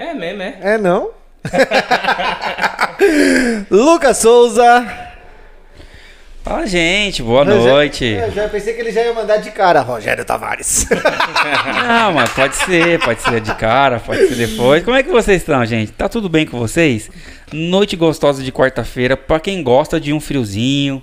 É mesmo, é? É não? Lucas Souza. Fala, gente, boa já- noite. Eu já pensei que ele já ia mandar de cara, Rogério Tavares. Não, mas pode ser, pode ser de cara, pode ser depois. Como é que vocês estão, gente? Tá tudo bem com vocês? Noite gostosa de quarta-feira, pra quem gosta de um friozinho,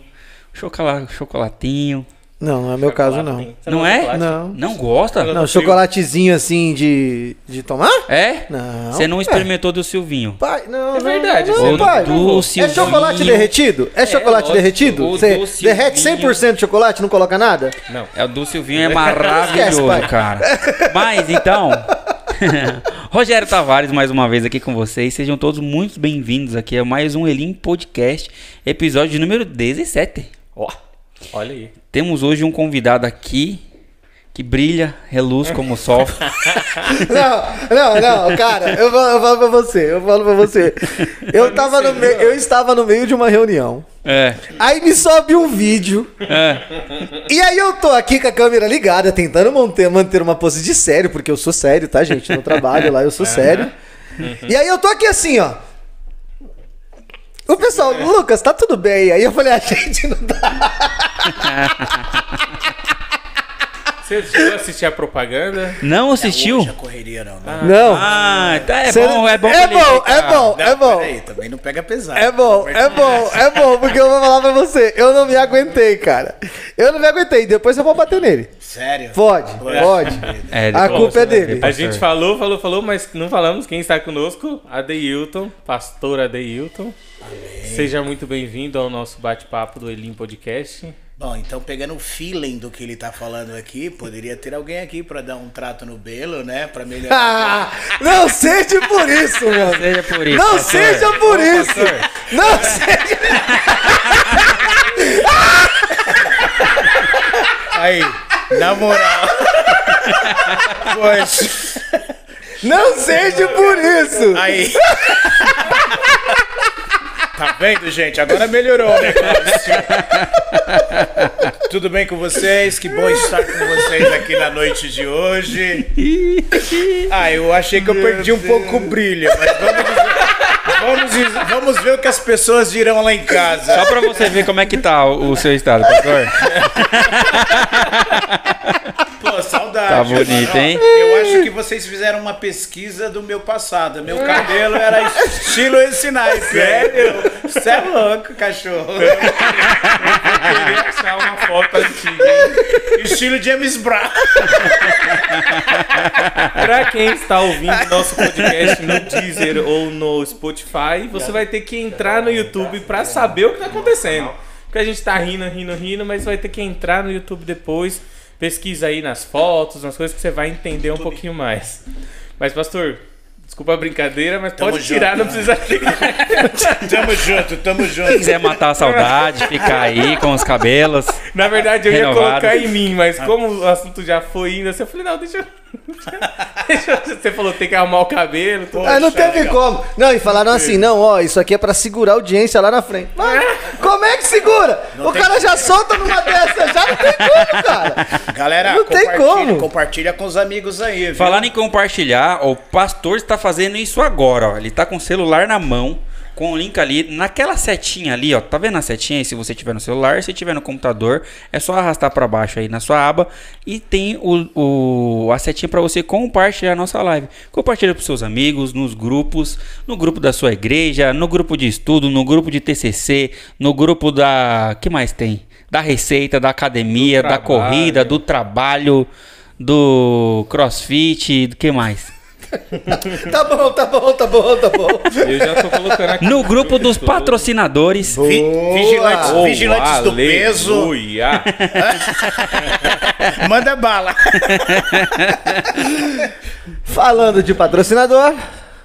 chocola- chocolatinho. Não, não é meu caso, não. Chocolate. Você Não gosta de é? chocolate? Não. Não gosta? Não, chocolatezinho assim de, de tomar? É? Não. Você não experimentou do Silvinho? Pai, não, É não, verdade, Não, pai. do É Silvinho. chocolate derretido? É chocolate lógico. derretido? O Você do derrete Silvinho. 100% de chocolate, não coloca nada? Não. É, o do Silvinho é Esquece, maravilhoso, pai. cara. Mas então, Rogério Tavares mais uma vez aqui com vocês. Sejam todos muito bem-vindos aqui a mais um Elim Podcast, episódio número 17. Ó, olha aí. Temos hoje um convidado aqui que brilha, reluz como o sol. Não, não, não, cara, eu falo, eu falo pra você, eu falo pra você. Eu, tava no meio, eu estava no meio de uma reunião. É, Aí me sobe um vídeo. é. E aí eu tô aqui com a câmera ligada, tentando manter, manter uma pose de sério, porque eu sou sério, tá, gente? No trabalho lá eu sou sério. E aí eu tô aqui assim, ó. O pessoal, Lucas, tá tudo bem? Aí eu falei, a gente não tá. Você chegou a assistir a propaganda? Não assistiu? Hoje a correria não, né? Não. Ah, tá, é Cê- bom, é bom. É bom, é bom, é Não, bom. Peraí, também não pega pesado. É bom, é bom, é bom, porque eu vou falar pra você, eu não me aguentei, cara. Eu não me aguentei, depois eu vou bater nele. Sério? Pode, pode. É, A depois culpa é dele. A gente falou, falou, falou, mas não falamos quem está conosco. Adeilton, pastor Adeilton. Seja muito bem-vindo ao nosso bate-papo do Elim Podcast. Bom, então pegando o feeling do que ele tá falando aqui, poderia ter alguém aqui pra dar um trato no belo, né? Pra melhorar. Ah, não seja por isso, mano. Seja por isso. Não pastor. seja por Ô, isso. pastor. Não seja. Aí, na moral. Poxa. Não seja por isso. Aí. Tá vendo, gente? Agora melhorou o negócio. Tudo bem com vocês? Que bom estar com vocês aqui na noite de hoje. Ah, eu achei que eu perdi um pouco o brilho, mas vamos, dizer- vamos, vamos ver o que as pessoas dirão lá em casa. Só pra você ver como é que tá o, o seu estado, pastor. Pô, saudade. Tá bonito, mano. Hein? Eu acho que vocês fizeram uma pesquisa do meu passado. Meu cabelo era estilo esse naipe. Sério? Você é louco, cachorro. Queria achar uma foto antiga. hein? Estilo James Brown. Pra quem está ouvindo nosso podcast no Deezer ou no Spotify, você vai ter que entrar no YouTube pra saber o que tá acontecendo. Porque a gente tá rindo, rindo, rindo, mas vai ter que entrar no YouTube depois, pesquisa aí nas fotos, nas coisas que você vai entender um pouquinho mais. Mas, pastor, desculpa a brincadeira, mas Tamo pode tirar, junto, não precisa Tamo junto, tamo junto. quiser matar a saudade, ficar aí com os cabelos. Na verdade, eu ia Renovado. colocar em mim, mas como o assunto já foi indo, assim, eu falei, não, deixa eu. Você falou, tem que arrumar o cabelo. tudo. Ah, não Poxa, teve legal. como. Não, e falaram assim, não, ó, isso aqui é pra segurar a audiência lá na frente. Mas como é que segura? o tem cara já solta numa dessa, já não tem como, cara. Galera, Não tem compartilha, como. compartilha com os amigos aí, viu? Falando em compartilhar, o pastor está fazendo isso agora, ó. Ele tá com o celular na mão, com o link ali, naquela setinha ali, ó. Tá vendo a setinha aí? Se você tiver no celular, se tiver no computador, é só arrastar para baixo aí na sua aba e tem o, o a setinha para você compartilhar a nossa live. Compartilha para seus amigos, nos grupos, no grupo da sua igreja, no grupo de estudo, no grupo de TCC, no grupo da que mais tem? Da receita, da academia, da corrida, do trabalho, do crossfit, do que mais? Tá bom, tá bom, tá bom, tá bom. Eu já tô colocando aqui. No grupo dos patrocinadores. Vi- vigilantes, Oh, vigilantes do peso. aleluia. Manda bala. Falando de patrocinador,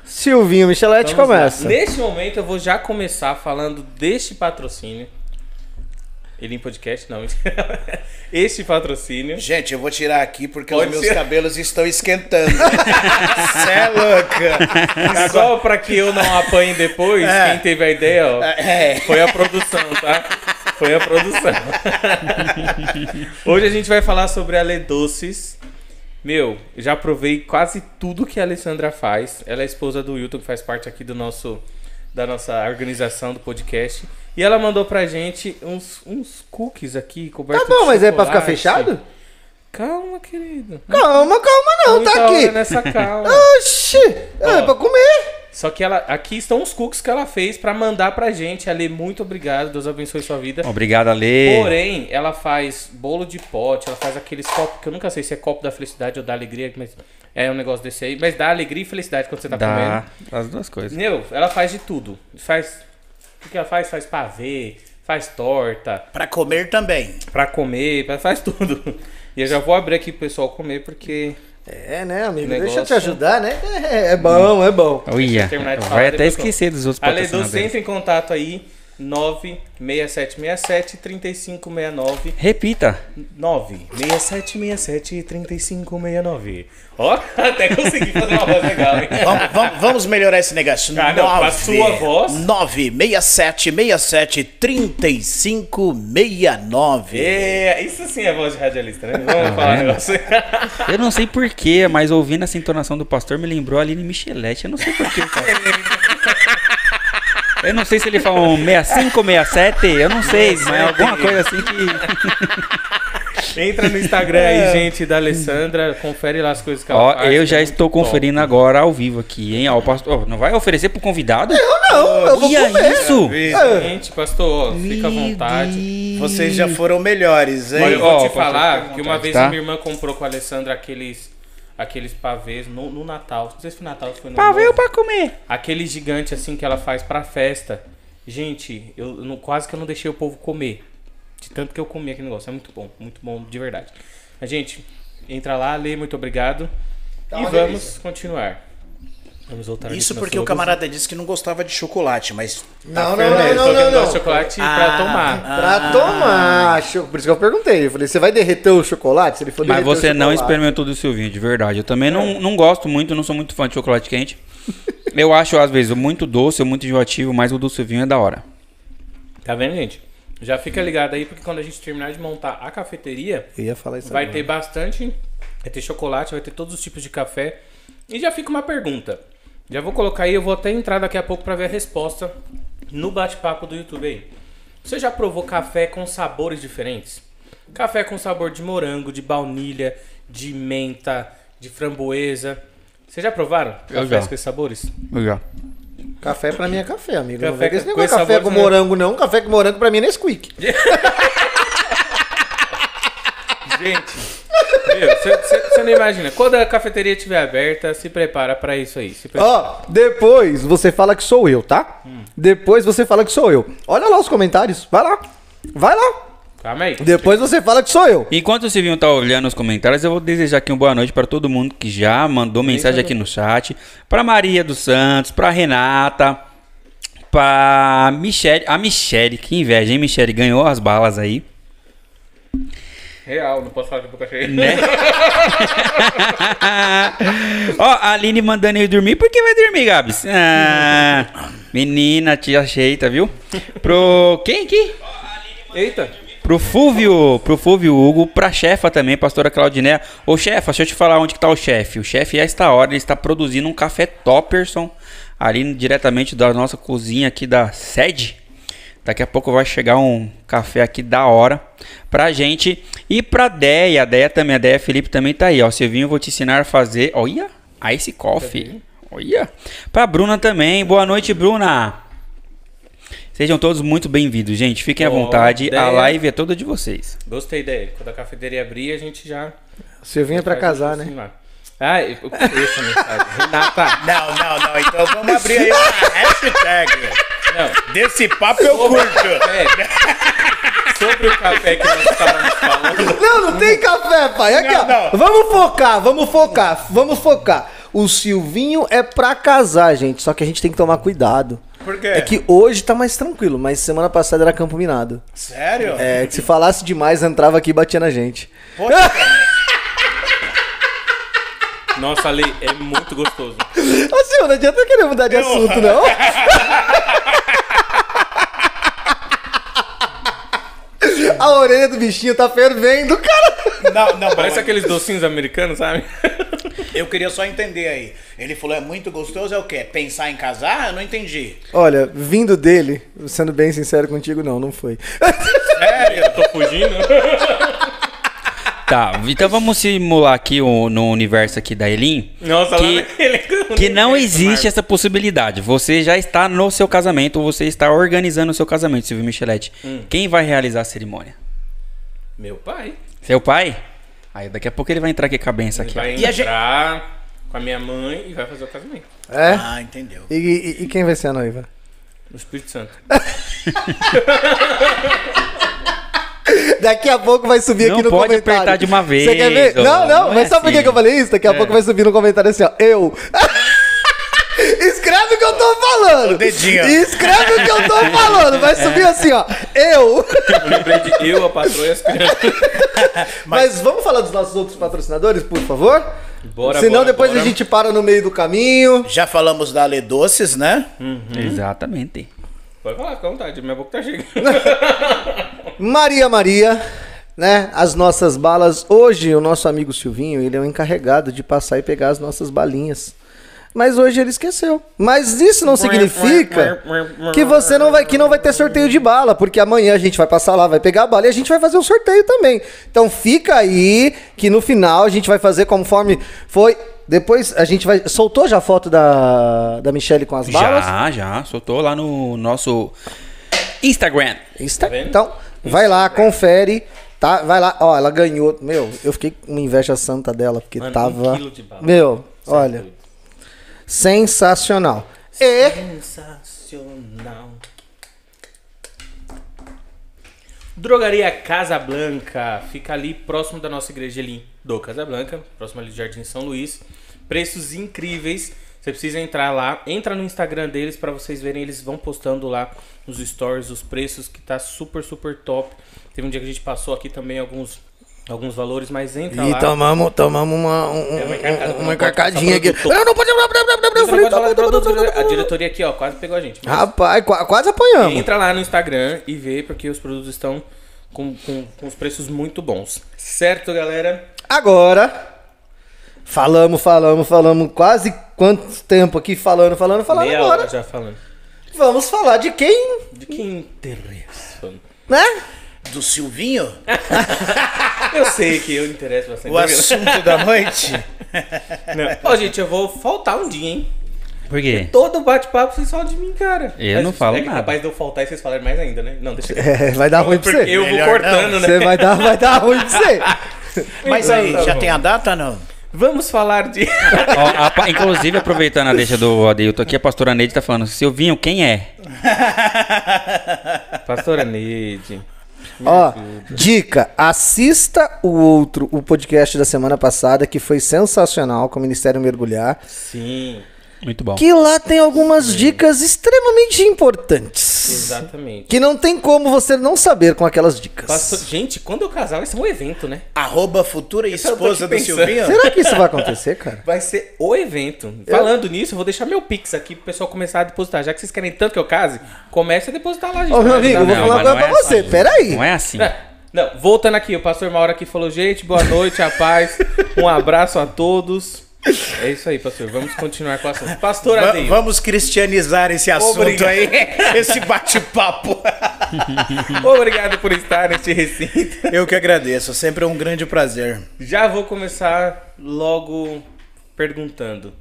Silvinho Michelete Vamos lá. começa. Neste momento eu vou já começar falando deste patrocínio. Ele em podcast, não. Este patrocínio. Gente, eu vou tirar aqui porque Pode os meus ser. cabelos estão esquentando. Cê é louca. Só pra que eu não apanhe depois, É. quem teve a ideia, ó, É. foi a produção, tá? Foi a produção. Hoje a gente vai falar sobre a Lê Doces. Meu, já provei quase tudo que a Alessandra faz. Ela é esposa do Wilton, que faz parte aqui do nosso da nossa organização do podcast. E ela mandou pra gente uns, uns cookies aqui cobertos Tá bom, de mas é pra ficar fechado? Calma, querido. Calma, calma não, Muita tá hora aqui. nessa calma. Oxi, é Ó. pra comer. Só que ela, aqui estão os cookies que ela fez pra mandar pra gente. Ale, muito obrigado. Deus abençoe sua vida. Obrigado, Ale. Porém, ela faz bolo de pote, ela faz aqueles copos que eu nunca sei se é copo da felicidade ou da alegria, mas é um negócio desse aí. Mas dá alegria e felicidade quando você tá comendo. Dá as duas coisas. Meu, ela faz de tudo. Faz. O que ela faz? Faz pavê, faz torta, Pra comer também. pra comer, pra- faz tudo. E eu já vou abrir aqui pro pessoal comer, porque. É, né, amigo? Negócio- Deixa eu te ajudar, né? É, é bom, é bom. Olha, terminar de falar, vai até esquecer dos outros patrocinadores. entra em contato aí. 96767 3569 Repita. 96767 3569 Ó, até consegui fazer uma voz legal, hein? Vamos, vamos- vamos melhorar esse negócio. Ah, não, com a sua voz. 96767 3569. É, isso sim é voz de radialista, né? Vamos falar um negócio. Eu não sei porquê, mas ouvindo essa entonação do pastor me lembrou a Aline Michelete. Eu não sei porquê. Eu não sei se ele fala um 65, 67, eu não sei, mas é alguma coisa assim que. Entra no Instagram aí, gente, da Alessandra. Confere lá as coisas que ela Ó, faz. eu que já é estou muito top. conferindo agora ao vivo aqui, hein? Ó, o pastor. ó, não vai oferecer pro convidado? Não, eu vou E é comer. isso? Gente, pastor, ó, fica à vontade. Vocês já foram melhores, hein? Olha, eu Ó, vou te pode falar que uma vez tá? a minha irmã comprou com a Alessandra aqueles, aqueles pavês no, no Natal. Não sei se foi Natal, se foi no Pavê Novo. pra comer. Aquele gigante assim que ela faz pra festa. Gente, eu não- quase que eu não deixei o povo comer. De tanto que eu comi aquele negócio. É muito bom, muito bom de verdade. Mas, gente, entra lá, lê, muito obrigado. Tá e vamos delícia. continuar. Vamos voltar Isso porque o camarada disse que não gostava de chocolate, mas. Não, não, não, Ele não, falou que não, de não. chocolate Ah, pra tomar. Pra tomar. Por isso que eu perguntei. Eu falei, você vai derreter o chocolate? Se ele for Mas você não experimentou do Silvinho, de verdade. Eu também não, não gosto muito, não sou muito fã de chocolate quente. Eu acho, às vezes, muito doce muito enjoativo, mas o do Silvinho é da hora. Tá vendo, gente? Já fica ligado aí, porque quando a gente terminar de montar a cafeteria, Eu ia falar isso vai agora. ter bastante. Vai ter chocolate, vai ter todos os tipos de café. E já fica uma pergunta. Já vou colocar aí, eu vou até entrar daqui a pouco pra ver a resposta no bate-papo do YouTube aí. Você já provou café com sabores diferentes? Café com sabor de morango, de baunilha, de menta, de framboesa. Vocês já provaram Eu cafés já. com esses sabores? Já. Café pra mim é café, amigo. Café não vem com esse com negócio esse café com morango, não. Café com morango pra mim é Nesquik. Gente, você não imagina. Quando a cafeteria estiver aberta, se prepara pra isso aí. Ó, depois você fala que sou eu, tá? Depois você fala que sou eu. Olha lá os comentários. Vai lá. Vai lá. Calma aí. Depois você fala que sou eu. Enquanto o Silvinho tá olhando os comentários, eu vou desejar aqui uma boa noite para todo mundo que já mandou mensagem aqui no chat. Pra Maria dos Santos, pra Renata, pra Michele. A Michele, que inveja, hein, Michele? Ganhou as balas aí. Real, não posso falar de boca cheia. Né? Ó, a Aline mandando eu dormir. Por que vai dormir, Gabs? Ah, menina, te ajeita, viu? Pro. Quem aqui? Eita. Pro Fúvio, pro Fúvio Hugo, pra chefa também, pastora Claudinéia. Ô chefa, deixa eu te falar onde que tá o chefe. O chefe, a esta hora, ele está produzindo um café Topperson, ali diretamente da nossa cozinha aqui da sede. Daqui a pouco vai chegar um café aqui da hora pra gente. E pra Deia, a Deia também, a Deia Felipe também tá aí, ó. Silvinho, eu vou te ensinar a fazer, olha, Ice Coffee. Olha. Pra Bruna também, boa noite, Bruna. Sejam todos muito bem-vindos, gente. Fiquem à vontade. A Deia. live é toda de vocês. Gostei dele. Quando a cafeteria abrir, a gente já. Silvinho é pra casar, né? lá. Ah, eu eu conheço a mensagem. Renata. Não, não, não. Então vamos abrir aí uma hashtag. Não. Desse papo eu curto. É, sobre o café que nós estávamos falando. Não, não tem café, pai. Aqui, Não, ó. não. Vamos focar, vamos focar, vamos focar. O Silvinho é pra casar, gente. Só que a gente tem que tomar cuidado. Por quê? É que hoje tá mais tranquilo, mas semana passada era campo minado. Sério? É, que se falasse demais, entrava aqui e batia na gente. Poxa, cara. Nossa, Ale, é muito gostoso. Assim, não adianta querer mudar de assunto, não. a orelha do bichinho tá fervendo, cara. Não, não, Parece aqueles docinhos americanos, sabe? eu queria só entender aí. Ele falou, é muito gostoso, é o quê? Pensar em casar? Eu não entendi. Olha, vindo dele, sendo bem sincero contigo, não, não foi. Sério? Eu tô fugindo. Tá, então vamos simular aqui o, no universo aqui da Elin. Nossa, que, lá que não existe essa possibilidade. Você já está no seu casamento, ou você está organizando o seu casamento, Silvio Michelete. Quem vai realizar a cerimônia? Meu pai. Seu pai? Aí daqui a pouco ele vai entrar aqui com a benção Ele aqui. vai E a gente- entrar com a minha mãe e vai fazer o casamento. É? Ah, entendeu. E, e- e quem vai ser a noiva? No Espírito Santo. Daqui a pouco vai subir Não aqui no pode comentário. apertar de uma vez, Você quer ver? Não, não, não mas é sabe por que assim. que eu falei isso? Daqui a pouco vai subir no comentário assim, ó. Eu. Escreve o que eu tô falando. O dedinho. Escreve o que eu tô falando. Vai subir assim, ó. Eu. Eu lembrei de eu, a patroa e as crianças. Mas vamos falar dos nossos outros patrocinadores, por favor? Bora, Senão bora, depois bora. a gente para no meio do caminho. Já falamos da Ale Doces, né? Exatamente. Pode falar, com vontade. Minha boca tá chegando. Maria Maria, né? As nossas balas. Hoje o nosso amigo Silvinho, ele é o encarregado de passar e pegar as nossas balinhas. Mas hoje ele esqueceu. Mas isso não significa que você não vai que não vai ter sorteio de bala, porque amanhã a gente vai passar lá, vai pegar a bala e a gente vai fazer o sorteio também. Então fica aí que no final a gente vai fazer conforme foi. Depois a gente vai soltou já a foto da da Michelle com as balas? Já, já. Soltou lá no nosso Instagram. Insta- vendo? Então, vai lá, confere. Tá, vai lá, ó, ela ganhou. Meu, eu fiquei com uma inveja santa dela, porque Mano, tava. um quilo de bala. Meu, Cê é olha, sensacional. E Sensacional. Drogaria Casablanca. Fica ali próximo da nossa igreja ali do Casablanca. Próximo ali do Jardim São Luís. Preços incríveis. Você precisa entrar lá. Entra no Instagram deles para vocês verem. Eles vão postando lá nos stories os preços que tá super, super top. Teve um dia que a gente passou aqui também alguns, alguns valores, mas entra E lá. tomamos, tomamos uma, um- É uma encarcada, uma encarcadinha aqui. Não, não pode. A diretoria aqui, ó, quase pegou a gente. mas- Rapaz, qua- quase apanhamos. Entra lá no Instagram e vê, porque os produtos estão com, com, com os preços muito bons. Certo, galera? Agora, falamos, falamos, falamos quase quanto tempo aqui falando, falando, falando. Meia Agora hora já falando. vamos falar de quem, De que interessa? né? Do Silvinho? Eu sei que eu interesso bastante. O assunto da noite? Não. Ó, gente, eu vou faltar um dia, hein? Por quê? Todo bate-papo vocês falam de mim, cara. Eu não falo é nada. capaz de eu faltar e vocês falarem mais ainda, né? Não, deixa É, vai dar ruim pra Porque você. eu vou Melhor cortando, não. né? Você vai dar, vai dar ruim pra você. Mas Então, aí, tá já tem a data não? Vamos falar de. Ó, a inclusive, aproveitando a deixa do Adeilton aqui, a pastora Neide tá falando, Silvinho, quem é? Pastora Neide. Ó, dica, assista o outro, o podcast da semana passada, que foi sensacional, com o Ministério Mergulhar. Sim, Muito bom. Que lá tem algumas dicas extremamente importantes. exatamente. Que não tem como você não saber com aquelas dicas. Gente, quando eu casar vai ser um evento, né? Arroba futura esposa do pensando. Silvinho? Será que isso vai acontecer, cara? Vai ser o evento. Falando nisso, eu vou deixar meu Pix aqui pro pessoal começar a depositar. Já que vocês querem tanto que eu case, comece a depositar lá, gente. Ô, meu amigo, eu vou falar mas coisa não pra é você. assim. Peraí. Não é assim. É, Não, voltando aqui, o pastor Mauro aqui falou, gente, boa noite, a paz, um abraço a todos. É isso aí, pastor. Vamos continuar com o assunto. Pastor Va- Adeio. vamos cristianizar esse assunto Obrigado. aí, esse bate-papo. Obrigado por estar neste recinto. Eu que agradeço, sempre é um grande prazer. Já vou começar logo perguntando.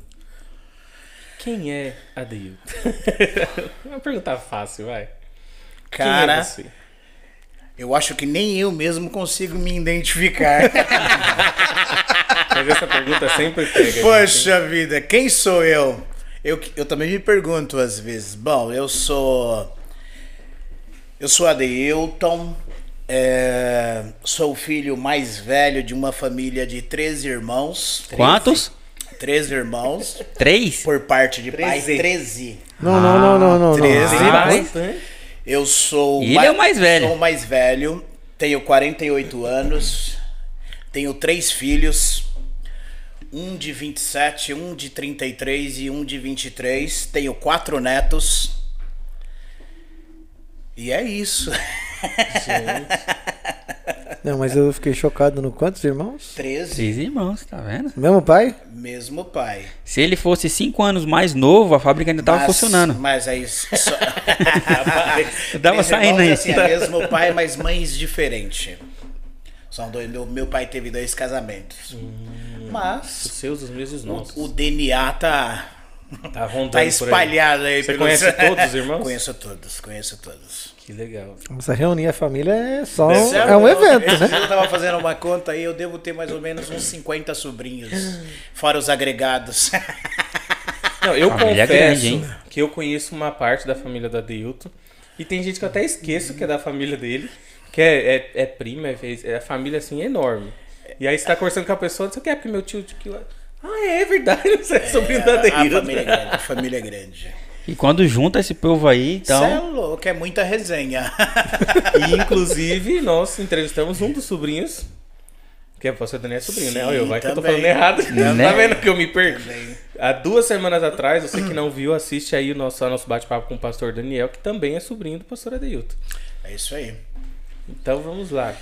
Quem é Adeilton? Uma pergunta fácil, vai. É Cara, você? eu acho que nem eu mesmo consigo me identificar. Mas essa pergunta sempre pega. gente. Poxa vida, quem sou eu? eu? Eu também me pergunto às vezes. Bom, eu sou. Eu sou Adeilton, é, sou o filho mais velho de uma família de 13 irmãos. Quantos? 13 irmãos, Três? por parte de pai. Treze. 13. Não, não, não, não, não. não. 13. Ah. Eu sou. E ele é o mais velho. Sou o mais velho, tenho 48 anos, tenho três filhos. Um de 27, um de 33 e um de 23. Tenho quatro netos. E é isso. Não, mas eu fiquei chocado no quantos irmãos? 13, Seis irmãos, tá vendo? Mesmo pai? mesmo pai. Se ele fosse cinco anos mais novo, a fábrica ainda tava Mas- funcionando. Mas aí só... Dava Três saindo aí. assim, é mesmo pai, mas mães diferentes. São dois, meu, meu pai teve dois casamentos. Os Mas seus, os meus e os nossos. o DNA tá, Tá rondando tá por aí. espalhado aí. Você pelos- conhece todos os irmãos? Conheço todos, conheço todos. Que legal. Essa reunir a família é só um, Esse é um o- evento, esse né? dia Eu tava fazendo uma conta aí, eu devo ter mais ou menos uns 50 sobrinhos. Fora os agregados. Não, eu Família confesso grande, hein? que eu conheço uma parte da família do Adeilton. E tem gente que eu até esqueço que é da família dele. Que é, é, é prima, é, é a família assim enorme. E aí você tá conversando com a pessoa, não sei o que é, porque meu tio. tio ah, é verdade, você é sobrinho da a Adeilton. família é grande, a família é grande. E quando junta esse povo aí, Então... É louco, é muita resenha. E inclusive nós entrevistamos um dos sobrinhos. Que é o pastor Daniel é sobrinho, né? Sim, Olha eu, vai que eu tô falando errado. Né? Tá vendo que eu me perco? Também. Há duas semanas atrás, você que não viu, assiste aí o nosso, nosso bate-papo com o pastor Daniel, que também é sobrinho do pastor Adeilton. É isso aí. Então vamos lá.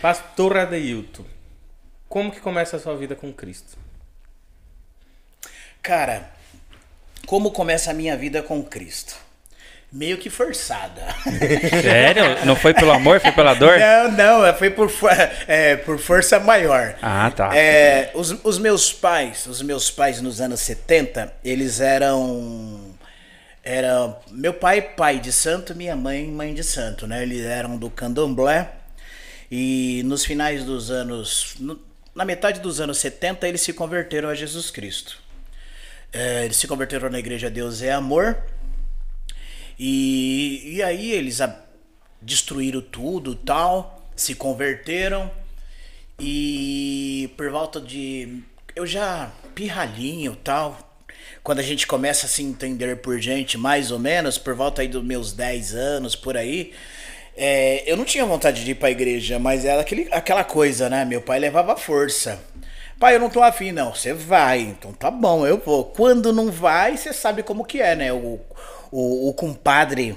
Pastor Adeilton, como que começa a sua vida com Cristo? Cara, como começa a minha vida com Cristo? Meio que forçada. Sério? Não foi pelo amor, foi pela dor? Não, não, foi por, é, por força maior. Ah, tá. É, os, os meus pais, os meus pais nos anos 70, eles eram. Era meu pai, pai de santo, minha mãe, mãe de santo, né? Eles eram do candomblé. E nos finais dos anos. no- na metade dos anos 70, eles se converteram a Jesus Cristo. É, eles se converteram na igreja Deus é Amor. E, e aí eles destruíram tudo tal, se converteram. E por volta de. Eu já pirralhinho tal. Quando a gente começa a se entender por gente, mais ou menos, por volta aí dos meus 10 anos, por aí. É, eu não tinha vontade de ir pra igreja, mas era aquele, aquela coisa, né? Meu pai levava força. Pai, eu não tô afim, não. Você vai, então tá bom, eu vou. Quando não vai, você sabe como que é, né? O, o, o compadre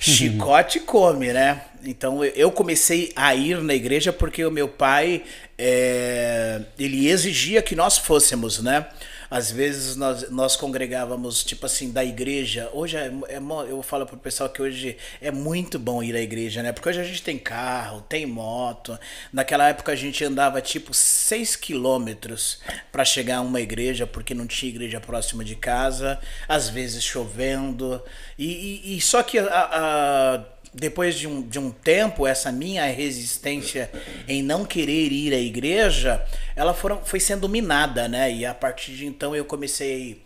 chicote come, né? Então eu- eu comecei a ir na igreja porque o meu pai é, ele exigia que nós fôssemos, né? Às vezes nós, nós congregávamos, tipo assim, da igreja. Hoje é, é eu falo pro pessoal que hoje é muito bom ir à igreja, né? Porque hoje a gente tem carro, tem moto. Naquela época a gente andava tipo 6 quilômetros para chegar a uma igreja, porque não tinha igreja próxima de casa, às vezes chovendo. E, e- e só que a- a- depois de um, de um tempo, essa minha resistência em não querer ir à igreja, ela foram, foi sendo minada, né? E a partir de então eu comecei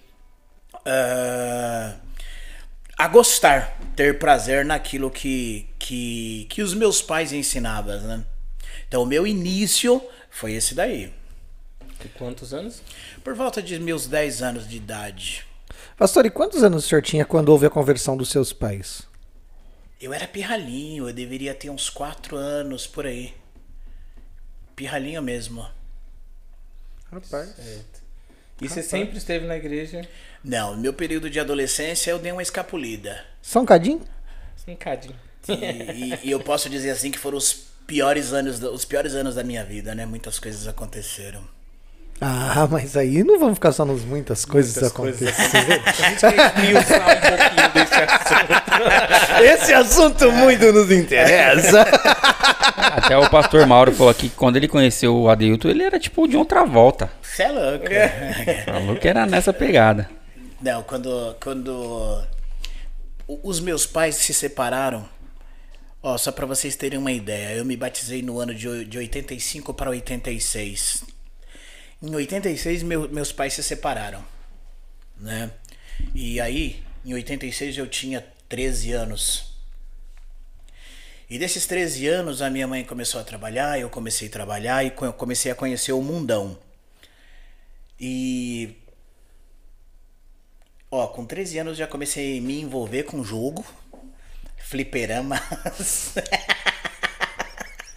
ah, a gostar, ter prazer naquilo que, que, que os meus pais ensinavam, né? Então o meu início foi esse daí. De quantos anos? Por volta de meus 10 anos de idade. Pastor, e quantos anos o senhor tinha quando houve a conversão dos seus pais? Eu era pirralhinho, eu deveria ter uns 4 anos por aí. Pirralhinho mesmo. Rapaz. E você sempre esteve na igreja Não, no meu período de adolescência eu dei uma escapulida. Só um cadinho? um cadinho. E, e- e eu posso dizer assim que foram os piores anos, da- os piores anos da minha vida, né? Muitas coisas aconteceram. Ah, mas aí não vamos ficar só nas muitas coisas Muitas coisas acontecendo. A gente quer esmiuçar um pouquinho desse assunto. Esse assunto muito nos interessa. Até o pastor Mauro falou aqui que quando ele conheceu o Adeilton, ele era tipo de outra volta. Você é louco. Falou que era nessa pegada. Não, quando, quando os meus pais se separaram, ó, só pra vocês terem uma ideia, eu me batizei no ano de, de 85 para 86. Em 86, meu, meus pais se separaram, né? E aí, em 86 eu tinha 13 anos. E desses 13 anos, a minha mãe começou a trabalhar, eu comecei a trabalhar e comecei a conhecer o mundão. E Ó, com 13 anos já comecei a me envolver com jogo, fliperamas.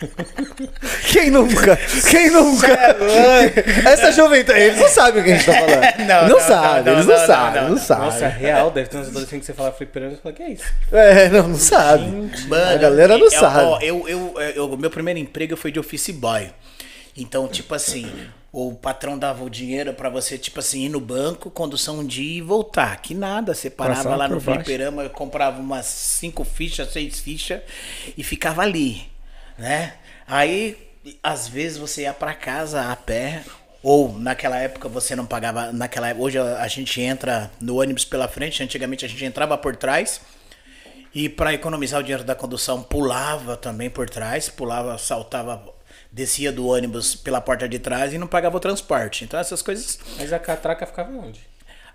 Quem nunca? Quem nunca? Essa juventude, eles não sabem o que a gente tá falando. Não, Não, não, sabem, eles não, não, sabem, não, não, não. sabem. Nossa, real, deve ter uns adolescentes que você fala fliperama e fala, que é isso? É, não, não sabe. A galera não eu, sabe. ó, eu, eu, eu, o meu primeiro emprego foi de office boy. Então, tipo assim, o patrão dava o dinheiro pra você, tipo assim, ir no banco, condução de ir e voltar. Que nada, você parava Passava lá no fliperama, eu comprava umas cinco fichas, seis fichas e ficava ali, né? Aí, às vezes você ia pra casa a pé, ou naquela época você não pagava, naquela época, hoje a, a gente entra no ônibus pela frente, antigamente a gente entrava por trás. E para economizar o dinheiro da condução, pulava também por trás, pulava, saltava, descia do ônibus pela porta de trás e não pagava o transporte. Então essas coisas. Mas a catraca ficava onde?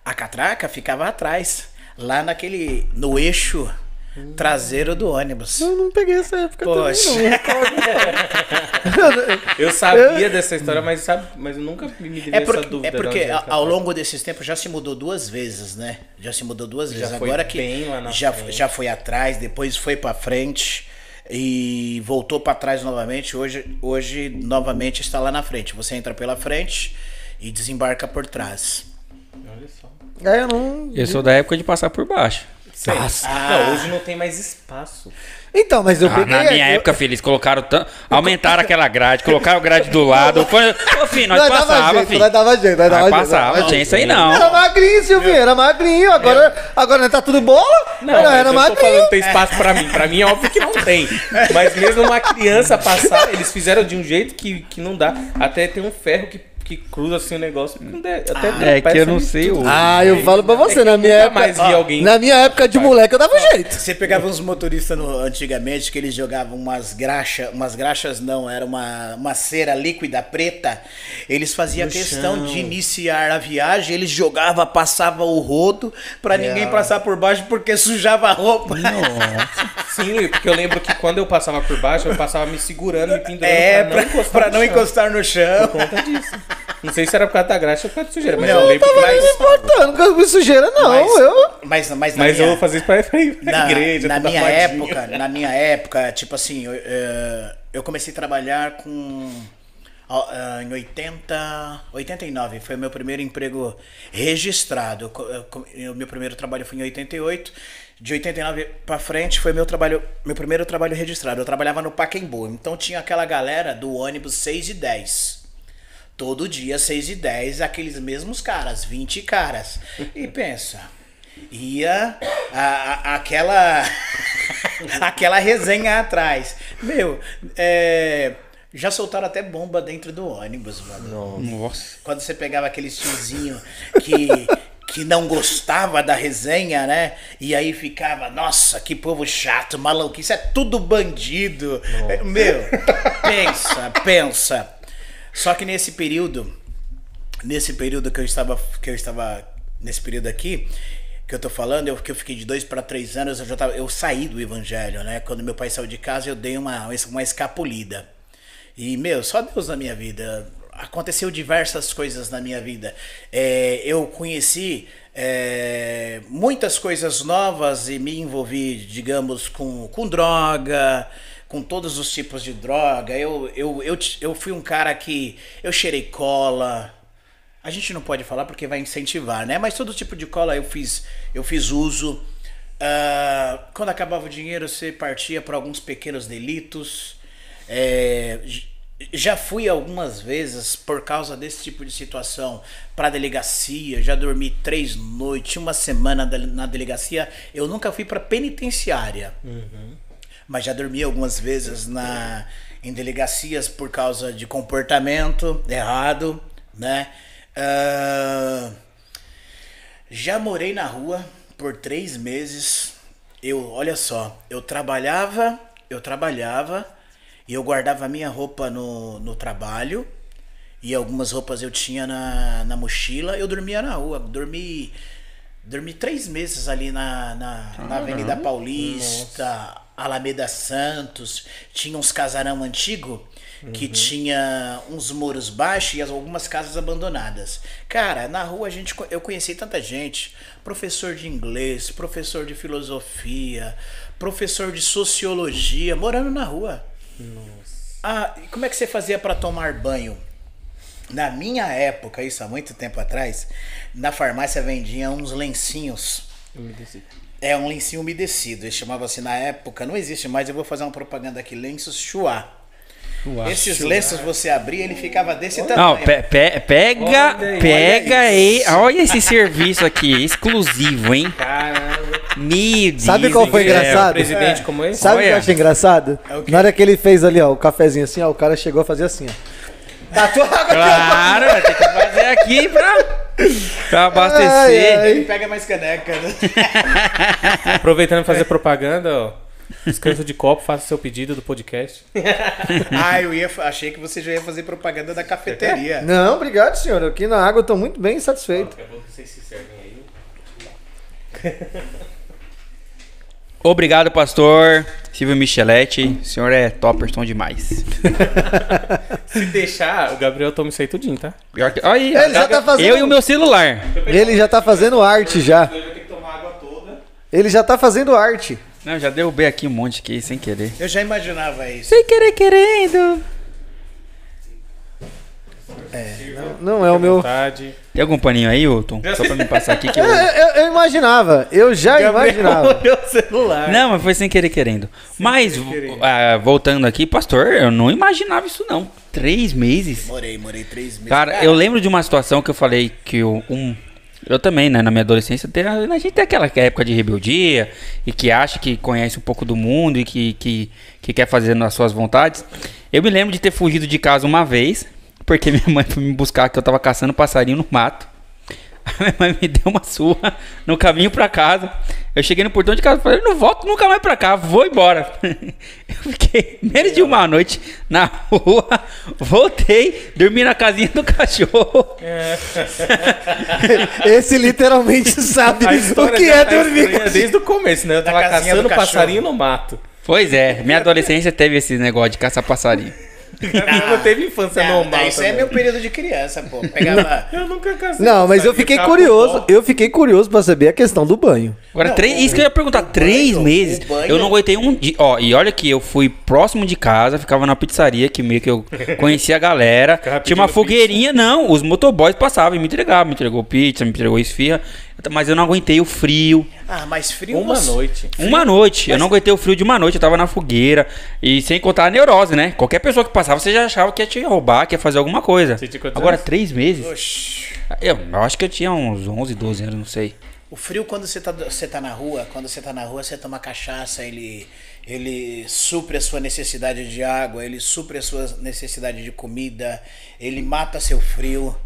A catraca ficava atrás, lá naquele. no eixo traseiro do ônibus. Eu não peguei essa época Poxa. também. Eu sabia dessa história, mas, sabe, mas eu nunca me dei É essa porque, dúvida. é porque que ao longo desses tempos já se mudou duas vezes, né? Já se mudou duas vezes. foi Agora que bem lá na já, frente. já foi atrás, depois foi pra frente e voltou pra trás novamente. Hoje, hoje novamente está lá na frente. Você entra pela frente e desembarca por trás. Olha só. É, eu não. Eu sou da época de passar por baixo. Sei. Nossa. Não, hoje não tem mais espaço. Então, mas eu Ah, peguei. na minha eu- época, filho, eles colocaram tanto. Aumentaram aquela grade, colocaram grade do lado. Foi... Ô, filho, nós, Nós dava passava, jeito, filho. nós dava jeito, nós dava Nós jeito, passava, não tinha isso aí Era não. magrinho, Silvinho, era magrinho. Agora, agora tá tudo bola? Não, era, era eu tô magrinho. falando tem espaço pra mim. Pra mim é óbvio que não tem. Mas mesmo uma criança passar, eles fizeram de um jeito que, que não dá. Até tem um ferro que, que cruza assim o negócio. Até tem É que eu não sei tudo. o. Ah, eu falo pra você, É na minha época. mais vi alguém- Na minha época de moleque eu dava jeito. Você pegava uns motoristas no- antigamente que eles jogavam umas graxas, umas graxas não, era uma, uma cera líquida preta. Eles faziam No questão chão. de iniciar a viagem, eles jogavam, passava o rodo pra ninguém passar por baixo porque sujava a roupa. Sim, porque eu lembro que quando eu passava por baixo, eu passava me segurando, me pendurando É, pra não encostar pra no não chão. encostar no chão. Por conta disso. Não sei se era por causa da graxa ou por causa de sujeira, mas Não, eu lembro que Tava mais... me importando com sujeira, não. Mas- Eu. Mas, mas, Mas eu minha- vou fazer isso pra, pra ir pra na, igreja. na minha arrumadinho. época, na minha época, tipo assim, eu, eh, eu comecei a trabalhar com ah, em 80, 89, foi o meu primeiro emprego registrado. Eu eu O meu primeiro trabalho foi em 88. De 89 pra frente foi meu trabalho, meu primeiro trabalho registrado. Eu trabalhava no Pacaembu, então tinha aquela galera do ônibus 6 e 10. Todo dia, 6 e 10, aqueles mesmos caras, 20 caras. E pensa, ia a- a- aquela aquela resenha atrás. Meu, é, já soltaram até bomba dentro do ônibus, mano. Nossa. Quando você pegava aquele tiozinho que, que não gostava da resenha, né? E aí ficava, nossa, que povo chato, maluco, isso é tudo bandido. É, Meu, pensa, pensa. Só que nesse período, nesse período que eu estava, que eu estava nesse período aqui, que eu tô falando, eu, que eu fiquei de dois para três anos, eu já tava, eu saí do evangelho, né? Quando meu pai saiu de casa, eu dei uma, uma escapulida. E, meu, só Deus na minha vida. Aconteceu diversas coisas na minha vida. É, eu conheci é, muitas coisas novas e me envolvi, digamos, com, com droga, com todos os tipos de droga. Eu, eu, eu, eu fui um cara que. Eu cheirei cola. A gente não pode falar porque vai incentivar, né? Mas todo tipo de cola eu fiz, eu fiz uso. Ah, quando acabava o dinheiro, você partia para alguns pequenos delitos. É, já fui algumas vezes por causa desse tipo de situação para delegacia. Já dormi três noites, uma semana na delegacia. Eu nunca fui para penitenciária mas já dormi algumas vezes na em delegacias por causa de comportamento errado, né? Ah, já morei na rua por três meses. Eu, olha só, eu trabalhava, eu trabalhava e eu guardava minha roupa no, no trabalho e algumas roupas eu tinha na, na mochila. Eu dormia na rua, dormi Dormi três meses ali na, na, na Avenida Paulista, Alameda Santos. Tinha uns casarão antigo que tinha uns muros baixos e as- algumas casas abandonadas. Cara, na rua a gente, eu conheci tanta gente. Professor de inglês, professor de filosofia, professor de sociologia, morando na rua. Ah, e como é que você fazia pra tomar banho? Na minha época, isso há muito tempo atrás, na farmácia vendia uns lencinhos. É um lencinho umedecido. Ele chamava-se na época, não existe mais, eu vou fazer uma propaganda aqui, lenços Chua. Esses lenços você abria, ele ficava desse tamanho. Não, pe- pe- pega, Olha pega olha aí. Olha esse serviço aqui, exclusivo, hein? Caramba. Sabe qual foi engraçado? Presidente como esse? Sabe o que eu Olha. achei engraçado? É? Na hora que ele fez ali, ó, o cafezinho assim, ó, o cara chegou a fazer assim, ó. Tá tua água Claro, tem que fazer aqui pra, pra abastecer. Ai, ai. Ele pega mais caneca, né? Aproveitando pra fazer propaganda, ó. Descanso de copo, faça seu pedido do podcast. ah, eu ia, achei que você já ia fazer propaganda da cafeteria. Não, obrigado, senhor. Aqui na água eu tô muito bem satisfeito. É bom que vocês se servem aí. Obrigado, pastor Silvio Micheletti. O senhor é topperson demais. Se deixar, o Gabriel toma isso aí tudinho, tá? Pior que- Olha aí, Ele já tá fazendo- eu e o meu celular. Ele já tá fazendo arte já. Ele já tá fazendo arte. Não, já derrubei aqui um monte aqui sem querer. Eu já imaginava isso. Sem querer querendo. Não é o meu. Vontade. Tem algum paninho aí, Hilton? Só pra me passar aqui que Eu, eu... eu- eu imaginava, eu já imaginava. Meu celular. Não, mas foi sem querer querendo. mas, querer. ah, voltando aqui, pastor, eu não imaginava isso não. Três meses? Morei, morei três meses. Cara, eu lembro de uma situação que eu falei que eu, um. Eu também, né, na minha adolescência, tem- a gente tem aquela época de rebeldia e que acha que conhece um pouco do mundo e que, que, que quer fazer nas suas vontades. Eu me lembro de ter fugido de casa uma vez, porque minha mãe foi me buscar que eu tava caçando passarinho no mato. A minha mãe me deu uma surra no caminho pra casa. Eu cheguei no portão de casa e falei, não volto nunca mais pra cá, vou embora. Eu fiquei menos de uma noite na rua, voltei, dormi na casinha do cachorro. Esse literalmente sabe o que é tá dormir. estranha desde o começo, né? Eu tava caçando passarinho no mato. Pois é, minha adolescência teve esse negócio de caçar passarinho. Eu não teve infância Ah, normal. Isso é também. meu período de criança, pô. Pegava. Eu nunca casei. Não, mas eu fiquei curioso. Eu fiquei curioso pra saber a questão do banho. Agora, Não, três, o- isso que eu ia perguntar, três banho- meses. Eu não aguentei um dia. Ó, e olha que eu fui próximo de casa, ficava na pizzaria, que meio que eu conhecia a galera. Tinha uma fogueirinha, não. Os motoboys passavam e me entregavam. Me entregou pizza, me entregou esfirra. Mas eu não aguentei o frio. Ah, mais frio. Uma você- noite. Uma noite. Eu não aguentei o frio de uma noite. Eu tava na fogueira. E sem contar a neurose, né? Qualquer pessoa que passava, você já achava que ia te roubar, que ia fazer alguma coisa. Você tinha quantos Agora, anos? três meses. Oxi. Eu, eu acho que eu tinha uns 11, 12 anos, não sei. O frio, quando você tá, você tá na rua, quando você tá na rua, você toma cachaça, ele, ele supre a sua necessidade de água, ele supre a sua necessidade de comida, ele mata seu frio.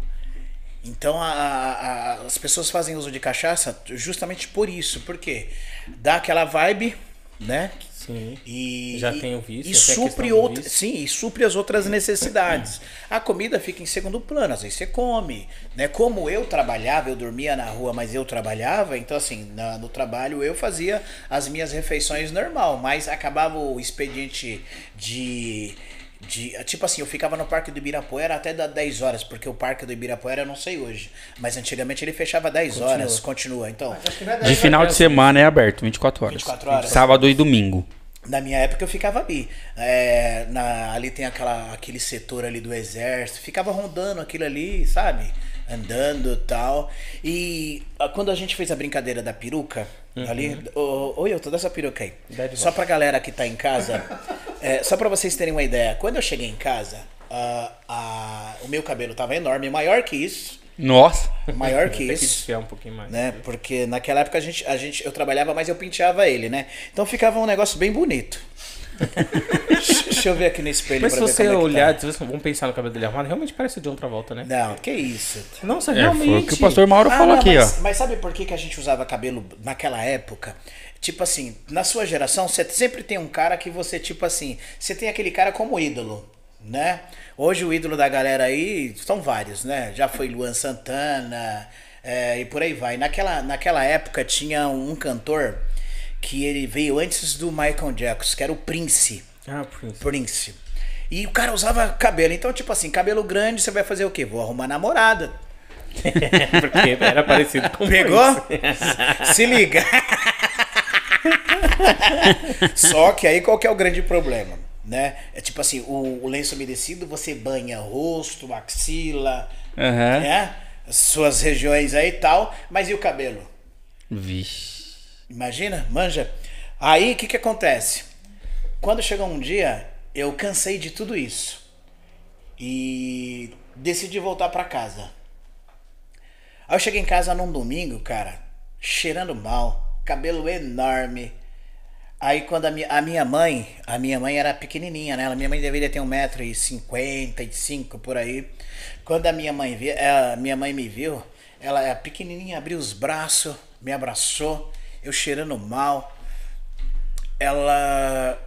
Então a- a- as pessoas fazem uso de cachaça justamente por isso, porque dá aquela vibe, né? Sim. E, Já e- tem o vício, e supre outra, sim, e supre as outras necessidades. A comida fica em segundo plano, às vezes você come, né? Como eu trabalhava, eu dormia na rua, mas eu trabalhava, então assim, na- no trabalho eu fazia as minhas refeições normal, mas acabava o expediente de de, tipo assim, eu ficava no Parque do Ibirapuera até das 10 horas, porque o Parque do Ibirapuera eu não sei hoje, mas antigamente ele fechava 10 horas, continua. Então, De final de semana é aberto, 24 horas. 24 horas. Sábado e domingo. Na minha época eu ficava ali. É, na, ali tem aquela, aquele setor ali do exército. Ficava rondando aquilo ali, sabe? Andando e tal. E ah, quando a gente fez a brincadeira da peruca, ali. Ô, Oi, eu tô dessa peruca aí. Dá de Só pra galera que tá em casa. é, só pra vocês terem uma ideia. Quando eu cheguei em casa, o meu cabelo tava enorme, maior que isso. Nossa. Maior que que isso desfiar um pouquinho mais. né? Porque naquela época a gente, a gente, eu trabalhava, mas eu penteava ele, né? Então ficava um negócio bem bonito. Deixa eu ver aqui no espelho Mas se pra ver você como é que olhar, tá. se vocês vão pensar no cabelo dele arrumado, realmente parece o John Travolta, né? Não, que isso. Nossa, É, realmente. foi o que o pastor Mauro Ah, falou não, aqui, mas, ó. mas sabe por que, que a gente usava cabelo naquela época? Tipo assim, na sua geração, você sempre tem um cara que você, tipo assim, você tem aquele cara como ídolo, né? Hoje o ídolo da galera aí são vários, né? Já foi Luan Santana é, e por aí vai. Naquela, naquela época tinha um cantor que ele veio antes do Michael Jackson, que era o Prince. Ah, Prince. Prince. E o cara usava cabelo. Então, tipo assim, cabelo grande, você vai fazer o quê? Vou arrumar namorada. Porque era parecido com o Pegou? Se liga. Só que aí qual que é o grande problema? né? É tipo assim, o, o lenço umedecido você banha rosto, axila, Aham. né? As Suas regiões aí e tal, mas e o cabelo? Vixe. Imagina, manja. Aí o que que acontece? Quando chegou um dia, eu cansei de tudo isso e decidi voltar pra casa. Aí eu cheguei em casa num domingo, cara, cheirando mal, cabelo enorme. Aí quando a minha, a minha mãe, a minha mãe era pequenininha, né? A minha mãe deveria ter 1,55m por aí. Quando a minha mãe vi, a minha mãe me viu, ela pequenininha, abriu os braços, me abraçou, eu cheirando mal. Ela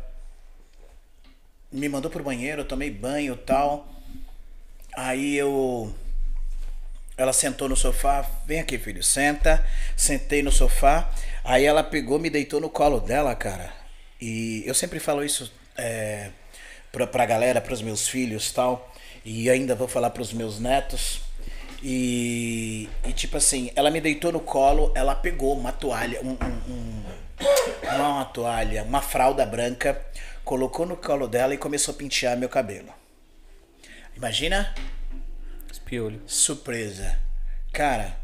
me mandou pro banheiro, eu tomei banho e tal. Aí eu ela sentou no sofá, vem aqui, filho, senta. Sentei no sofá. Aí ela pegou, me deitou no colo dela, cara. E eu sempre falo isso é, pra, pra galera, pros meus filhos tal. E ainda vou falar pros meus netos. E, e tipo assim, ela me deitou no colo, ela pegou uma toalha, um, um- um- não é uma toalha, uma fralda branca, colocou no colo dela e começou a pentear meu cabelo. Imagina Espiolho. Surpresa. Cara,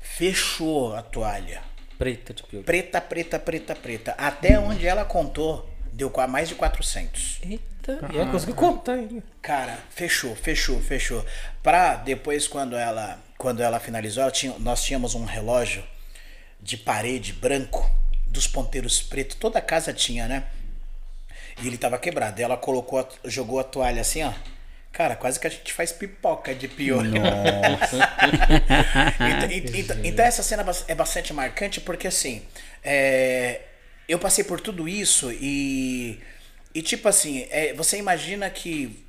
fechou a toalha. Preta de piolho. Preta, preta, preta, preta. Até onde ela contou, deu mais de 400. Eita, e ela conseguiu contar ainda. Cara, fechou, fechou, fechou. Pra depois, quando ela, quando ela finalizou, ela tinha- nós tínhamos um relógio de parede branco, dos ponteiros pretos. Toda a casa tinha, né? E ele tava quebrado. Ela colocou, a- jogou a toalha assim, ó. Cara, quase que a gente faz pipoca de piolho. então, e- então- então essa cena bas- é bastante marcante porque assim, é, eu passei por tudo isso e, e tipo assim, é, você imagina que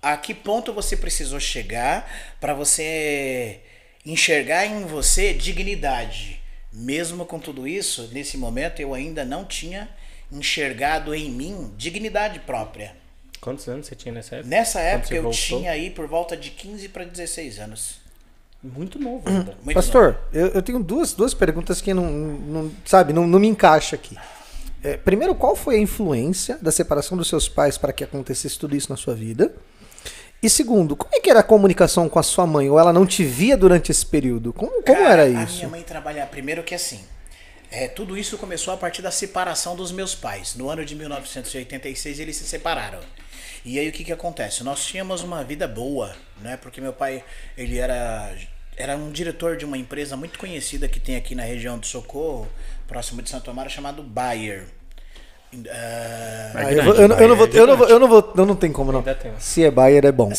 a que ponto você precisou chegar para você enxergar em você dignidade. Mesmo com tudo isso, nesse momento eu ainda não tinha enxergado em mim dignidade própria. Quantos anos você tinha nessa época? Nessa época eu voltou? tinha aí por volta de 15 para 16 anos. Muito novo ainda. Muito Pastor, eu, eu tenho duas, duas perguntas que não, não sabe, não, não me encaixa aqui. É, primeiro, qual foi a influência da separação dos seus pais para que acontecesse tudo isso na sua vida? E segundo, como é que era a comunicação com a sua mãe? Ou ela não te via durante esse período? Como, como Cara, era A isso? minha mãe trabalhava primeiro que assim. É, tudo isso começou a partir da separação dos meus pais. No ano de 1986 eles se separaram. E aí o que que acontece? Nós tínhamos uma vida boa, né? Porque meu pai, ele era era um diretor de uma empresa muito conhecida que tem aqui na região do Socorro, próximo de Santo Amaro, chamado Bayer. Ah, eu, vou- eu não- eu não vou, eu não vou, eu não vou, eu não tem como não. Se é Bayer é bom.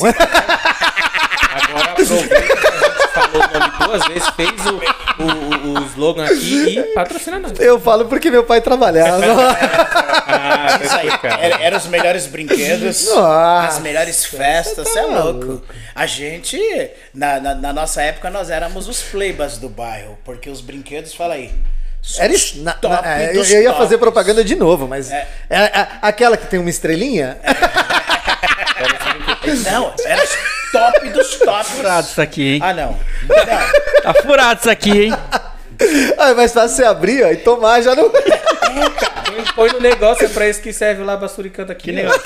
Agora aproveita o nome duas vezes, fez o, o, o- slogan aqui e patrocina nós. Eu falo porque meu pai trabalhava. Ah, Isso aí, era, era os melhores brinquedos, Nossa, as melhores festas, você é louco. A gente, na, na, na nossa época, nós éramos os playbas do bairro, porque os brinquedos, fala aí. Era na- top na- é, eu, eu ia fazer propaganda de novo, mas. É. é- é aquela que tem uma estrelinha? Não, era top dos tops. Furado isso aqui, hein? Ah, não. Não. Tá furado isso aqui, hein? Ah, mas fácil você abrir ó, e tomar já não. Põe, põe no negócio, é pra isso que serve lá a basuricanta aqui. Que negócio?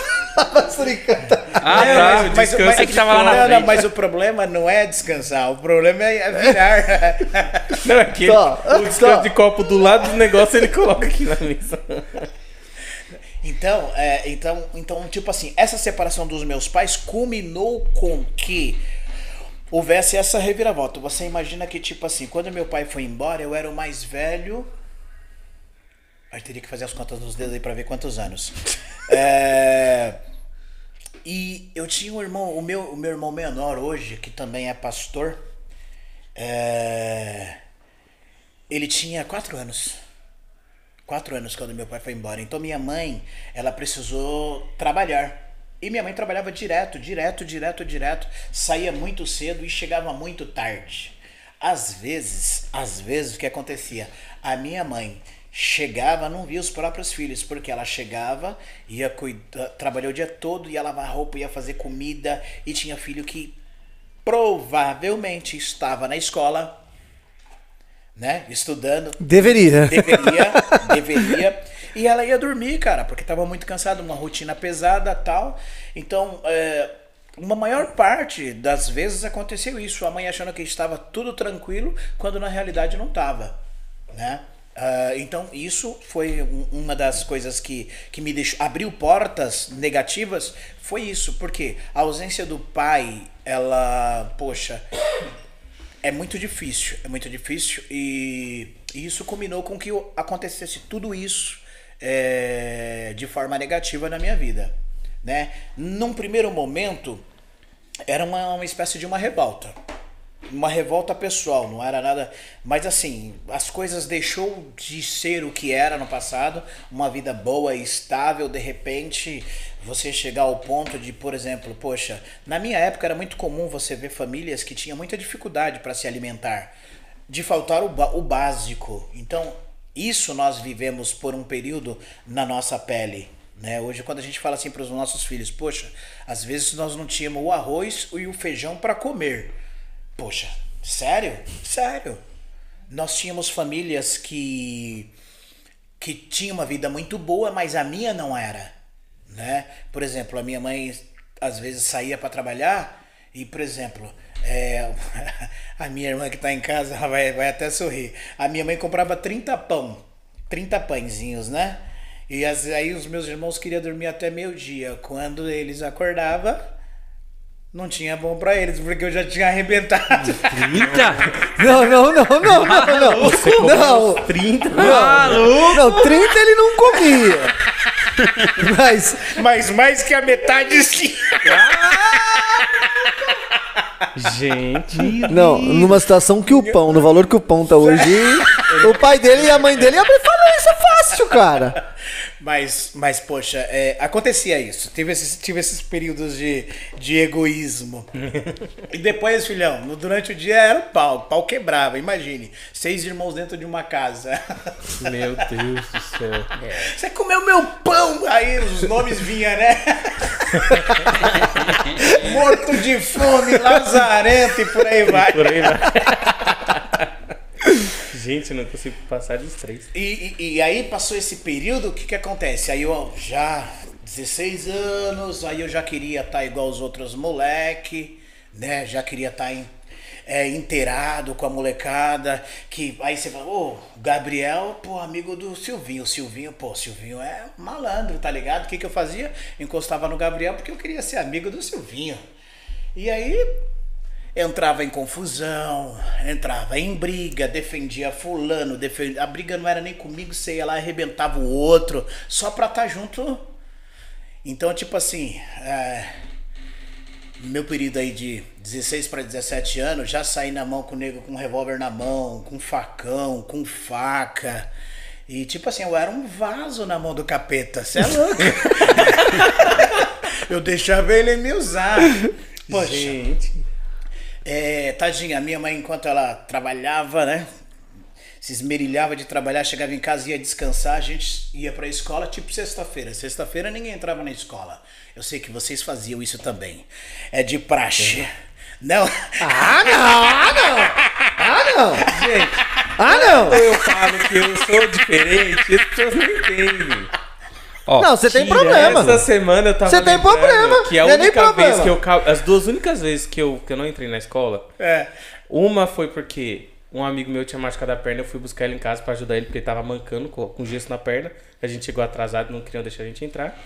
Suricata. Ah, É, tá. mas- mas- descansa mas- é que tava lá na não, não, mas o problema não é descansar, o problema é virar. Não, é que ele- Tó, o descanso de copo do lado do negócio ele coloca aqui na mesa. Então, é, então, então, tipo assim, essa separação dos meus pais culminou com que houvesse essa reviravolta. Você imagina que, tipo assim, quando meu pai foi embora, eu era o mais velho. Eu teria que fazer as contas nos dedos aí pra ver quantos anos. É, E eu tinha um irmão, o meu, o meu irmão menor hoje, que também é pastor. é, Ele tinha quatro anos quatro anos quando meu pai foi embora. Então minha mãe, ela precisou trabalhar. E minha mãe trabalhava direto, direto, direto, direto. Saía muito cedo e chegava muito tarde. Às vezes, às vezes o que acontecia? A minha mãe chegava, não via os próprios filhos, porque ela chegava, ia cuidar, trabalhou o dia todo, ia lavar roupa, ia fazer comida, e tinha filho que provavelmente estava na escola, né, estudando, Deveria. Deveria, deveria. E ela ia dormir, cara, porque tava muito cansada, uma rotina pesada tal. Então, é, uma maior parte das vezes aconteceu isso. A mãe achando que estava tudo tranquilo, quando na realidade não estava, né? Uh, então isso foi um, uma das coisas que, que me deixou abriu portas negativas foi isso porque a ausência do pai ela poxa é muito difícil é muito difícil e, e isso culminou com que acontecesse tudo isso é, de forma negativa na minha vida né? Num primeiro momento era uma, uma espécie de uma revolta uma revolta pessoal, não era nada. Mas assim, as coisas deixou de ser o que era no passado, uma vida boa e estável, de repente você chegar ao ponto de, por exemplo, poxa, na minha época era muito comum você ver famílias que tinham muita dificuldade para se alimentar, de faltar o, o básico. Então, isso nós vivemos por um período na nossa pele. Né? Hoje, quando a gente fala assim para os nossos filhos, poxa, às vezes nós não tínhamos o arroz e o feijão para comer. Poxa, sério? Sério. Nós tínhamos famílias que que tinham uma vida muito boa, mas a minha não era, né? Por exemplo, a minha mãe às vezes saía para trabalhar e, por exemplo, é, a minha irmã que está em casa ela vai, vai até sorrir. A minha mãe comprava 30 pão, 30 pãezinhos, né? E as, aí os meus irmãos queriam dormir até meio-dia. Quando eles acordavam, não tinha bom pra eles, porque eu já tinha arrebentado. 30? Não, não, não, não, não, não. Você Não. uns 30? Não, não, 30 ele não comia. Mas, Mas mais que a metade sim. Gente. não, numa situação que o pão, no valor que o pão tá hoje, o pai dele e a mãe dele abrem falência fácil, cara. Mas, mas poxa, é, acontecia isso. Tive esses, tive esses períodos de, de egoísmo. e depois, filhão, no, durante o dia era o pau. O pau quebrava, imagine. Seis irmãos dentro de uma casa. Meu Deus do céu. Você comeu meu pão! Aí os nomes vinham, né? Morto de fome, lazarento e por aí vai. Por aí vai. Gente, não consigo passar dos três. E, e, e aí passou esse período, o que que acontece? Aí eu já, 16 anos, aí eu já queria estar igual os outros moleque, né? Já queria estar em, é, inteirado com a molecada, que aí você fala, ô, Gabriel, pô, amigo do Silvinho. O Silvinho, pô, Silvinho é malandro, tá ligado? O que que eu fazia? Encostava no Gabriel porque eu queria ser amigo do Silvinho. E aí entrava em confusão, entrava em briga, defendia fulano, defendia... a briga não era nem comigo, você ia lá arrebentava o outro, só pra estar junto. Então, tipo assim, é, meu período aí de 16 para 17 anos, já saí na mão com o nego com um revólver na mão, com facão, com faca. E tipo assim, eu era um vaso na mão do capeta, você é louco? eu deixava ele me usar. Poxa, Gente. é, tadinha, minha mãe, enquanto ela trabalhava, né? Se esmerilhava de trabalhar, chegava em casa, ia descansar, a gente ia pra escola, tipo sexta-feira. Sexta-feira ninguém entrava na escola. Eu sei que vocês faziam isso também. É de praxe. Não. Ah, não, ah, não. Ah, não. Gente, Ah, não. quando eu falo que eu sou diferente, as pessoas não entendem. Ó, Não, você tem problema. Essa semana eu tava Você tem lembrando problema, Que a não é nem única vez problema. que eu... ca- As duas únicas vezes que eu, que eu não entrei na escola, É. uma foi porque um amigo meu tinha machucado a perna, eu fui buscar ele em casa pra ajudar ele, porque ele tava mancando com, com gesso na perna. A gente chegou atrasado, não queriam deixar a gente entrar.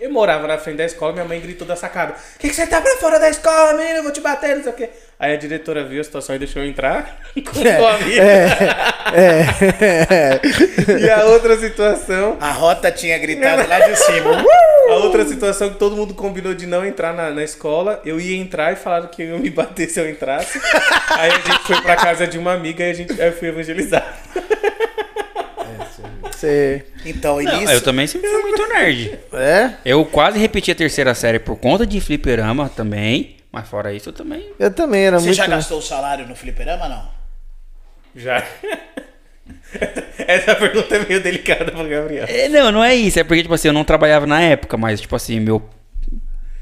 Eu morava na frente da escola, minha mãe gritou da sacada: O que, que você tá pra fora da escola, menino? Eu vou te bater, não sei o quê. Aí a diretora viu a situação e deixou eu entrar com o amigo. É, é. E a outra situação A rota tinha gritado lá de cima. A outra situação que todo mundo combinou de não entrar na, na escola, eu ia entrar e falaram que iam me bater se eu entrasse. aí a gente foi pra casa de uma amiga e a gente, aí eu fui evangelizar. Você. Então, Não, eu também sempre fui muito nerd. É? Eu quase repeti a terceira série por conta de fliperama também. Mas fora isso, eu também. Eu também era Você muito. já gastou o salário no fliperama, não? Já. Essa pergunta é meio delicada pro Gabriel. É, não, não é isso. É porque, tipo assim, eu não trabalhava na época, mas, tipo assim, meu.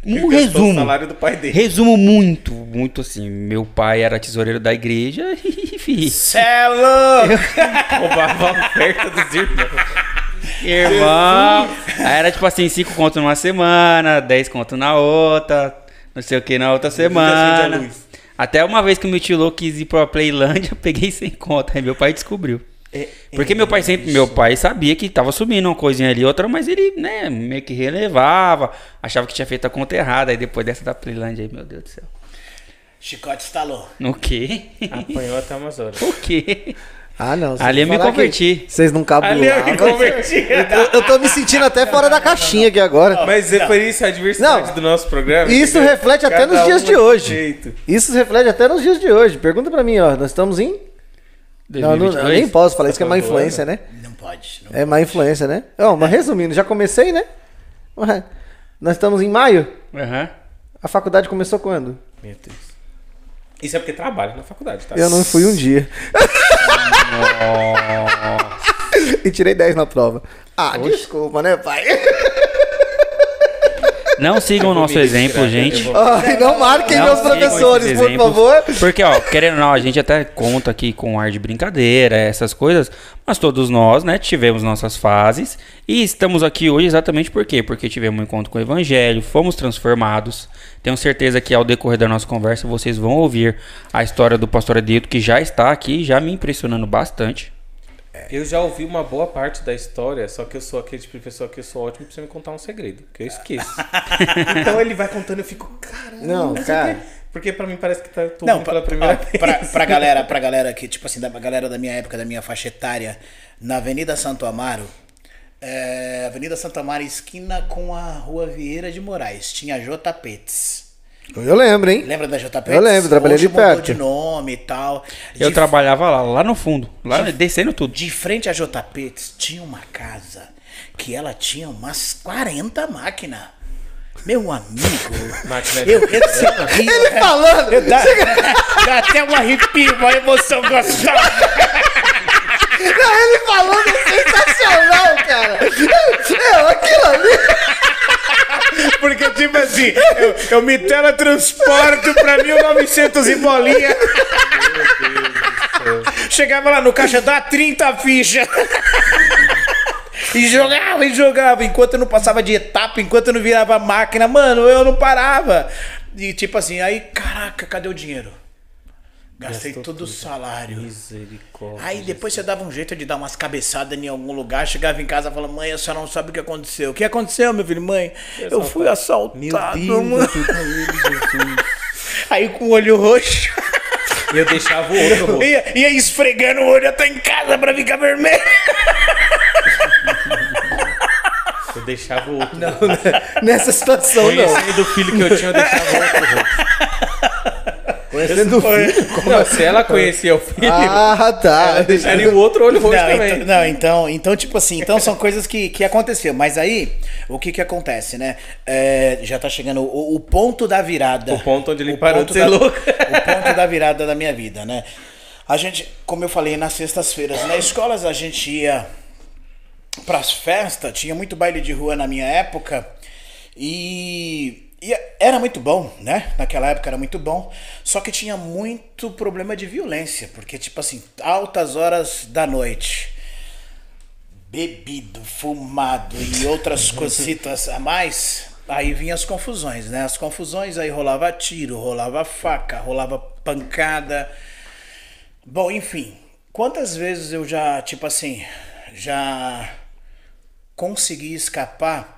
Um resumo. O salário do pai dele. Resumo muito, muito assim. Meu pai era tesoureiro da igreja e fiz. Cê é louco! Roubava a oferta dos irmãos. Irmão. Aí era tipo assim, 5 conto numa semana, 10 conto na outra, não sei o que na outra semana. Até uma vez que o meu tio quis ir pra Playlândia, eu peguei sem conta. Aí meu pai descobriu. É, Porque meu pai sempre, meu pai sabia que tava subindo uma coisinha ali, outra, mas ele, né, meio que relevava, achava que tinha feito a conta errada. Aí depois dessa da Playlândia aí, meu Deus do céu. Chicote estalou. No quê? Apanhou até umas horas. O quê? Ah, não. Ali eu me converti. Vocês não cabulavam. Ali eu me converti. Eu, eu tô me sentindo até fora da caixinha aqui agora. Mas é por isso a diversidade Não. do nosso programa. Isso reflete até nos dias um de é hoje. jeito. Isso reflete até nos dias de hoje. Pergunta pra mim, ó. Nós estamos em. Não, não, eu 2022? nem posso falar isso que é má Tá influência, né? Não pode. Não É má influência, né? Ó, mas resumindo, já comecei, né? Ué, Nós estamos em maio. Aham. A faculdade começou quando? Meu Deus. Isso é porque trabalha na faculdade, tá? Eu não fui um dia. e tirei 10 na prova. Ah, desculpa, né, pai? Não sigam o nosso exemplo, gente. Ai, não marquem Não meus professores, por exemplos. favor. Porque, ó, querendo ou não, a gente até conta aqui com ar de brincadeira, essas coisas, mas todos nós, né, tivemos nossas fases e estamos aqui hoje exatamente por quê? Porque tivemos um encontro com o Evangelho, fomos transformados. Tenho certeza que ao decorrer da nossa conversa vocês vão ouvir a história do pastor Adito, que já está aqui, já me impressionando bastante. Eu já ouvi uma boa parte da história, só que eu sou aquele tipo de pessoa que eu sou ótimo pra você me contar um segredo, que eu esqueço. então ele vai contando e eu fico, caramba. Não, cara. Porque pra mim parece que tá tô Não, pra, pela primeira ó, vez. pra, pra galera, pra galera que, tipo assim, da galera da minha época, da minha faixa etária, na Avenida Santo Amaro, é, Avenida Santo Amaro, esquina com a Rua Vieira de Moraes, tinha J Tapetes. Eu lembro, hein? Lembra da J Tapetes? Eu lembro, trabalhei Hoje ali mudou perto. de nome e tal. Eu de, trabalhava lá, lá no fundo, lá descendo tudo. de frente a J Tapetes tinha uma casa que ela tinha umas 40 máquinas. Meu amigo, Máquina de- eu recebi. Ele falando. Dá, dá até um arrepio, uma emoção gostosa. Não, ele falando é sensacional, cara. É, aquilo ali. Porque, tipo assim, eu, eu me teletransporto pra 1900 e bolinha. Chegava lá no caixa, dá 30 fichas. E jogava e jogava, enquanto eu não passava de etapa, enquanto eu não virava máquina, mano, eu não parava. E tipo assim, aí, caraca, cadê o dinheiro? Gastei Gastou todo o salário. Misericórdia. Aí depois você dava um jeito de dar umas cabeçadas em algum lugar, chegava em casa e falava, mãe, a senhora não sabe o que aconteceu. O que aconteceu, meu filho? Mãe, eu fui assaltado, Meu Deus, mano. Jesus. Aí com o olho roxo, Eu deixava o outro rosto. ia, ia esfregando o olho até em casa pra ficar vermelho. Eu deixava o outro. Nessa situação, não. Conhecendo o filho que eu tinha, eu deixava o outro rosto. Conhecendo o filho. Não, se ela conhecia o filho, Ah, tá. deixaria o outro olho roxo Não, também. então, não, então, então, tipo assim, então são coisas que, que aconteceu. Mas aí, o que que acontece, né? É, já tá chegando o, o ponto da virada. O ponto onde ele O parou de ser da- louco. O ponto da virada da minha vida, né? A gente, como eu falei, nas sextas-feiras, nas escolas a gente ia pras festas, tinha muito baile de rua na minha época. E, e era muito bom, né? Naquela época era muito bom. Só que tinha muito problema de violência, porque, tipo assim, altas horas da noite, bebido, fumado e outras cositas a mais, aí vinham as confusões, né? As confusões, aí rolava tiro, rolava faca, rolava pancada. Bom, enfim, quantas vezes eu já, tipo assim, já consegui escapar,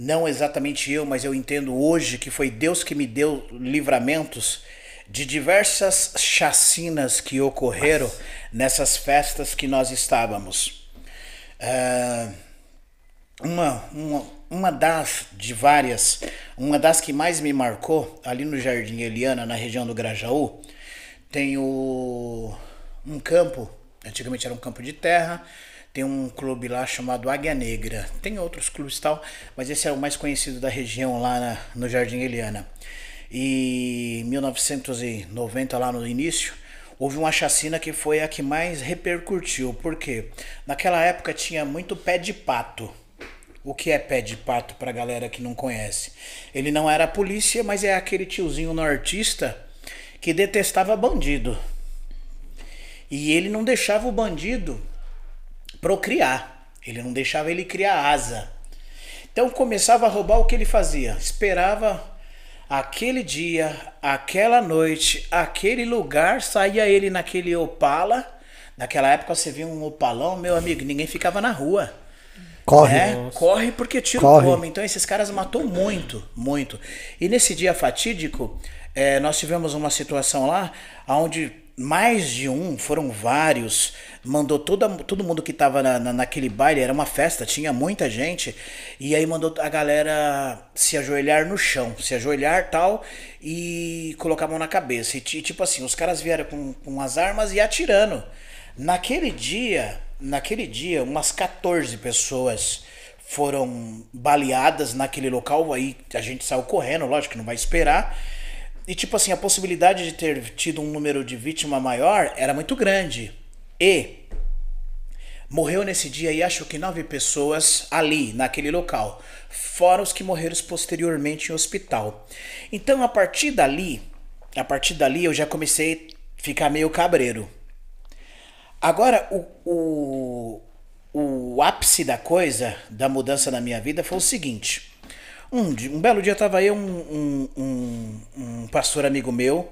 não exatamente eu, mas eu entendo hoje que foi Deus que me deu livramentos de diversas chacinas que ocorreram nessas festas que nós estávamos. Ah, uma, uma, uma das de várias, uma das que mais me marcou, ali no Jardim Eliana, na região do Grajaú, tem o, um campo, antigamente era um campo de terra, tem um clube lá chamado Águia Negra. Tem outros clubes e tal, mas esse é o mais conhecido da região lá na- no Jardim Eliana. E em 1990, lá no início, houve uma chacina que foi a que mais repercutiu. Por quê? Naquela época tinha muito pé de pato. O que é pé de pato pra galera que não conhece? Ele não era polícia, mas é aquele tiozinho nortista que detestava bandido. E ele não deixava o bandido procriar. Ele não deixava ele criar asa. Então começava a roubar o que ele fazia. Esperava aquele dia, aquela noite, aquele lugar, saía ele naquele Opala. Naquela época você via um Opalão, meu amigo, ninguém ficava na rua. Corre. É, corre porque tira Corre. o come. Então esses caras matou muito, muito. E nesse dia fatídico, é, nós tivemos uma situação lá onde mais de um, foram vários, mandou toda, todo mundo que tava na, na- naquele baile, era uma festa, tinha muita gente, e aí mandou a galera se ajoelhar no chão, se ajoelhar tal, e colocar a mão na cabeça. E ti- tipo assim, os caras vieram com, com as armas e atirando. Naquele dia, naquele dia, umas 14 pessoas foram baleadas naquele local, aí a gente saiu correndo, lógico que não vai esperar. E tipo assim, a possibilidade de ter tido um número de vítima maior era muito grande. E morreu nesse dia aí acho que nove pessoas ali, naquele local. Fora os que morreram posteriormente em hospital. Então a partir dali, a partir dali eu já comecei a ficar meio cabreiro. Agora, o, o, o ápice da coisa, da mudança na minha vida, foi o seguinte. Um, um belo dia tava eu, um, um, um, pastor amigo meu,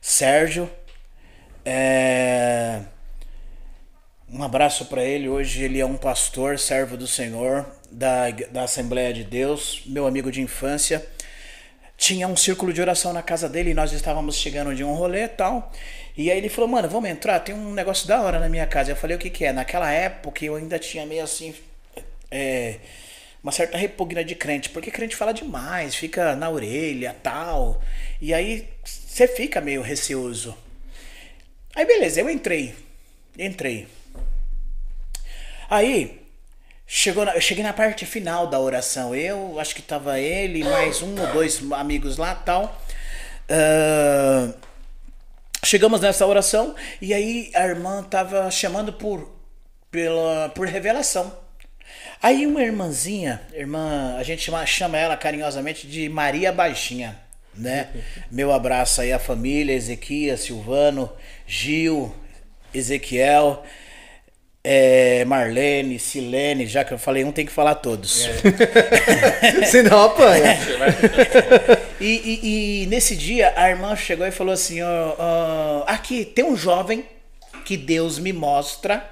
Sérgio. é, um abraço para ele. Hoje ele é um pastor, servo do Senhor, da, da Assembleia de Deus, meu amigo de infância. Tinha um círculo de oração na casa dele e nós estávamos chegando de um rolê e tal. E aí ele falou, mano, vamos entrar? Tem um negócio da hora na minha casa. Eu falei, o que que é? Naquela época eu ainda tinha meio assim... é, uma certa repugna de crente, porque crente fala demais, fica na orelha, tal. E aí você fica meio receoso. Aí beleza, eu entrei. Entrei. Aí, chegou na- eu cheguei na parte final da oração. Eu, acho que tava ele, mais um ou dois amigos lá tal. Ah, chegamos nessa oração e aí a irmã tava chamando por, pela, por revelação. Aí uma irmãzinha, irmã, a gente chama, chama ela carinhosamente de Maria Baixinha, né? Meu abraço aí à família, Ezequias, Silvano, Gil, Ezequiel, é, Marlene, Silene, já que eu falei um, tem que falar todos. Senão apanha. E, e- e nesse dia a irmã chegou e falou assim: ó, ó, aqui tem um jovem que Deus me mostra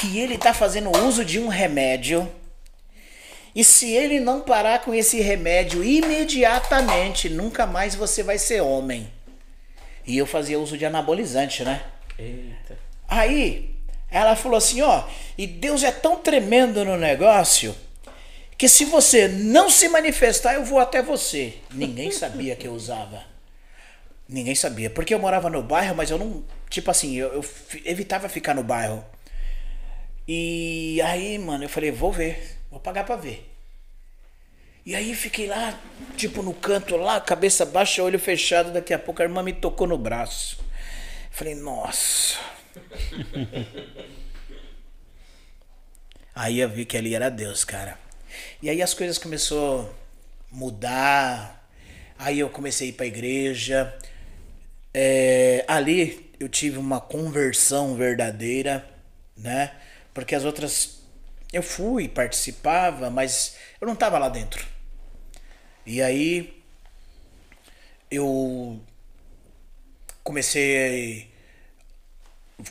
que ele tá fazendo uso de um remédio. E se ele não parar com esse remédio imediatamente, nunca mais você vai ser homem. E eu fazia uso de anabolizante, né? Eita. Aí ela falou assim, ó, e Deus é tão tremendo no negócio que se você não se manifestar, eu vou até você. Ninguém sabia que eu usava. Ninguém sabia, porque eu morava no bairro, mas eu não, tipo assim, eu, eu evitava ficar no bairro. E aí, mano, eu falei, vou ver, vou pagar pra ver. E aí fiquei lá, tipo no canto lá, cabeça baixa, olho fechado, daqui a pouco a irmã me tocou no braço. Falei, nossa. Aí eu vi que ali era Deus, cara. E aí as coisas começou a mudar. Aí eu comecei a ir pra igreja. É, ali eu tive uma conversão verdadeira, né? Porque as outras eu fui, participava, mas eu não tava lá dentro. E aí eu comecei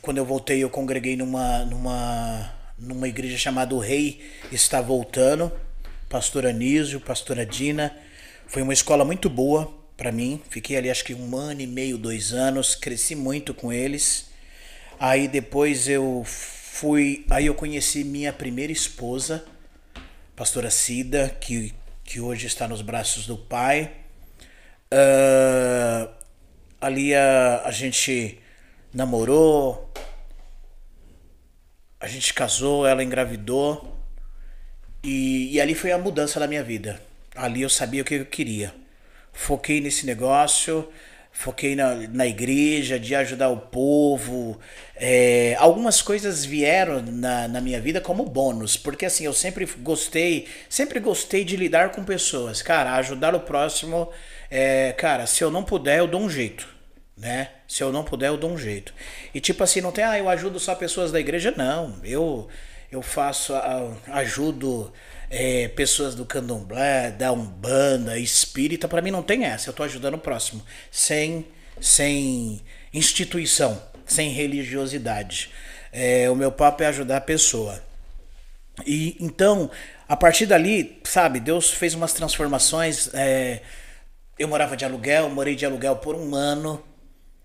quando eu voltei eu congreguei numa numa numa igreja chamada O Rei está voltando. Pastor Anísio pastora Dina. Foi uma escola muito boa para mim. Fiquei ali acho que um ano e meio dois anos. Cresci muito com eles. Aí depois eu fui aí eu conheci minha primeira esposa pastora Cida que que hoje está nos braços do pai Ah, ali a, a gente namorou, a gente casou, ela engravidou. E, e ali foi a mudança da minha vida. Ali eu sabia o que eu queria. Foquei nesse negócio, foquei na, na igreja, de ajudar o povo. É, algumas coisas vieram na, na minha vida como bônus, porque assim, eu sempre gostei, sempre gostei de lidar com pessoas. Cara, ajudar o próximo, é, cara, se eu não puder, eu dou um jeito né? Se eu não puder, eu dou um jeito. E tipo assim, não tem, ah, eu ajudo só pessoas da igreja, não. Eu eu faço, ajudo é, pessoas do candomblé, da umbanda, espírita. Pra mim não tem essa. Eu tô ajudando o próximo, sem, sem instituição, sem religiosidade. É, o meu papo é ajudar a pessoa. E então, a partir dali, sabe, Deus fez umas transformações. é, eu morava de aluguel, morei de aluguel por um ano.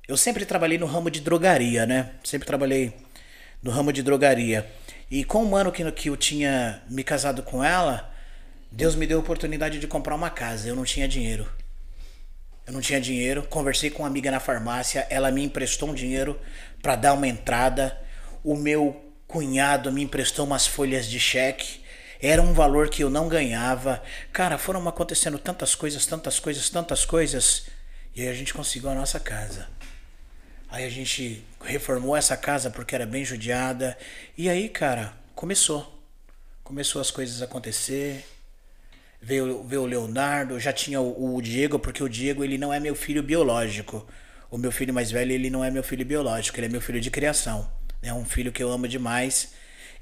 Eu sempre trabalhei no ramo de drogaria, né? Sempre trabalhei no ramo de drogaria. E com um ano que, que eu tinha me casado com ela, Deus me deu a oportunidade de comprar uma casa. Eu não tinha dinheiro. Eu não tinha dinheiro. Conversei com uma amiga na farmácia. Ela me emprestou um dinheiro para dar uma entrada. O meu cunhado me emprestou umas folhas de cheque. Era um valor que eu não ganhava. Cara, foram acontecendo tantas coisas, tantas coisas, tantas coisas. E aí a gente conseguiu a nossa casa. Aí a gente reformou essa casa porque era bem judiada. E aí, cara, começou. Começou as coisas a acontecer. Veio, veio o Leonardo, já tinha o, o Diego, porque o Diego ele não é meu filho biológico. O meu filho mais velho ele não é meu filho biológico, ele é meu filho de criação. É um filho que eu amo demais.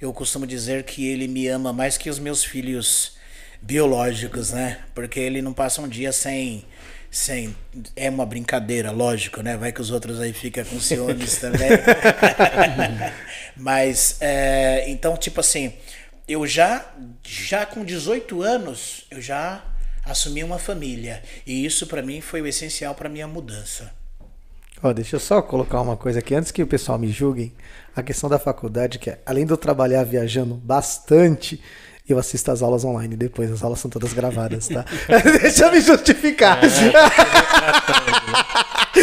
Eu costumo dizer que ele me ama mais que os meus filhos biológicos, né? Porque ele não passa um dia sem sem é uma brincadeira, lógico, né? Vai que os outros aí ficam com ciúmes também. Mas é, então, tipo assim, eu já já com 18 anos, eu já assumi uma família e isso pra mim foi o essencial pra minha mudança. Ó, deixa eu só colocar uma coisa aqui antes que o pessoal me julguem. A questão da faculdade, que é, além de eu trabalhar viajando bastante, eu assisto as aulas online depois. As aulas são todas gravadas, tá? deixa eu me justificar.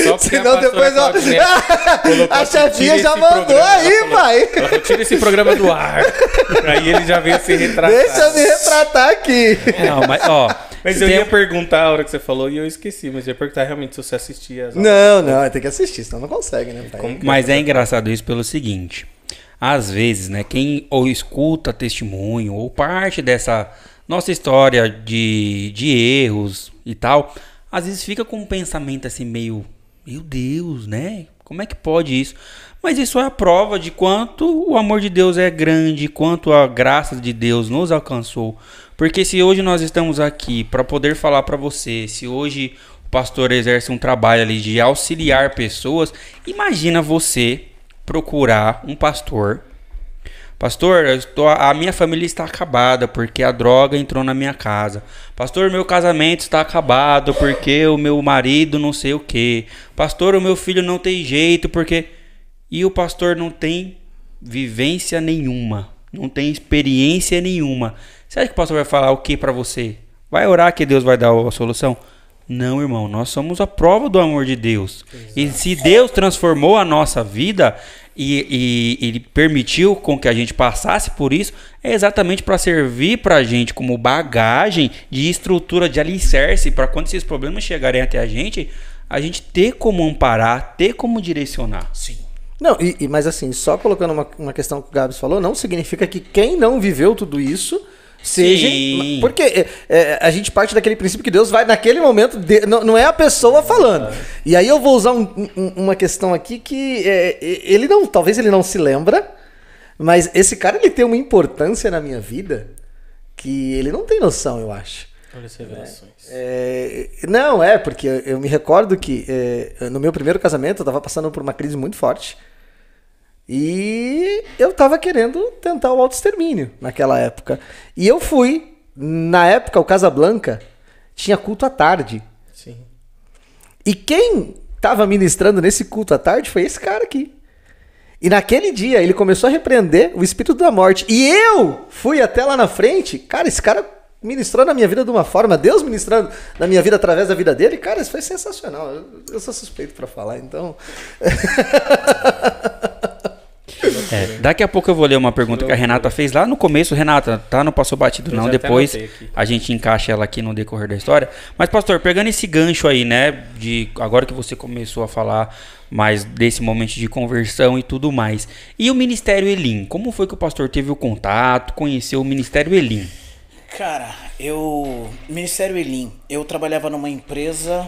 Só porque Senão a depois, a assim, chefinha "Tira já mandou programa", aí, pai. Tira esse programa do ar. Aí ele já veio se retratar. Deixa eu me retratar aqui. Não, mas, ó. Mas eu tem- ia perguntar a hora que você falou e eu esqueci, mas eu ia perguntar realmente se você assistia as Não, não, tem que assistir, senão não consegue, né, pai? Como que Mas é engraçado isso pelo seguinte. Às vezes, né, quem ou escuta testemunho ou parte dessa nossa história de, de erros e tal, às vezes fica com um pensamento assim meio, meu Deus, né? Como é que pode isso? Mas isso é a prova de quanto o amor de Deus é grande, quanto a graça de Deus nos alcançou. Porque se hoje nós estamos aqui para poder falar para você, se hoje o pastor exerce um trabalho ali de auxiliar pessoas, imagina você procurar um pastor. Pastor, estou, a minha família está acabada porque a droga entrou na minha casa. Pastor, meu casamento está acabado porque o meu marido não sei o que. Pastor, o meu filho não tem jeito porque. E o pastor não tem vivência nenhuma, não tem experiência nenhuma. Acha que o pastor vai falar o que para você? Vai orar que Deus vai dar a solução? Não, irmão, nós somos a prova do amor de Deus. E se Deus transformou a nossa vida e, e ele permitiu com que a gente passasse por isso, é exatamente para servir para a gente como bagagem de estrutura de alicerce para quando esses problemas chegarem até a gente, a gente ter como amparar, ter como direcionar. Sim. Não, e, e- mas assim, só colocando uma, uma questão que o Gabs falou, não significa que quem não viveu tudo isso seja. Sim. Porque é, é, a gente parte daquele princípio que Deus vai naquele momento, de- não, não é a pessoa falando. E aí eu vou usar um- um- uma questão aqui que é, é, ele não, talvez ele não se lembra, mas esse cara ele tem uma importância na minha vida que ele não tem noção, eu acho. Olha revelações. É, não, é, porque eu, eu me recordo que é, no meu primeiro casamento eu tava passando por uma crise muito forte. E eu tava querendo tentar o autoextermínio naquela época. E eu fui, na época, o Casablanca tinha culto à tarde. Sim. E quem tava ministrando nesse culto à tarde foi esse cara aqui. E naquele dia ele começou a repreender o espírito da morte. E eu fui até lá na frente. Cara, esse cara ministrou na minha vida de uma forma, Deus ministrando na minha vida através da vida dele. Cara, isso foi sensacional. Eu, eu sou suspeito pra falar, então. É, daqui a pouco eu vou ler uma pergunta que a Renata fez lá no começo. Renata, tá? Não passou batido não. Depois a gente encaixa ela aqui no decorrer da história. Mas, pastor, pegando esse gancho aí, né? De agora que você começou a falar mais desse momento de conversão e tudo mais. E o Ministério Elim? Como foi que o pastor teve o contato, conheceu o Ministério Elim? Cara, eu. Ministério Elim, eu trabalhava numa empresa.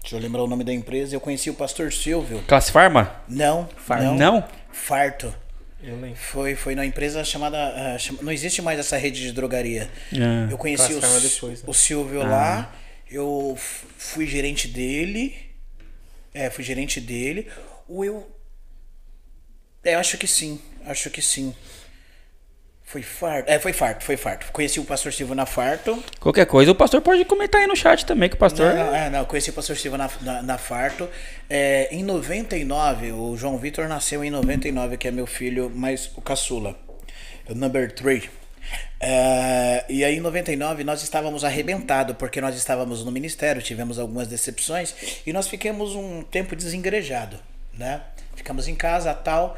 Deixa eu lembrar o nome da empresa. Eu conheci o pastor Silvio. Classe Farma? Não, não. Não? Farto. Eu lembro. Foi, foi na empresa chamada. ah, chama- não existe mais essa rede de drogaria. Ah. Eu conheci o, depois, né? o Silvio lá, eu fui gerente dele. É, fui gerente dele. O eu. É, acho que sim. Acho que sim. Foi farto. É, foi farto, foi farto. Conheci o pastor Silvio na farto. Qualquer coisa, o pastor pode comentar aí no chat também, que o pastor. Não, não, é, não, conheci o pastor Silva na, na, na Farto. É, em 99, o João Vitor nasceu em 99, que é meu filho, mais o caçula. O number 3. e aí em 99 nós estávamos arrebentados, porque nós estávamos no ministério, tivemos algumas decepções e nós ficamos um tempo desengrejado, né? Ficamos em casa tal.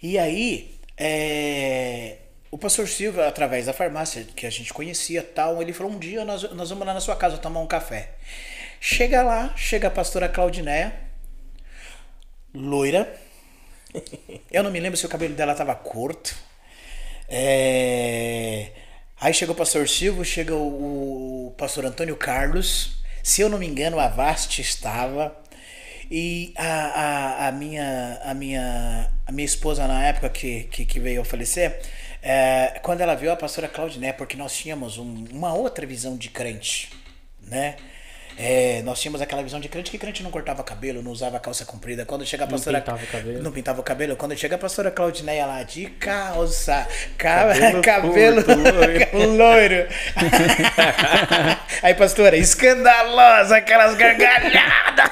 E aí, é, o pastor Silva, através da farmácia que a gente conhecia tal, ele falou: um dia nós, nós vamos lá na sua casa tomar um café. Chega lá, chega a pastora Claudinéia, loira. Eu não me lembro se o cabelo dela estava curto. É, Aí chega o pastor Silvio, chega o, o pastor Antônio Carlos. Se eu não me engano, a Vaste estava. E a, a, a, minha, a, minha, a minha esposa, na época que, que, que veio a falecer, é, quando ela viu a pastora Claudiné, porque nós tínhamos um- uma outra visão de crente, né? É, nós tínhamos aquela visão de crente que crente não cortava cabelo, não usava calça comprida. Quando chega a Não pastora. pintava o cabelo. Não pintava o cabelo. Quando chega a pastora Claudineia lá de calça, ca- Cabelo cabelo, curto, loiro. Aí, pastora, escandalosa, aquelas gargalhadas.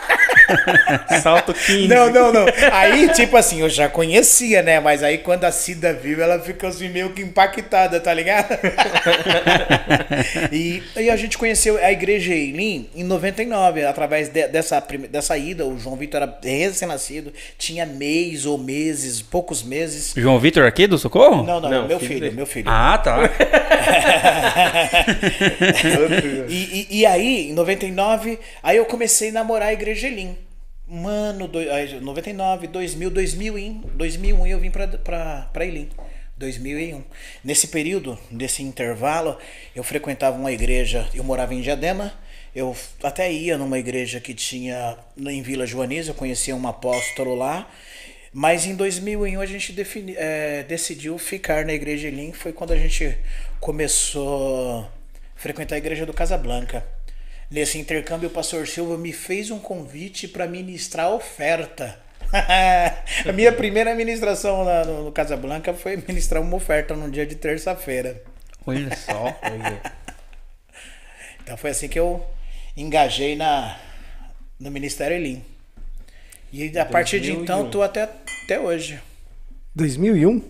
Salto 15. Não, não, não. Aí, tipo assim, eu já conhecia, né? Mas aí quando a Cida viu, ela ficou assim meio que impactada, tá ligado? e aí a gente conheceu a igreja Eilim em 99, através de- dessa, dessa ida. O João Vitor era recém-nascido, tinha mês ou meses, poucos meses. João Vitor aqui do Socorro? Não, não, Não, meu filho filho, meu filho. Ah, tá. e, e, e aí, em 99, aí eu comecei a namorar a igreja Elim. Mano, do, aí, 99, 2000, 2001, 2001 eu vim pra, pra, pra Elim. 2001. Nesse período, nesse intervalo, eu frequentava uma igreja, eu morava em Diadema, eu até ia numa igreja que tinha em Vila Joaniza, eu conhecia um apóstolo lá, mas em 2001 a gente defini, eh, decidiu ficar na igreja Elim, foi quando a gente começou a frequentar a igreja do Casablanca. Nesse intercâmbio, o pastor Silva me fez um convite para ministrar oferta. a minha primeira ministração lá no, no Casablanca foi ministrar uma oferta num dia de terça-feira. Olha só. Olha. Então foi assim que eu engajei na, no Ministério Elim. E a partir de 2001. então, tô até, até hoje. 2001?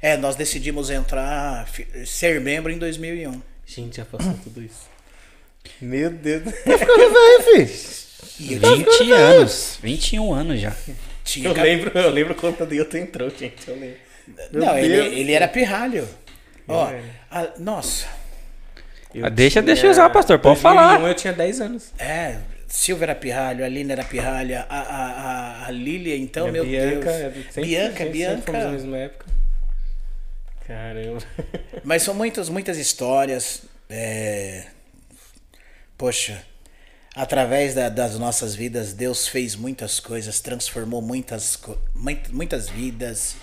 É, nós decidimos entrar, ser membro em 2001. Gente, já passou tudo isso. Meu Deus. Ficando velho, filho. E eu 20 anos. 21 anos já. tinha Eu cab- lembro, eu lembro quando o Dilton entrou, gente. Eu lembro. Não, ele, ele era pirralho. Ó, É. a- nossa, Eu deixa- tinha- deixa eu usar, pastor, pode 2001 falar. eu tinha 10 anos. é, Silvia era pirralho, a Lina era pirralha, a, a, a, a Lília, então, E meu Bianca, Deus. sempre- Bianca, sempre- sempre fomos na Bianca. mesma época. Caramba. Mas são muitas, muitas histórias. é, Poxa, através da- das nossas vidas, Deus fez muitas coisas, transformou muitas, muitas vidas,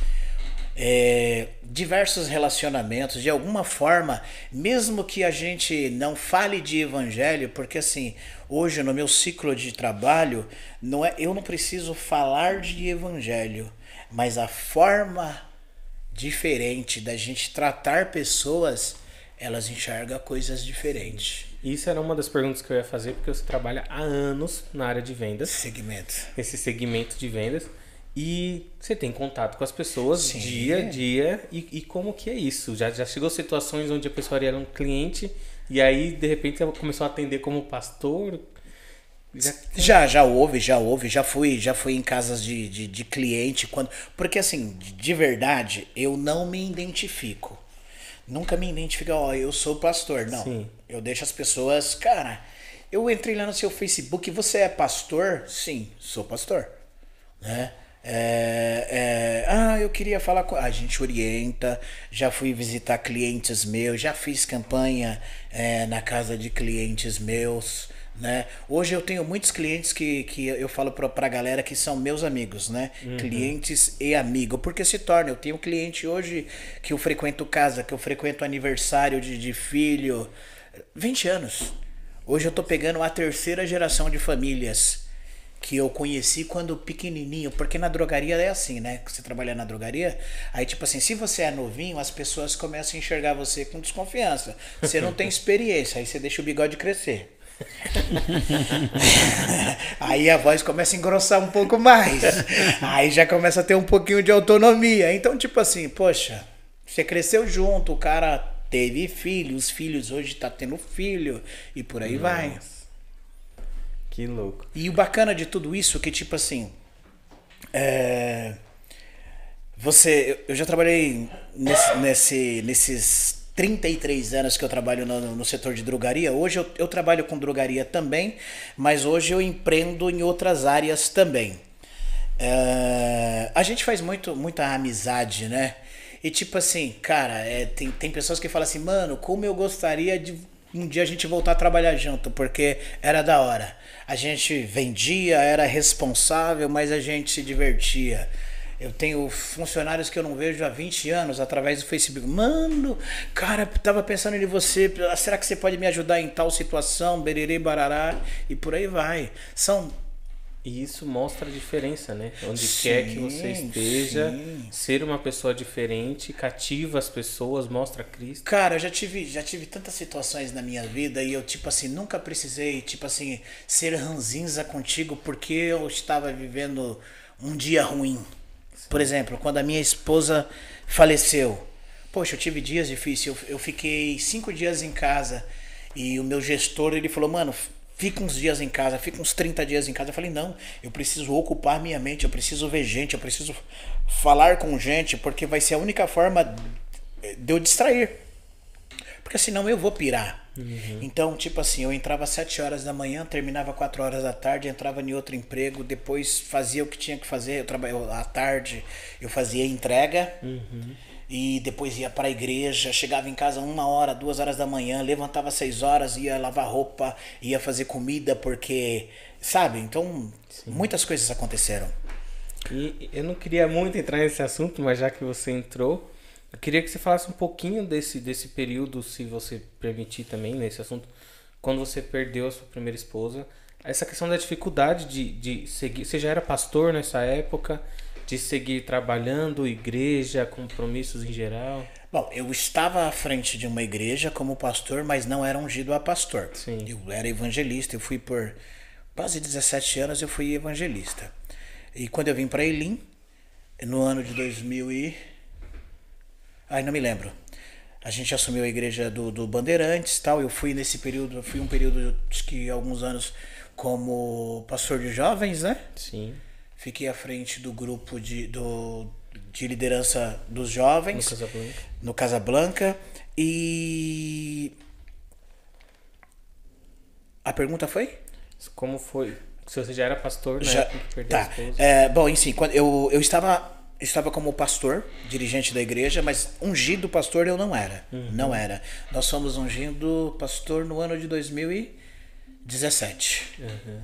é, diversos relacionamentos. De alguma forma, mesmo que a gente não fale de evangelho, porque assim, hoje no meu ciclo de trabalho, não é, eu não preciso falar de evangelho, mas a forma diferente da gente tratar pessoas, elas enxergam coisas diferentes. Isso era uma das perguntas que eu ia fazer, porque você trabalha há anos na área de vendas, Segmento. nesse segmento de vendas, e você tem contato com as pessoas Sim. dia a dia, e, e como que é isso? Já, já chegou situações onde a pessoa era um cliente, e aí, de repente, ela começou a atender como pastor? Já... Já, já houve, já houve, já fui, já fui em casas de, de, de cliente quando. Porque assim, de- de verdade, eu não me identifico. Nunca me identifico, ó, eu sou pastor. Não. Sim. Eu deixo as pessoas, cara, eu entrei lá no seu Facebook, você é pastor? Sim, sou pastor. Né? É, é, ah, eu queria falar com. A gente orienta, já fui visitar clientes meus, já fiz campanha é, na casa de clientes meus, Né? Hoje eu tenho muitos clientes que, que eu falo pra, pra galera que são meus amigos, né? Clientes e amigo, porque se torna. Eu tenho um cliente hoje que eu frequento casa, que eu frequento aniversário de, de filho. 20 anos. Hoje eu tô pegando a terceira geração de famílias que eu conheci quando pequenininho, porque na drogaria é assim, né? Você trabalha na drogaria, aí tipo assim, se você é novinho, as pessoas começam a enxergar você com desconfiança. Você não tem experiência, aí você deixa o bigode crescer. Aí a voz começa a engrossar um pouco mais. Aí já começa a ter um pouquinho de autonomia. Então, tipo assim, poxa, você cresceu junto, o cara teve filho, os filhos hoje tá tendo filho e por aí vai. Que louco. E o bacana de tudo isso é que, tipo assim. é, Você. Eu já trabalhei nesse, nesse- nesses 33 anos que eu trabalho no, no setor de drogaria. Hoje eu, eu trabalho com drogaria também, mas hoje eu empreendo em outras áreas também. É, a gente faz muito, muita amizade, né? E tipo assim, cara, é, tem, tem pessoas que falam assim, mano, como eu gostaria de um dia a gente voltar a trabalhar junto, porque era da hora. A gente vendia, era responsável, mas a gente se divertia. Eu tenho funcionários que eu não vejo há 20 anos através do Facebook. Mano, cara, tava pensando em você. Será que você pode me ajudar em tal situação? Bererê, barará. E por aí vai. São E isso mostra a diferença, né? Onde Sim, quer que você esteja, sim. ser uma pessoa diferente, cativa as pessoas, mostra Cristo. Cara, eu já tive, já tive tantas situações na minha vida e eu, tipo assim, nunca precisei, tipo assim, ser ranzinza contigo porque eu estava vivendo um dia ruim. Por exemplo, quando a minha esposa faleceu. Poxa, eu tive dias difíceis. Eu, eu fiquei cinco dias em casa e o meu gestor, ele falou, mano, fica uns dias em casa, fica uns 30 dias em casa. Eu falei, não, eu preciso ocupar minha mente, eu preciso ver gente, eu preciso falar com gente, porque vai ser a única forma de eu distrair. Porque senão eu vou pirar. Então, tipo assim, eu entrava às 7 horas da manhã, terminava 4 horas da tarde, entrava em outro emprego, depois fazia o que tinha que fazer. Eu trabalhava à tarde, eu fazia entrega. E depois ia para a igreja, chegava em casa uma hora, duas horas da manhã, levantava seis horas, ia lavar roupa, ia fazer comida, porque, sabe? Então, muitas coisas aconteceram. E eu não queria muito entrar nesse assunto, mas já que você entrou, eu queria que você falasse um pouquinho desse, desse período, se você permitir também, nesse assunto, quando você perdeu a sua primeira esposa. Essa questão da dificuldade de, de seguir. Você já era pastor nessa época, de seguir trabalhando, igreja, compromissos em geral? Bom, eu estava à frente de uma igreja como pastor, mas não era ungido a pastor. Sim. Eu era evangelista, eu fui por quase 17 anos eu fui evangelista. E quando eu vim para Elim, no ano de 2000 e Ai, não me lembro. A gente assumiu a igreja do, do Bandeirantes, tal. Eu fui nesse período, fui um período acho que alguns anos como pastor de jovens, né? Sim. Fiquei à frente do grupo de, do, de liderança dos jovens No Casablanca. no Casablanca e a pergunta foi? Como foi? Se você já era pastor na Já- tá. É, bom, enfim, quando eu, eu estava estava como pastor, dirigente da igreja, mas ungido pastor eu não era. Uhum. Não era. Nós fomos ungindo pastor no ano de 2017. Uhum.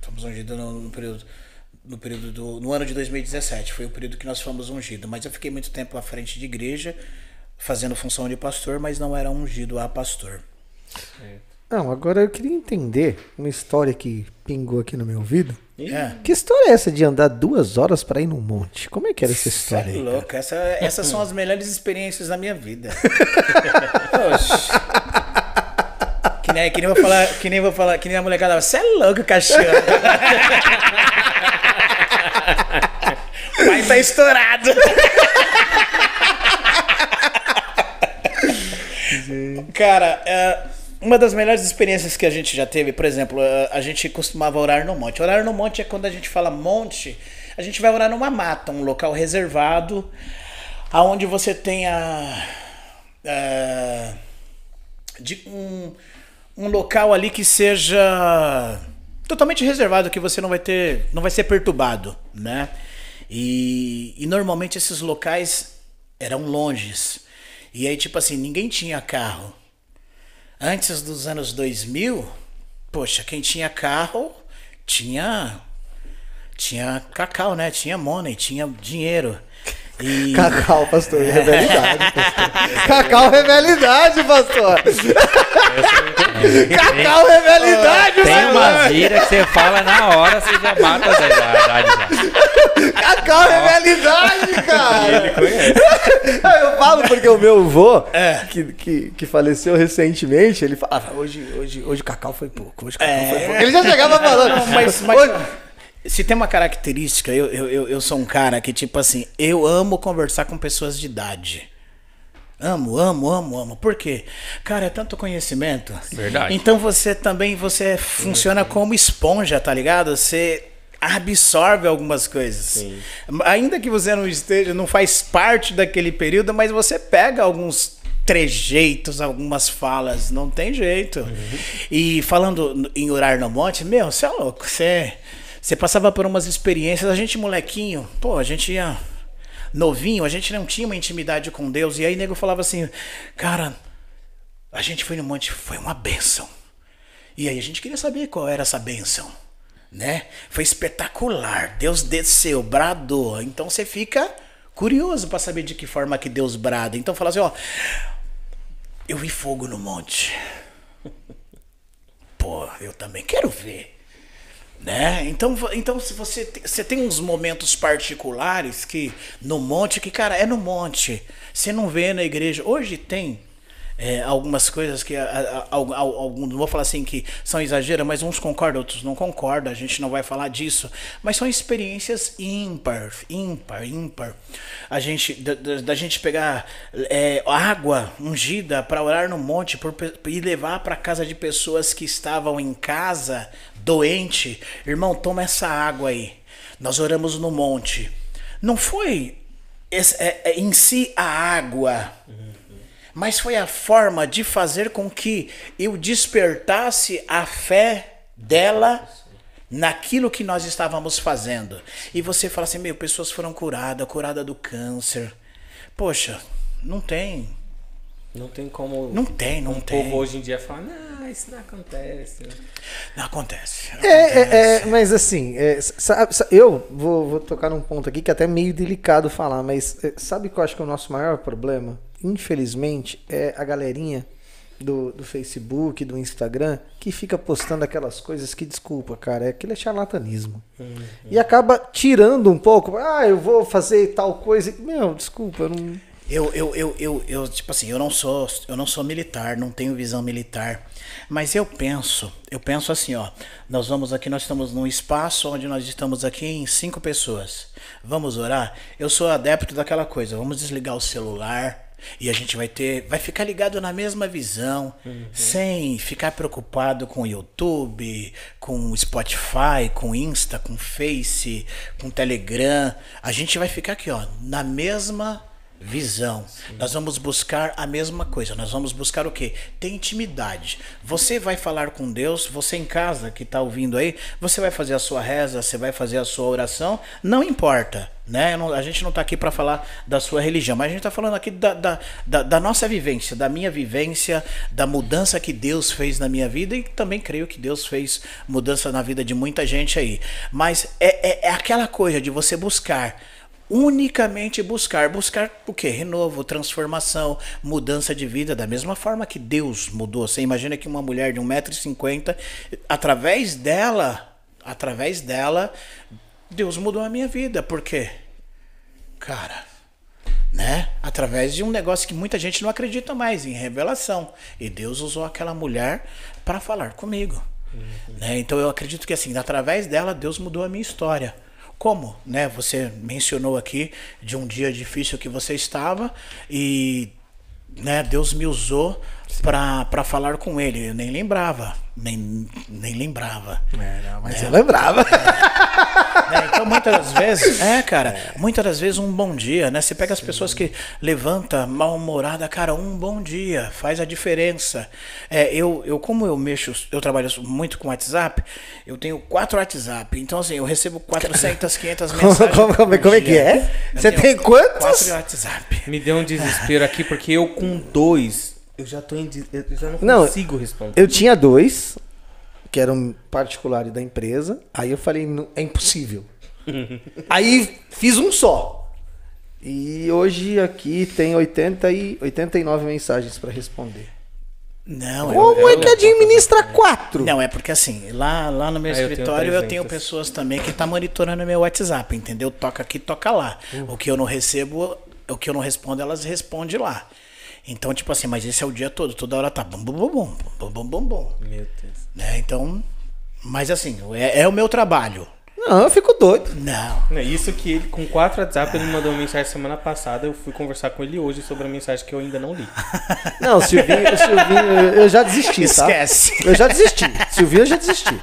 Fomos ungidos no, no período no período do no ano de 2017, foi o período que nós fomos ungidos, mas eu fiquei muito tempo à frente de igreja fazendo função de pastor, mas não era ungido a pastor. Não, agora eu queria entender uma história que pingou aqui no meu ouvido. É. Que história é essa de andar duas horas pra ir num monte? Como é que era essa Cê história é aí? louco, essa, essas são as melhores experiências da minha vida. Oxe. Que nem, que nem vou falar, que nem vou falar, que nem a molecada, você é louco, cachorro. o pai tá estourado. Cara, é, uma das melhores experiências que a gente já teve, por exemplo, é, a gente costumava orar no monte. Orar no monte é quando a gente fala monte, a gente vai orar numa mata, um local reservado, aonde você tenha é, de um, um local ali que seja totalmente reservado, que você não vai ter, não vai ser perturbado, né? E, e normalmente esses locais eram longes. E aí, tipo assim, ninguém tinha carro. Antes dos anos 2000, poxa, quem tinha carro tinha tinha cacau, né? Tinha money, tinha dinheiro. E Cacau, pastor, rivalidade, pastor. Cacau, rivalidade, pastor. Cacau, rivalidade, Tem pastor. uma gíria que você fala na hora, você já mata a já. Cacau, rivalidade, cara. Ele conhece. Ah, Eu falo porque o meu avô, É. que, que, que faleceu recentemente, ele falava, hoje, hoje, hoje o Cacau foi pouco, hoje o Cacau foi pouco. Ele já chegava falando. É. Não, mas, mas Hoje- se tem uma característica, eu, eu, eu, sou um cara que, tipo assim, eu amo conversar com pessoas de idade. Amo, amo, amo, amo. Por quê? Cara, é tanto conhecimento. Verdade. Então você também, você funciona como esponja, tá ligado? Você absorve algumas coisas. Ainda que você não esteja, não faz parte daquele período, mas você pega alguns trejeitos, algumas falas, não tem jeito. E falando em orar no monte, meu, você é louco, você, você passava por umas experiências, a gente molequinho, pô, a gente ia novinho, a gente não tinha uma intimidade com Deus, e aí nego falava assim, cara, a gente foi no monte, foi uma benção. E aí a gente queria saber qual era essa benção, né? Foi espetacular. Deus desceu, bradou. Então você fica curioso para saber de que forma que Deus brada. Então fala assim, ó, eu vi fogo no monte. Pô, eu também quero ver. Né? Então, então se você, você tem uns momentos particulares que no monte, que, cara, é no monte. Você não vê na igreja. Hoje tem é, algumas coisas que alguns, não vou falar assim que são exageros, mas uns concordam, outros não concordam. A gente não vai falar disso. Mas são experiências ímpar, ímpar, ímpar. A gente, da, da- da gente pegar é, água ungida para orar no monte por, e levar para casa de pessoas que estavam em casa doente. Irmão, toma essa água aí. Nós oramos no monte. Não foi é- é em si a água, mas foi a forma de fazer com que eu despertasse a fé dela naquilo que nós estávamos fazendo. E você fala assim: meu, pessoas foram curadas, curada do câncer. Poxa, não tem. Não tem como. Não tem, não o tem. povo hoje em dia fala, não, isso não acontece. Não acontece. não É, é, acontece. é, mas assim, é, sa- sa- eu vou, vou tocar num ponto aqui que é até meio delicado falar, mas é, sabe que eu acho que é o nosso maior problema? Infelizmente, é a galerinha do, do Facebook, do Instagram, que fica postando aquelas coisas que, desculpa, cara, é aquilo é charlatanismo. E acaba tirando um pouco, ah, eu vou fazer tal coisa. Meu, desculpa, eu não. Eu, eu, eu, eu, eu, tipo assim, eu não sou, eu não sou militar, não tenho visão militar, mas eu penso, eu penso assim, ó, nós vamos aqui, nós estamos num espaço onde nós estamos aqui em cinco pessoas. Vamos orar? Eu sou adepto daquela coisa, vamos desligar o celular e a gente vai ter, vai ficar ligado na mesma visão, sem ficar preocupado com o YouTube, com o Spotify, com Insta, com Face, com Telegram. A gente vai ficar aqui, ó, na mesma visão. Nós vamos buscar a mesma coisa. Nós vamos buscar o quê? Ter intimidade. Você vai falar com Deus, você em casa que está ouvindo aí, você vai fazer a sua reza, você vai fazer a sua oração, não importa. Né? Não- a gente não está aqui para falar da sua religião, mas a gente está falando aqui da, da, da, da nossa vivência, da minha vivência, da mudança que Deus fez na minha vida e também creio que Deus fez mudança na vida de muita gente aí. Mas é, é, é aquela coisa de você buscar unicamente buscar. Buscar o quê? Renovo, transformação, mudança de vida, da mesma forma que Deus mudou. Você imagina que uma mulher de 1,50m, através dela, através dela, Deus mudou a minha vida. Por quê? Cara, né? Através de um negócio que muita gente não acredita mais, em revelação. E Deus usou aquela mulher para falar comigo. Né? Então eu acredito que assim, através dela, Deus mudou a minha história. Como, né? Você mencionou aqui de um dia difícil que você estava e né, Deus me usou para falar com ele. Eu nem lembrava, nem, nem lembrava. Mas eu lembrava. né? Então muitas das vezes, é, cara, muitas das vezes um bom dia, né? Você pega as pessoas que levanta mal-humorada, cara, um bom dia faz a diferença. É, eu, eu como eu mexo, eu trabalho muito com WhatsApp, eu tenho quatro WhatsApp. Então assim, eu recebo 400, 500 Como, mensagens. como, como, como é que é? Eu Você tem quantos? Quatro WhatsApp. Me deu um desespero aqui, porque eu com dois, eu já tô em. Eu já não Não, consigo responder. Eu tinha dois, que era um particular da empresa. Aí eu falei, "Não, é impossível. aí fiz um só. E hoje aqui tem 80 e 89 mensagens para responder. Não, Como é que administra quatro? Não, é porque assim, lá, lá no meu Ah, eu tenho escritório eu tenho 300. pessoas também que tá monitorando meu WhatsApp, entendeu? Toca aqui, toca lá. O que eu não recebo, o que eu não respondo, elas respondem lá. Então, tipo assim, mas esse é o dia todo, toda hora tá bum bum bum, bum bum bum bum, Meu Deus. né? Então, mas assim, é, é o meu trabalho. Não, eu fico doido. Não. É Isso que ele, com quatro WhatsApp, ele me mandou uma mensagem semana passada. Eu fui conversar com ele hoje sobre a mensagem que eu ainda não li. Não, Silvinho, o Silvinho eu já desisti, tá? Esquece. Eu já desisti. Silvinho eu já desisti.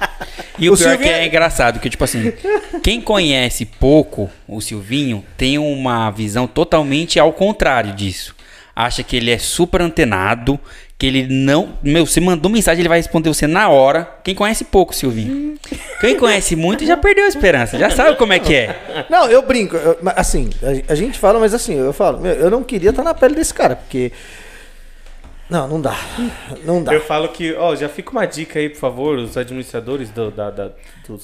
E o, O pior Silvinho- que é engraçado, que tipo assim, quem conhece pouco o Silvinho tem uma visão totalmente ao contrário disso. Acha que ele é super antenado, que ele não. Meu, você mandou mensagem, ele vai responder você na hora. Quem conhece pouco Silvinho. Quem conhece muito já perdeu a esperança, já sabe como é que é. Não, eu brinco. eu- mas, assim, a, a gente fala, mas assim, eu falo, meu, eu não queria estar na pele desse cara, porque. Não, não dá. Não dá. Eu falo que, ó, já fica uma dica aí, por favor, os administradores do, da, da- do,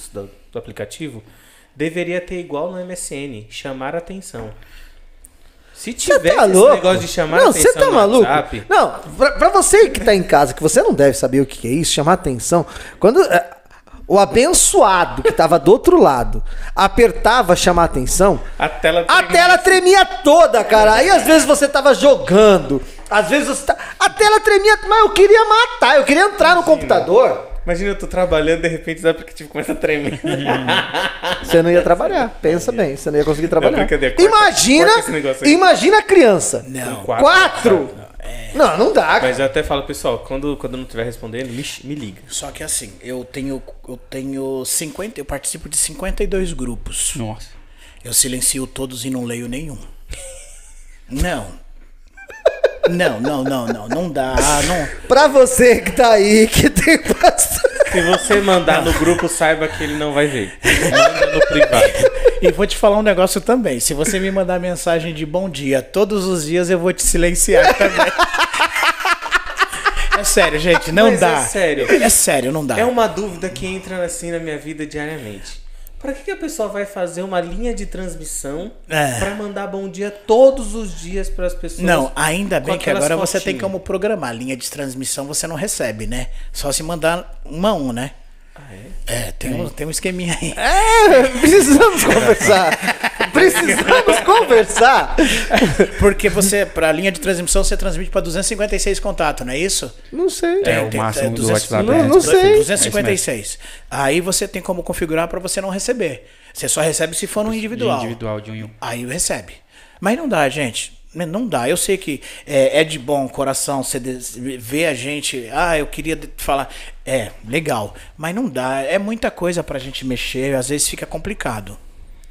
do aplicativo. Deveria ter igual no MSN, chamar atenção. Se Você tiver tá esse louco? negócio de chamar não, atenção você tá no maluco? WhatsApp, Não, pra, pra você que tá em casa, que você não deve saber o que é isso, chamar atenção. Quando é, o abençoado que tava do outro lado apertava chamar atenção, a tela a tremia. tela tremia toda, cara. Aí às vezes você tava jogando, às vezes você tá... A tela tremia, mas eu queria matar, eu queria entrar no computador. Imagina eu tô trabalhando, de repente o aplicativo começa a tremer. Você não ia trabalhar, pensa bem, você não ia conseguir trabalhar. brincadeira, corta- imagina, imagina a criança. Não. Quatro. Quatro? Não, não dá. cara. Mas eu até falo, pessoal, quando, quando não estiver respondendo, me, me liga. Só que assim, eu tenho eu tenho 50, eu participo de 52 grupos. Nossa. Eu silencio todos e não leio nenhum. Não. Não, não, não, não, não dá, não. Pra você que tá aí, que tem bastante. Se você mandar no grupo, saiba que ele não vai ver. Manda no privado. E vou te falar um negócio também. Se você me mandar mensagem de bom dia todos os dias, eu vou te silenciar também. É sério, gente, não Mas dá. é sério. É sério, não dá. É uma dúvida que entra assim na minha vida diariamente. Pra que, que a pessoa vai fazer uma linha de transmissão É. pra mandar bom dia todos os dias pras pessoas? Não, ainda bem que agora você tem fotinhas? como programar. Linha de transmissão você não recebe, né? Só se mandar uma a um, né? Ah, é? É, tem, um, tem um esqueminha aí. É, precisamos conversar. Precisamos conversar. Porque você, pra linha de transmissão, você transmite pra 256 contatos, não é isso? Não sei. É, o máximo do WhatsApp. Não, é. não sei. 256. Aí você tem como configurar pra você não receber. Você só recebe se for no individual. De individual, de um em um. Aí recebe. Mas não dá, gente. Não dá. Eu sei que é, é de bom coração você ver a gente. Ah, eu queria falar. É, legal. Mas não dá. É muita coisa pra gente mexer. Às vezes fica complicado.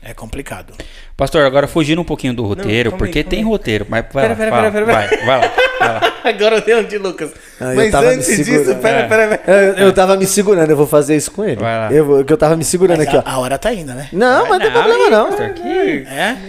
É complicado. Pastor, agora fugindo um pouquinho do roteiro, aí, porque calma tem aí. roteiro, mas vai Pera, lá, pera, vai, pera, pera, vai, vai lá, vai lá. Agora eu dei um de Lucas. Ah, eu Mas tava me antes disso, segurando. pera, É. pera, pera. Eu, eu tava me segurando, eu vou fazer isso com ele. Vai lá. Eu, eu tava me segurando Mas aqui, a, ó. a hora tá indo, né? Não, mas não tem problema não. pastor, que-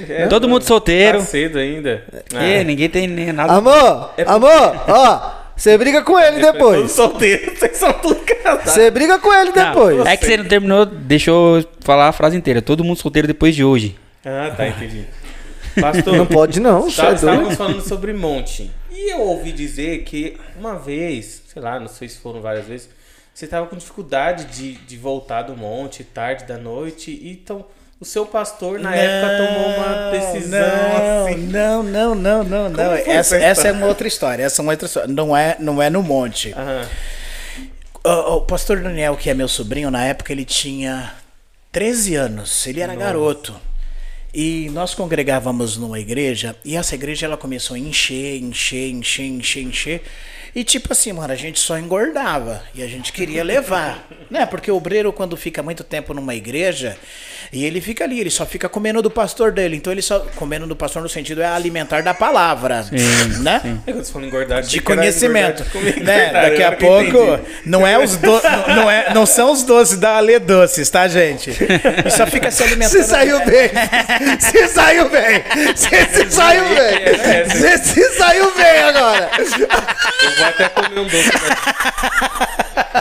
É? Todo mundo solteiro. Tá cedo ainda. É, ninguém tem nem nada. Amor, amor, ó, você briga com ele depois. solteiros, vocês são tudo casados. Você briga com ele Não, depois. é que você não terminou, deixou eu falar a frase inteira. Todo mundo solteiro depois de hoje. Ah, tá, entendi. Pastor, Não pode não, você Tá- é. Estávamos falando sobre monte. E eu ouvi dizer que uma vez, sei lá, não sei se foram várias vezes, você estava com dificuldade de, de voltar do monte tarde da noite. E então o seu pastor na época tomou uma decisão não, assim. Não, não, não, não, não. Essa, essa é uma outra história. Essa é uma outra história. Não é, não é no monte. O, o pastor Daniel, que é meu sobrinho, na época ele tinha 13 anos, ele era garoto. E nós congregávamos numa igreja, e essa igreja ela começou a encher, encher, encher, encher, encher. E tipo assim, mano, a gente só engordava e a gente queria levar, né? Porque o obreiro quando fica muito tempo numa igreja, e ele fica ali, ele só fica comendo do pastor dele. Então ele só comendo do pastor no sentido é alimentar da palavra, né? É quando você falou engordar, de conhecimento, engordar de né? engordar, Daqui a pouco entendi. não é os do, não é, não são os doces da Ale Doces, tá, gente? E só fica se alimentando. Você saiu bem. Você saiu bem. Você se saiu bem. Você se saiu bem agora. Eu vou até comer um doce.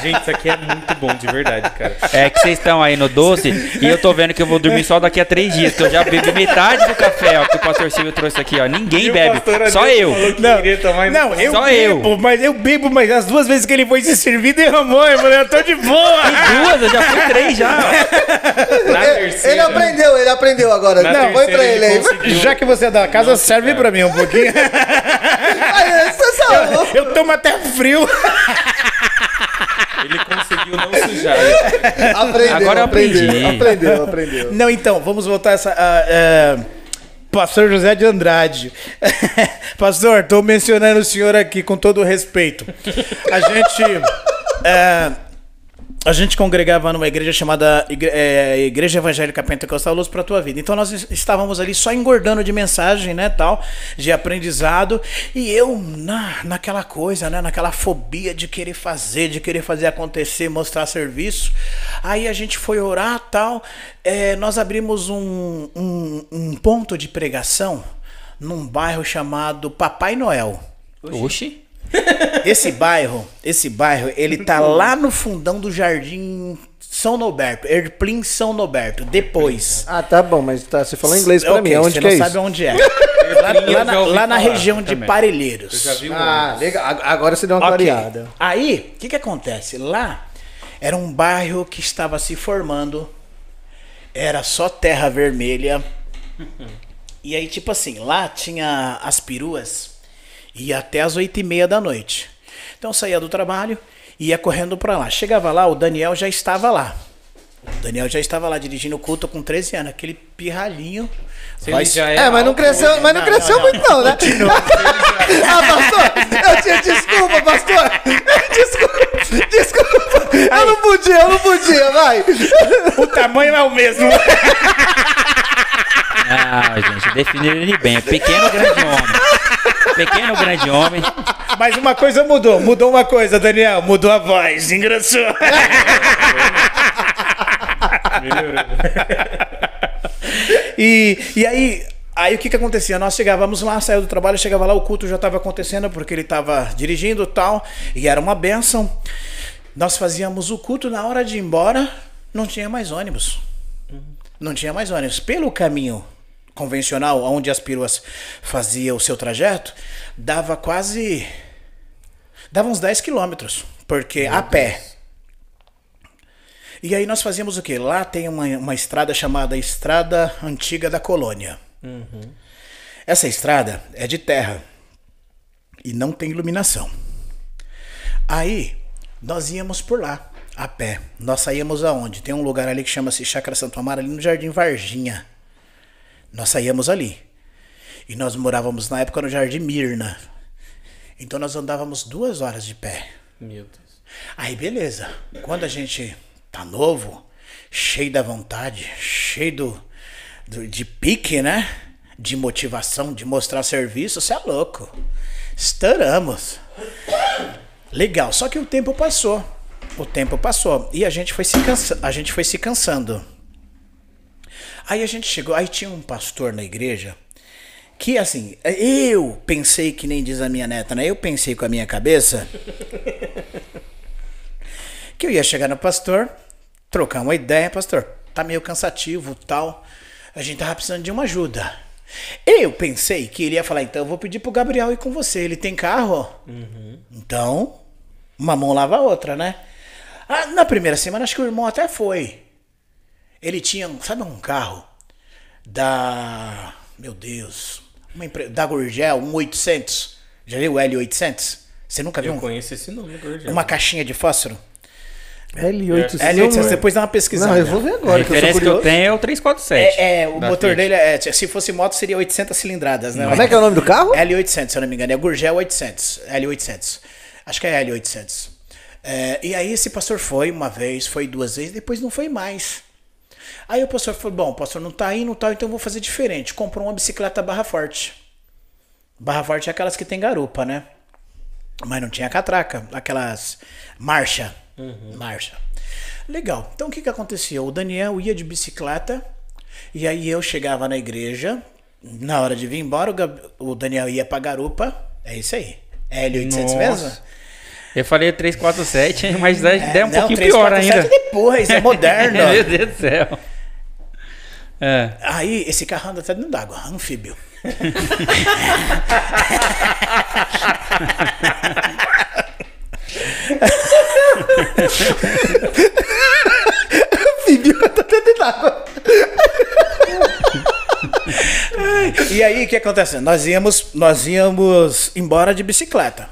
Gente, isso aqui é muito bom, de verdade, cara. É que vocês estão aí no doce e eu tô vendo que eu vou dormir só daqui a três dias, que eu já bebi metade do café ó, que o pastor Silvio trouxe aqui, ó. Ninguém E bebe, só eu. Não, e não, eu Só bebo, eu. mas eu bebo, mas as duas vezes que ele foi se servir, derramou. Eu falei, eu tô de boa. Duas, eu já fui três já. Na Ele, terceira, ele aprendeu, ele aprendeu agora. Na Não, terceira pra ele ele aí. conseguiu. Já que você é da casa, serve pra mim um pouquinho. Aí, você sabe. Eu tomo até frio. Ele conseguiu não sujar. Aprendeu, Agora eu aprendeu, aprendi. aprendeu, aprendeu. Não, então, vamos voltar a essa. a- é, Pastor José de Andrade. Pastor, estou mencionando o senhor aqui com todo respeito. A gente. é, a gente congregava numa igreja chamada Igre- é, Igreja Evangélica Pentecostal Luz para a Tua Vida. Então nós es- estávamos ali só engordando de mensagem, né, tal, de aprendizado, e eu na, naquela coisa, né, naquela fobia de querer fazer, de querer fazer acontecer, mostrar serviço. Aí a gente foi orar, tal, é, nós abrimos um, um, um ponto de pregação num bairro chamado Papai Noel. Oxi. Esse bairro, esse bairro, ele tá lá no fundão do Jardim São Noberto, Erplim São Noberto. Depois. Ah, tá bom, mas tá, você falou inglês pra Ok, mim. Onde você que não é sabe isso? onde é. lá, lá na, lá na região de também. Parelheiros. Eu já vi um Ah, legal. Ag- Agora você deu uma Ok. clareada. Aí, o que que acontece? Lá era um bairro que estava se formando, era só terra vermelha. E aí, tipo assim, lá tinha as peruas, ia até as oito e meia da noite. Então eu saía do trabalho, ia correndo pra lá. Chegava lá, o Daniel já estava lá. O Daniel já estava lá dirigindo o culto com 13 anos, aquele pirralhinho. Vai já É, mas não cresceu, mas não Não, cresceu não, não. muito não, né? ah, pastor, eu tinha desculpa, pastor. Desculpa, desculpa. Eu não podia, eu não podia, vai. O tamanho é o mesmo. Ah, gente, definiram ele bem. É Pequeno, grande homem. Pequeno, grande homem. Mas uma coisa mudou, mudou uma coisa, Daniel, mudou a voz, engraçou. Melhorou. E, e aí, aí o que que acontecia? Nós chegávamos lá, saía do trabalho, chegava lá, o culto já estava acontecendo porque ele estava dirigindo e tal, e era uma benção. Nós fazíamos o culto na hora de ir embora, não tinha mais ônibus. Não tinha mais ônibus. Pelo caminho convencional, onde as peruas faziam o seu trajeto, dava quase. dava uns 10 quilômetros, porque a pé. E aí nós fazíamos o quê? Lá tem uma, uma estrada chamada Estrada Antiga da Colônia. Essa estrada é de terra e não tem iluminação. Aí nós íamos por lá, a pé. Nós saíamos aonde? Tem um lugar ali que chama-se Chácara Santo Amaro, ali no Jardim Varginha. Nós saíamos ali. E nós morávamos na época no Jardim Mirna. Então nós andávamos duas horas de pé. Meu Deus. Aí beleza. Quando a gente tá novo, cheio da vontade, cheio do, do- de pique, né? De motivação, de mostrar serviço, você é louco. Estouramos. Legal, só que o tempo passou. O tempo passou e a gente foi se cansa a gente foi se cansando. Aí a gente chegou, aí tinha um pastor na igreja que assim, eu pensei que nem diz a minha neta, né? Eu pensei com a minha cabeça que eu ia chegar no pastor, trocar uma ideia, pastor, tá meio cansativo, tal. A gente tava precisando de uma ajuda. Eu pensei que ele ia falar, então eu vou pedir pro Gabriel ir com você. Ele tem carro? Então, uma mão lava a outra, né? Ah, na primeira semana, acho que o irmão até foi. Ele tinha, sabe um carro da. Meu Deus. Uma empre... Da Gurgel, um 800. Já viu o L800? Você nunca viu Eu um- conheço esse nome, Gordão. uma caixinha de fósforo? L800. L800, depois dá uma pesquisada. Não, eu vou ver A agora, que eu que eu tenho é o 347. É, é, o motor Fiat. dele é. Se fosse moto, seria 800 cilindradas, né? Como é que é o nome do carro? L800, se eu não me engano. É Gurgel 800. L800. Acho que é L800. É, e aí esse pastor foi uma vez, foi duas vezes, depois não foi mais. Aí o pastor falou: Bom, o pastor não tá indo, tal, então eu vou fazer diferente. Comprou uma bicicleta barra forte. Barra forte é aquelas que tem garupa, né? Mas não tinha catraca, aquelas marcha. Marcha. Legal. Então o que que acontecia? O Daniel ia de bicicleta e aí eu chegava na igreja. Na hora de vir embora, o, Gab- o Daniel ia pra garupa. É isso aí. É L800 Nossa. mesmo? Eu falei 347, mas a ideia é um não, pouquinho 3, pior 4, 7 ainda. depois, é moderno. Meu Deus do céu. É. Aí, esse carro anda até dentro d'água, anfíbio. Anfíbio, tá dentro d'água. E aí, o que acontece? Nós íamos, nós íamos embora de bicicleta.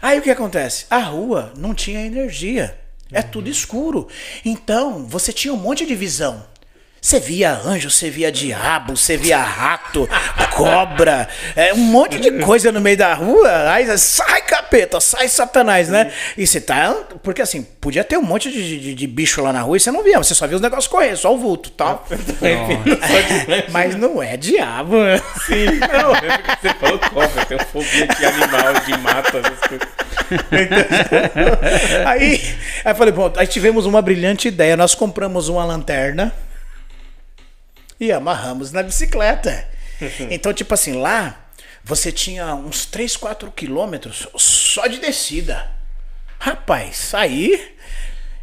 Aí, o que acontece? A rua não tinha energia. É tudo escuro. Então, você tinha um monte de visão. Você via anjo, você via diabo, você via rato, cobra, é, um monte de coisa no meio da rua. Aí sai capeta, sai satanás, né? E você tá. Porque assim, podia ter um monte de, de- de bicho lá na rua e você não via, você só via os negócios correr, só o vulto tal. Mas não é diabo, né? Sim, não, é porque você falou cobra, tem fobia de animal, de mato, essas coisas. Aí, aí eu falei, bom, aí tivemos uma brilhante ideia. Nós compramos uma lanterna e amarramos na bicicleta. Então, tipo assim, lá você tinha uns 3, 4 quilômetros só de descida. Rapaz, aí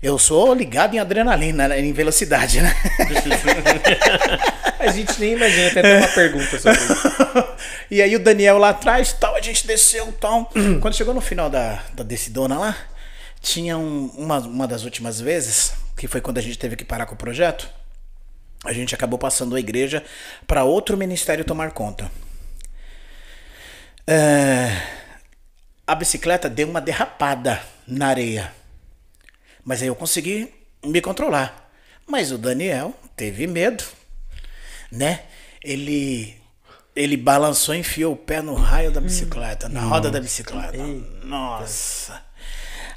eu sou ligado em adrenalina, né, em velocidade, né? A gente nem imagina, tem até uma pergunta sobre isso. e aí o Daniel lá atrás, tal, a gente desceu, tal. Quando chegou no final da, da descidona lá, tinha um- uma, uma das últimas vezes, que foi quando a gente teve que parar com o projeto, a gente acabou passando a igreja para outro ministério tomar conta. É, a bicicleta deu uma derrapada na areia. Mas aí eu consegui me controlar. Mas o Daniel teve medo, né? Ele ele balançou e enfiou o pé no raio da bicicleta, na roda da bicicleta. Nossa.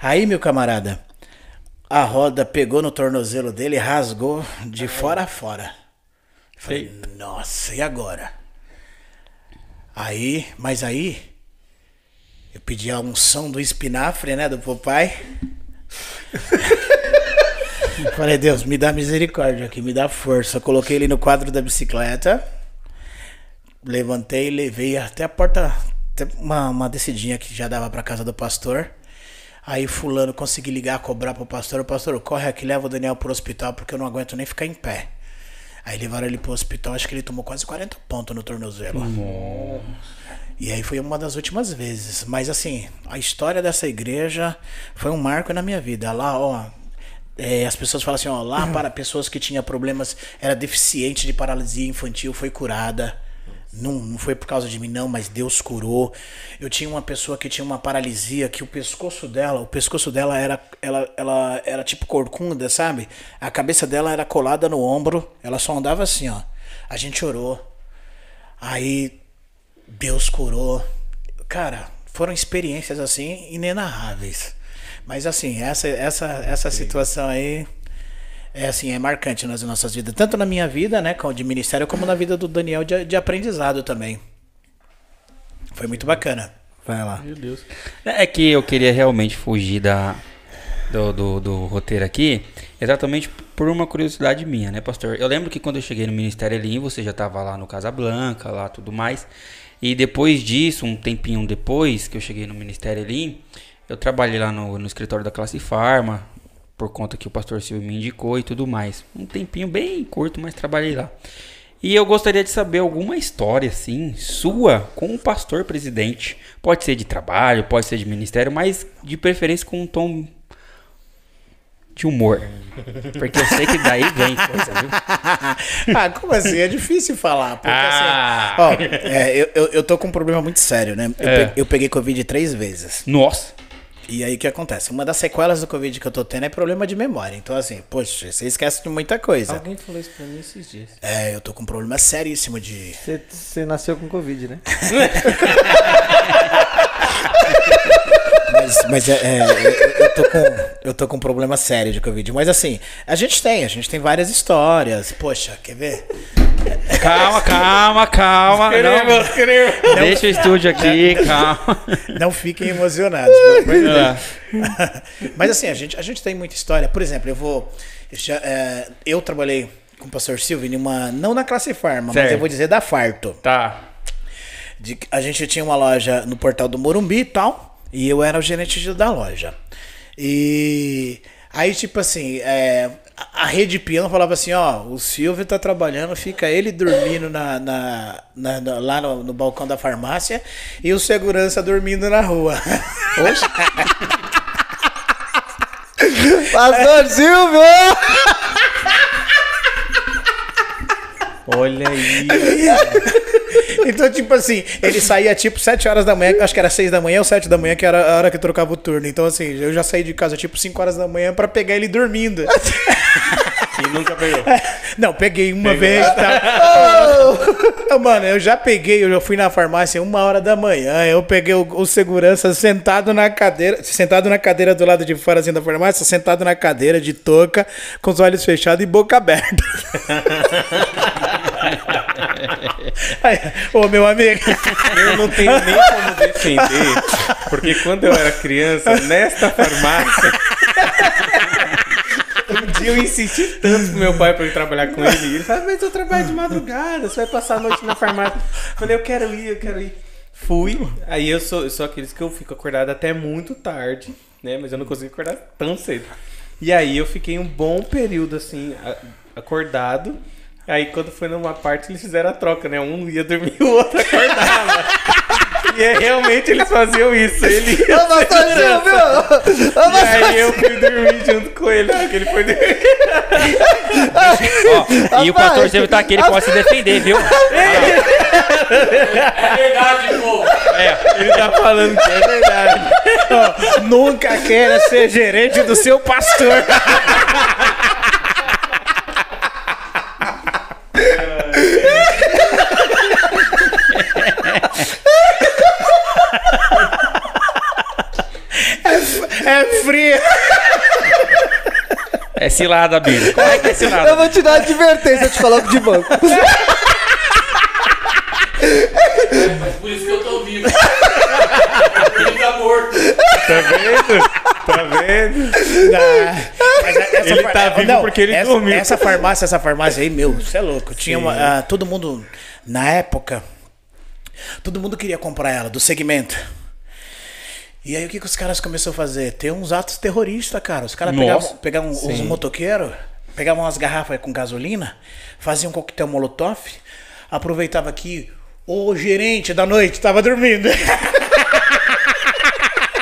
Aí, meu camarada, a roda pegou no tornozelo dele e rasgou de fora a fora. Falei, nossa, e agora? Aí, mas aí, eu pedi a unção do espinafre, né, do papai. Falei, Deus, me dá misericórdia aqui, me dá força. Coloquei ele no quadro da bicicleta, levantei, levei até a porta, até uma, uma descidinha que já dava pra casa do pastor. Aí fulano consegui ligar, cobrar pro pastor, o pastor, corre aqui, leva o Daniel pro hospital, porque eu não aguento nem ficar em pé. Aí levaram ele pro hospital, acho que ele tomou quase 40 pontos no tornozelo. E aí foi uma das últimas vezes. Mas assim, a história dessa igreja foi um marco na minha vida. Lá, ó. é, as pessoas falam assim, ó, lá para pessoas que tinham problemas, era deficiente de paralisia infantil, foi curada. Não, não foi por causa de mim, não, mas Deus curou. Eu tinha uma pessoa que tinha uma paralisia que o pescoço dela, o pescoço dela era, ela, ela era tipo corcunda, sabe? A cabeça dela era colada no ombro, ela só andava assim, ó. A gente orou. Aí Deus curou. Cara, foram experiências assim inenarráveis. Mas assim, essa essa essa situação aí é assim, é marcante nas nossas vidas, tanto na minha vida, né, como de ministério, como na vida do Daniel de, de aprendizado também. Foi muito bacana. Vai lá. Meu Deus. É que eu queria realmente fugir da, do, do, do roteiro aqui, exatamente por uma curiosidade minha, né, pastor? Eu lembro que quando eu cheguei no Ministério Elim, você já estava lá no Casablanca, lá tudo mais. E depois disso, um tempinho depois que eu cheguei no Ministério Elim, eu trabalhei lá no, no escritório da Classe Farma, por conta que o pastor Silvio me indicou e tudo mais. Um tempinho bem curto, mas trabalhei lá. E eu gostaria de saber alguma história, assim, sua com o pastor presidente. Pode ser de trabalho, pode ser de ministério, mas de preferência com um tom de humor. Porque eu sei que daí vem coisa, viu? ah, como assim? É difícil falar. Porque Ah. assim. Ó, é, eu, eu, tô com um problema muito sério, né? Eu, É. pe- eu peguei Covid três vezes. Nossa. E aí o que acontece? Uma das sequelas do Covid que eu tô tendo é problema de memória. Então, assim, poxa, você esquece de muita coisa. Alguém falou isso pra mim esses dias. É, eu tô com um problema seríssimo de. Você- Você nasceu com Covid, né? Mas, mas é, é, eu, eu tô com, eu tô com um problema sério de Covid. Mas assim, a gente tem, a gente tem várias histórias. Poxa, quer ver? Calma, calma, calma. Não, queremos. deixa o estúdio aqui, calma. Não fiquem emocionados. pelo amor de Deus. Ah, Mas assim, a gente, a gente tem muita história. Por exemplo, eu vou. eu já, é, eu trabalhei com o pastor Silvio em uma. Não na classe farma, mas Certo. eu vou dizer da Farto. Tá. De- a gente tinha uma loja no portal do Morumbi e tal. E eu era o gerente da loja. E aí, tipo assim, é, a- rede peão falava assim, ó, o Silvio tá trabalhando, fica ele dormindo na, na- na- na- lá no, no balcão da farmácia e o segurança dormindo na rua. Pastor Silvio! Olha aí. Então, tipo assim, ele saía tipo 7 horas da manhã, acho que era 6 da manhã ou 7 da manhã, que era a hora que eu trocava o turno. Então, assim, eu já saí de casa tipo 5 horas da manhã pra pegar ele dormindo. E nunca pegou. Não, peguei uma vez, tá? Ô, Mano, eu já peguei, eu já fui na farmácia uma hora da manhã, eu peguei o, o segurança sentado na cadeira, sentado na cadeira do lado de fora assim da farmácia, sentado na cadeira de touca, com os olhos fechados e boca aberta. Ô, meu amigo. Eu não tenho nem como defender, porque quando eu era criança, nesta farmácia, um dia eu insisti tanto pro meu pai pra ir trabalhar com ele. Ele falou, mas eu trabalho de madrugada, você vai passar a noite na farmácia. Eu falei, eu quero ir, eu quero ir. Fui, aí eu sou, eu sou aqueles que eu fico acordado até muito tarde, né? Mas eu não consigo acordar tão cedo. E aí eu fiquei um bom período assim, acordado. Aí quando foi numa parte eles fizeram a troca, né? Um ia dormir e o outro acordava. e é, realmente eles faziam isso. Ele ia Ô, Pastor Silvio! Ô, e Pastor aí eu fui dormir junto com ele, porque ele foi dormir. Ó, e o pastor Silvio tá aqui, ele pode se defender, viu? É verdade, pô. Ele tá falando que é verdade. Ó, nunca queira ser gerente do seu pastor. É, é frio. É cilada, Bíblia. Como é que é Eu cilada? vou te dar uma advertência, eu te coloco de banco. Mas por isso que eu tô vivo. Ele tá morto. Tá vendo? Tá vendo? Mas essa Ele far- tá vivo porque ele essa, dormiu. Essa farmácia, essa farmácia aí, meu, você é louco. Tinha uma, ah, todo mundo, na época, todo mundo queria comprar ela, do segmento. E aí o que, que os caras começaram a fazer? Ter uns atos terroristas, cara. Os caras pegavam, pegavam os motoqueiros, pegavam umas garrafas com gasolina, faziam um coquetel molotov, aproveitava que o gerente da noite tava dormindo.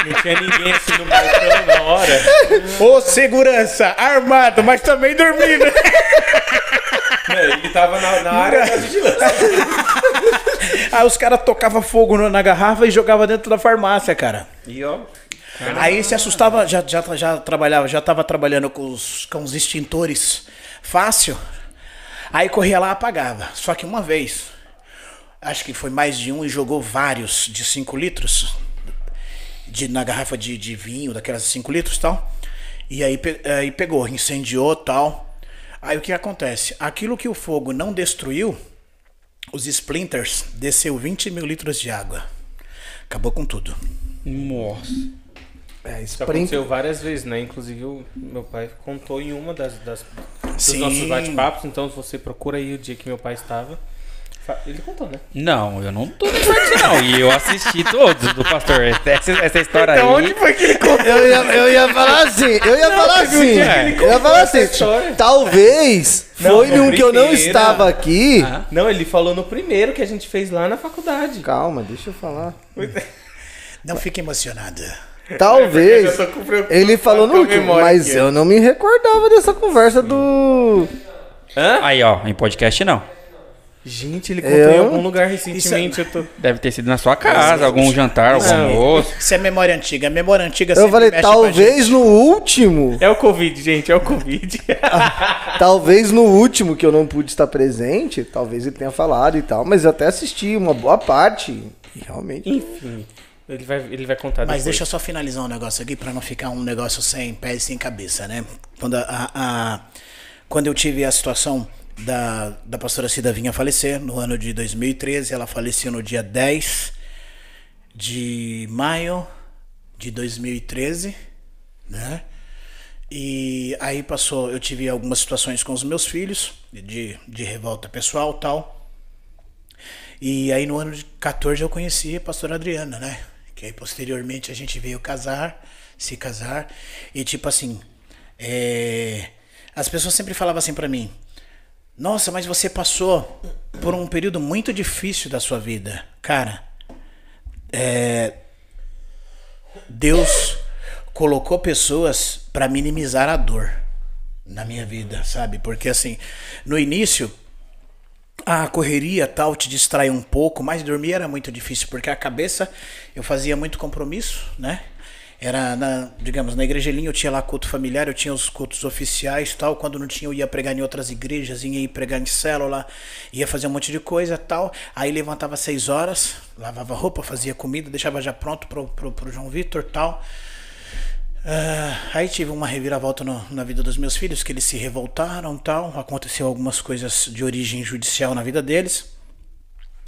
Não tinha ninguém assim no balcão na hora. Ô segurança, armado, mas também dormindo. Não, ele tava na, na área da vigilância. Aí os caras tocavam fogo na garrafa e jogavam dentro da farmácia, cara. E ó, Aí se assustava, já, já, já trabalhava, já tava trabalhando com os, com os extintores fácil. Aí corria lá e apagava. Só que uma vez, acho que foi mais de um e jogou vários de 5 litros de, na garrafa de, de vinho, daquelas 5 litros e tal. E aí, pe- aí pegou, incendiou tal. Aí o que acontece? Aquilo que o fogo não destruiu, os splinters desceu 20 mil litros de água. Acabou com tudo. Nossa. É, Isso aconteceu várias vezes, né? Inclusive o meu pai contou em uma das, das dos Sim. nossos bate-papos, então se você procura aí o dia que meu pai estava. Ele contou, né? Não, eu não tô lembrando disso, não. E eu assisti todos do pastor. Essa, essa história aí. foi que ele contou? Eu ia, eu ia falar assim, eu ia falar teve um assim, eu ia falar assim, talvez Não, foi no num que eu não estava aqui. Ah. Não, ele falou no primeiro que a gente fez lá na faculdade. Calma, deixa eu falar. Não fique emocionada. Talvez ele falou no último, mas aqui. eu não me recordava dessa conversa do. Hã? Aí, ó, em podcast não. Gente, ele contou Eu- em algum lugar recentemente. Eu tô... Deve ter sido na sua casa, algum jantar, algum Não. almoço. Isso é memória antiga. Memória antiga Eu falei, talvez no último, É o Covid, gente, é o Covid. talvez no último que eu não pude estar presente, talvez ele tenha falado e tal, mas eu até assisti uma boa parte e realmente. Enfim, ele vai, ele vai contar Mas depois. deixa eu só finalizar um negócio aqui pra não ficar um negócio sem pé e sem cabeça, né? Quando, a, a- quando eu tive a situação da, da pastora Cida Vinha falecer, no ano de 2013, ela faleceu no dia 10 de maio de 2013, né? E aí passou, eu tive algumas situações com os meus filhos, de, de revolta pessoal tal. E aí no ano de 14 eu conheci a pastora Adriana, né? Que aí posteriormente a gente veio casar, se casar. E tipo assim, é, as pessoas sempre falavam assim pra mim: Nossa, mas você passou por um período muito difícil da sua vida. Cara, é, Deus colocou pessoas pra minimizar a dor na minha vida, sabe? Porque assim, no início a correria tal te distrai um pouco, mas dormir era muito difícil, porque a cabeça eu fazia muito compromisso, né? Era, na, digamos, na igrejelinha eu tinha lá culto familiar, eu tinha os cultos oficiais tal. Quando não tinha, eu ia pregar em outras igrejas, ia pregar em célula, ia fazer um monte de coisa tal. Aí levantava seis horas, lavava roupa, fazia comida, deixava já pronto pro, pro, pro João Vitor tal. Ah, aí tive uma reviravolta no- na vida dos meus filhos, que eles se revoltaram tal. Aconteceu algumas coisas de origem judicial na vida deles.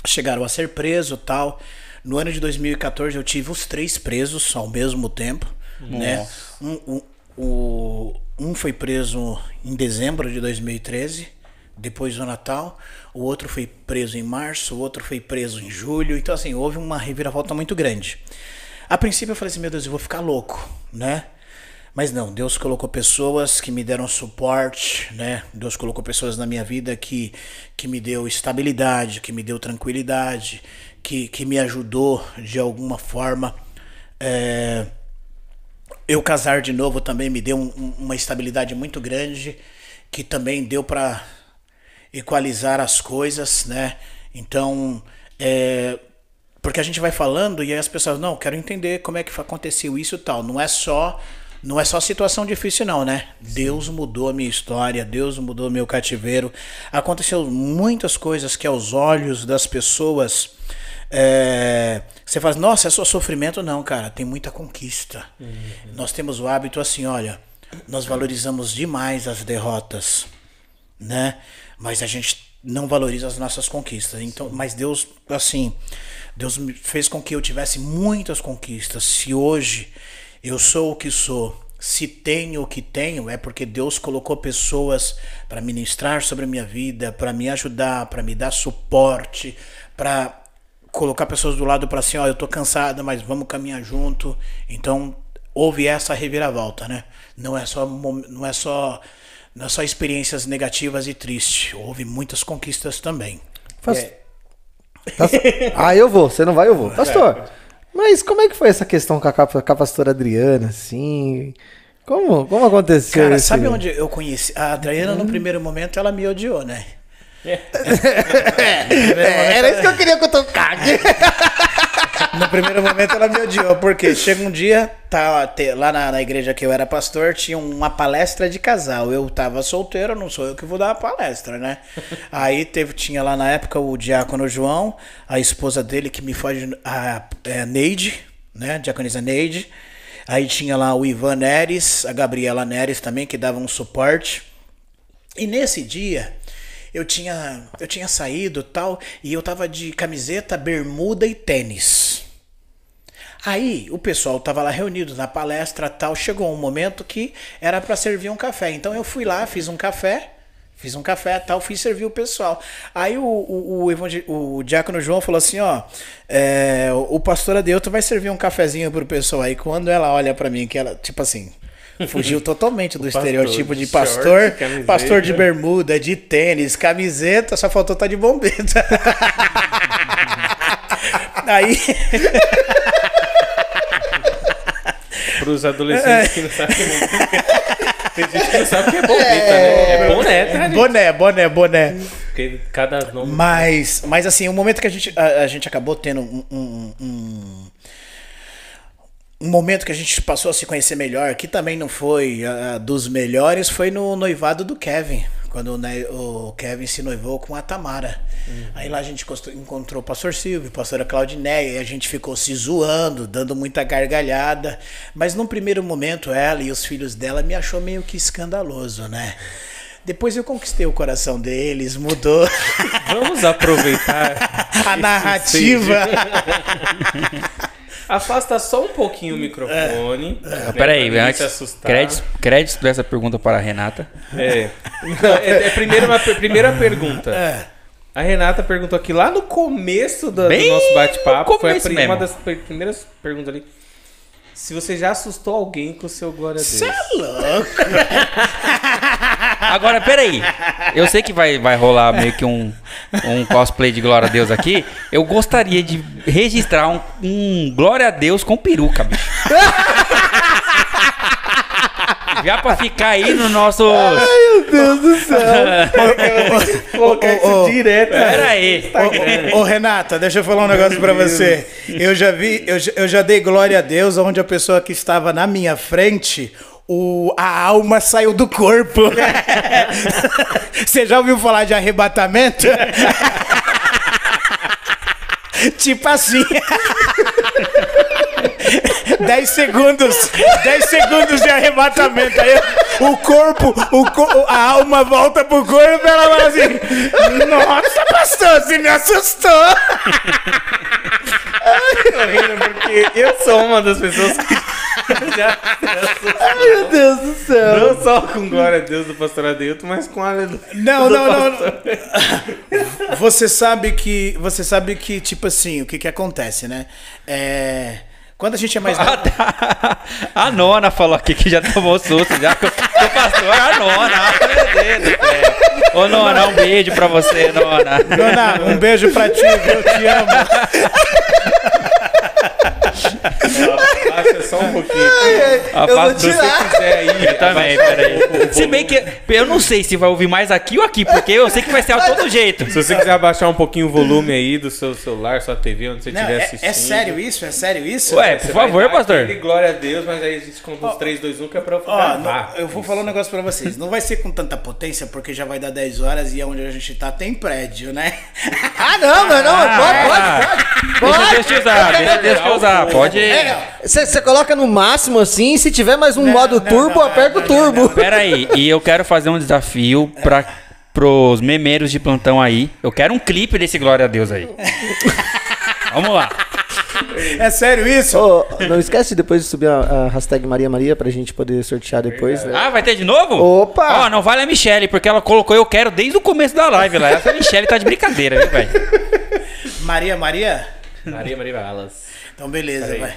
Chegaram a ser presos tal. No ano de 2014 eu tive os três presos ao mesmo tempo. Né? Um, um, o- um foi preso em dezembro de 2013, depois do Natal. O outro foi preso em março, o outro foi preso em julho. Então, assim, houve uma reviravolta muito grande. A princípio eu falei assim, meu Deus, eu vou ficar louco, né? Mas não, Deus colocou pessoas que me deram suporte, né? Deus colocou pessoas na minha vida que, que me deu estabilidade, que me deu tranquilidade, que, que me ajudou de alguma forma. É, eu casar de novo também me deu um- um- uma estabilidade muito grande, que também deu para equalizar as coisas, né? Então, é, porque a gente vai falando e aí as pessoas, não, quero entender como é que aconteceu isso e tal. Não é só não é só situação difícil não, né? Deus mudou a minha história, Deus mudou o meu cativeiro. Aconteceu muitas coisas que aos olhos das pessoas é, você faz, nossa, é só sofrimento não, cara, tem muita conquista. Nós temos o hábito assim, olha, nós valorizamos demais as derrotas né? Mas a gente não valoriza as nossas conquistas. Então, mas Deus, assim, Deus fez com que eu tivesse muitas conquistas. Se hoje eu sou o que sou, se tenho o que tenho, é porque Deus colocou pessoas para ministrar sobre a minha vida, para me ajudar, para me dar suporte, para colocar pessoas do lado para assim, ó, eu tô cansada, mas vamos caminhar junto. Então, houve essa reviravolta, né? Não é só não é só não é só experiências negativas e tristes, houve muitas conquistas também. Faz- É, Ah, eu vou, você não vai, eu vou. Pastor, mas como é que foi essa questão com a, pastora Adriana, assim? Como, como aconteceu Cara, esse- sabe onde eu conheci? A Adriana, no primeiro momento, ela me odiou, né? É, era isso que eu queria cutucar aqui. No primeiro momento ela me odiou, porque chega um dia, tá, lá na, na igreja que eu era pastor, tinha uma palestra de casal. Eu tava solteiro, não sou eu que vou dar a palestra, né? Aí teve, tinha lá na época o diácono João, a esposa dele que me foge, a é, Neide, né? Diaconisa Neide. Aí tinha lá o Ivan Neres, a Gabriela Neres também, que dava um suporte. E nesse dia eu tinha eu tinha saído tal e eu tava de camiseta, bermuda e tênis. Aí o pessoal tava lá reunido na palestra tal, chegou um momento que era para servir um café. Então eu fui lá, fiz um café, fiz um café tal, fui servir o pessoal. Aí o, o, o, o diácono João falou assim, ó, é, o pastor Adeuto vai servir um cafezinho pro pessoal. Aí quando ela olha para mim, que ela, tipo assim, fugiu totalmente do pastor estereotipo de de short, pastor, camiseta. pastor de bermuda, de tênis, camiseta, só faltou estar de bombeta. Aí, Para os adolescentes que não sabem. Tem gente que não sabe o que é bombeta, né? É boné, tá, boné, boné, boné. Porque cada nome. Mas, mas assim, o momento que a gente, a, a gente acabou tendo um, um, um, um momento que a gente passou a se conhecer melhor, que também não foi ah, dos melhores, foi no noivado do Kevin. Quando né, o Kevin se noivou com a Tamara. Aí lá a gente encontrou o pastor Silvio, a pastora Claudineia, e a gente ficou se zoando, dando muita gargalhada. Mas num primeiro momento, ela e os filhos dela me achou meio que escandaloso, né? Depois eu conquistei o coração deles, mudou Vamos aproveitar. a narrativa. Afasta só um pouquinho o microfone. né, Peraí, antes, créditos, créditos dessa pergunta para a Renata. É. Não, é, é primeiro uma, primeira pergunta. É. A Renata perguntou aqui lá no começo do, do nosso bate-papo. no Foi a começo pri- mesmo. uma das primeiras perguntas ali. Se você já assustou alguém com o seu Glória a Deus. Agora, peraí. Eu sei que vai, vai rolar meio que um, um cosplay de Glória a Deus aqui. Eu gostaria de registrar um, um Glória a Deus com peruca, bicho. Já pra ficar aí no nosso. Meu Deus do céu. Colocar isso direto. Pera aí. Ô, ô, Renata, deixa eu falar um negócio pra você. Eu já vi, eu, eu já dei glória a Deus onde a pessoa que estava na minha frente, o, a alma saiu do corpo. Você já ouviu falar de arrebatamento? tipo assim. 10 segundos, 10 segundos de arrebatamento. Aí o corpo, o co- a alma volta pro corpo e ela fala assim: Nossa, pastor, você me assustou. tô rindo porque eu sou uma das pessoas que já Meu Deus do céu. não só com glória a Deus do pastor Adeilton, mas com aleluia. Não, do não, não, não. Você sabe que, você sabe que, tipo assim, o que que acontece, né? É. Quando a gente é mais A, a nona falou aqui que já tomou susto, já que o pastor, a nona, ah, meu Deus do céu. Ô nona, um beijo pra você, nona. Dona, um beijo pra ti, eu te amo. Abaixa só um pouquinho. A Eu vou fase- Se você quiser aí, Eu também, peraí. Se bem que eu não sei se vai ouvir mais aqui ou aqui, porque eu sei que vai ser a todo jeito. Se você quiser abaixar um pouquinho o volume aí do seu celular, sua TV, onde você estiver é, assistindo. é sério isso? É sério isso? Ué, por favor, pastor. glória a Deus, mas aí a gente conta uns 3, 2, 1 que é pra eu não- eu vou falar um negócio pra vocês. Não vai ser com tanta potência, porque já vai dar 10 horas e onde a gente tá tem prédio, né? Ah, não, mas não. Pode, pode, pode. Deixa Deus te usar, deixa Deus te usar. Pode. Você coloca no máximo assim, se tiver mais um modo não, turbo, não, aperta o não, turbo. Pera aí, e eu quero fazer um desafio pra, pros memeiros de plantão aí. Eu quero um clipe desse Glória a Deus aí. Vamos lá. É sério isso? Ô, não esquece depois de subir a, a hashtag Maria Maria pra gente poder sortear depois. né? Ah, vai ter de novo? Opa! Ó, não vale a Michelle, porque ela colocou eu quero desde o começo da live lá. Essa Michelle tá de brincadeira, viu, velho? Maria, Maria? Maria Maria Balas. Então beleza, vai.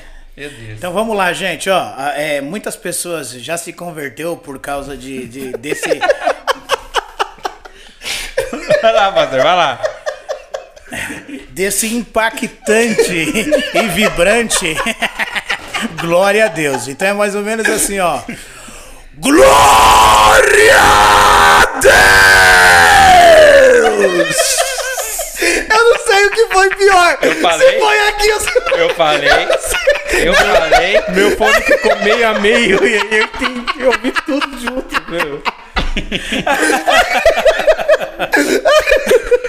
Então vamos lá, gente, ó. é, muitas pessoas já se converteu por causa de, de- desse. Vai lá, pastor, vai lá. desse impactante e vibrante Glória a Deus. Então é mais ou menos assim, ó. Glória a Deus! Eu não sei o que foi pior. Eu falei. Se foi aqui, eu sei. Eu falei. Eu falei. Meu fone ficou meio a meio e aí eu tenho que ouvir tudo junto, meu.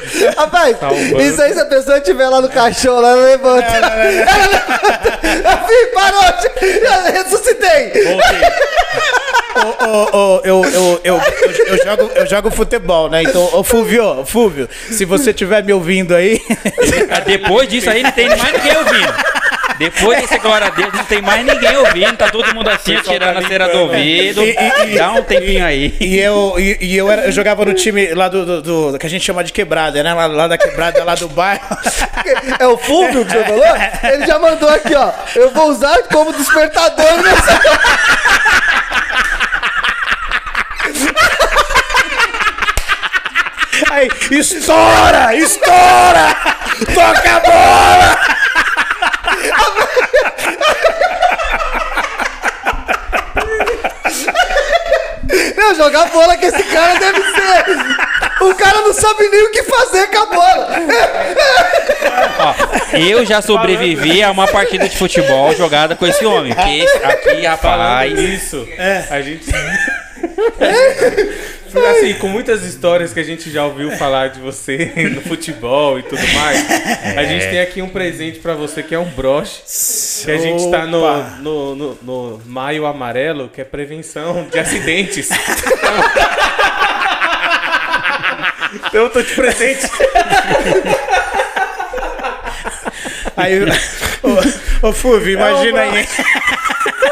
Rapaz, Salvando. isso aí se a pessoa estiver lá no caixão, lá, ela levanta. Ela levanta. Fih, parou. Eu ressuscitei. Eu, eu, eu, eu, eu jogo, eu jogo futebol, né? Então, ô Fúvio, ô, Fúvio, se você estiver me ouvindo aí, Ah, Depois disso aí não tem mais ninguém ouvindo. Depois desse glória a Deus, não tem mais ninguém ouvindo. Tá todo mundo assim, tirando a cera do ouvido. E- e- e- Dá um tempinho aí. e eu, e, e eu, era- eu jogava no time lá do, do- do- que a gente chama de quebrada, né? Lá, lá da quebrada, lá do bairro. É o Fulvio que você falou? Ele já mandou aqui, ó. Eu vou usar como despertador nessa. Aí, estoura! Estoura! Toca a bola! Meu, jogar bola que esse cara deve ser. O cara não sabe nem o que fazer com a bola. Ó, eu já sobrevivi a uma partida de futebol jogada com esse homem. Porque esse aqui, rapaz. Isso. A gente. Assim, com muitas histórias que a gente já ouviu falar de você no futebol e tudo mais, a gente tem aqui um presente pra você que é um broche. Que a gente tá no, no, no, no Maio Amarelo, que é prevenção de acidentes. Então eu tô de presente. Aí, ô, ô Fúvio, imagina aí.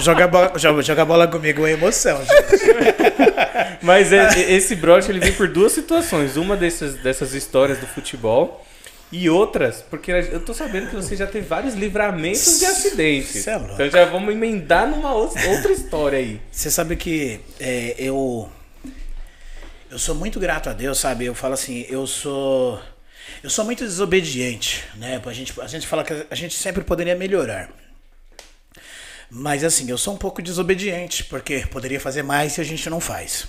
Joga bola, joga, joga bola comigo é emoção, gente. Mas é- é- esse broche ele vem por duas situações. Uma dessas, dessas histórias do futebol e outras, porque eu tô sabendo que você já teve vários livramentos de acidentes. É. Então já vamos emendar numa outra, outra história aí. Você sabe que é, eu. Eu sou muito grato a Deus, sabe? Eu falo assim, eu sou. Eu sou muito desobediente, né? A gente, a gente fala que a gente sempre poderia melhorar. Mas assim, eu sou um pouco desobediente, porque poderia fazer mais e a gente não faz.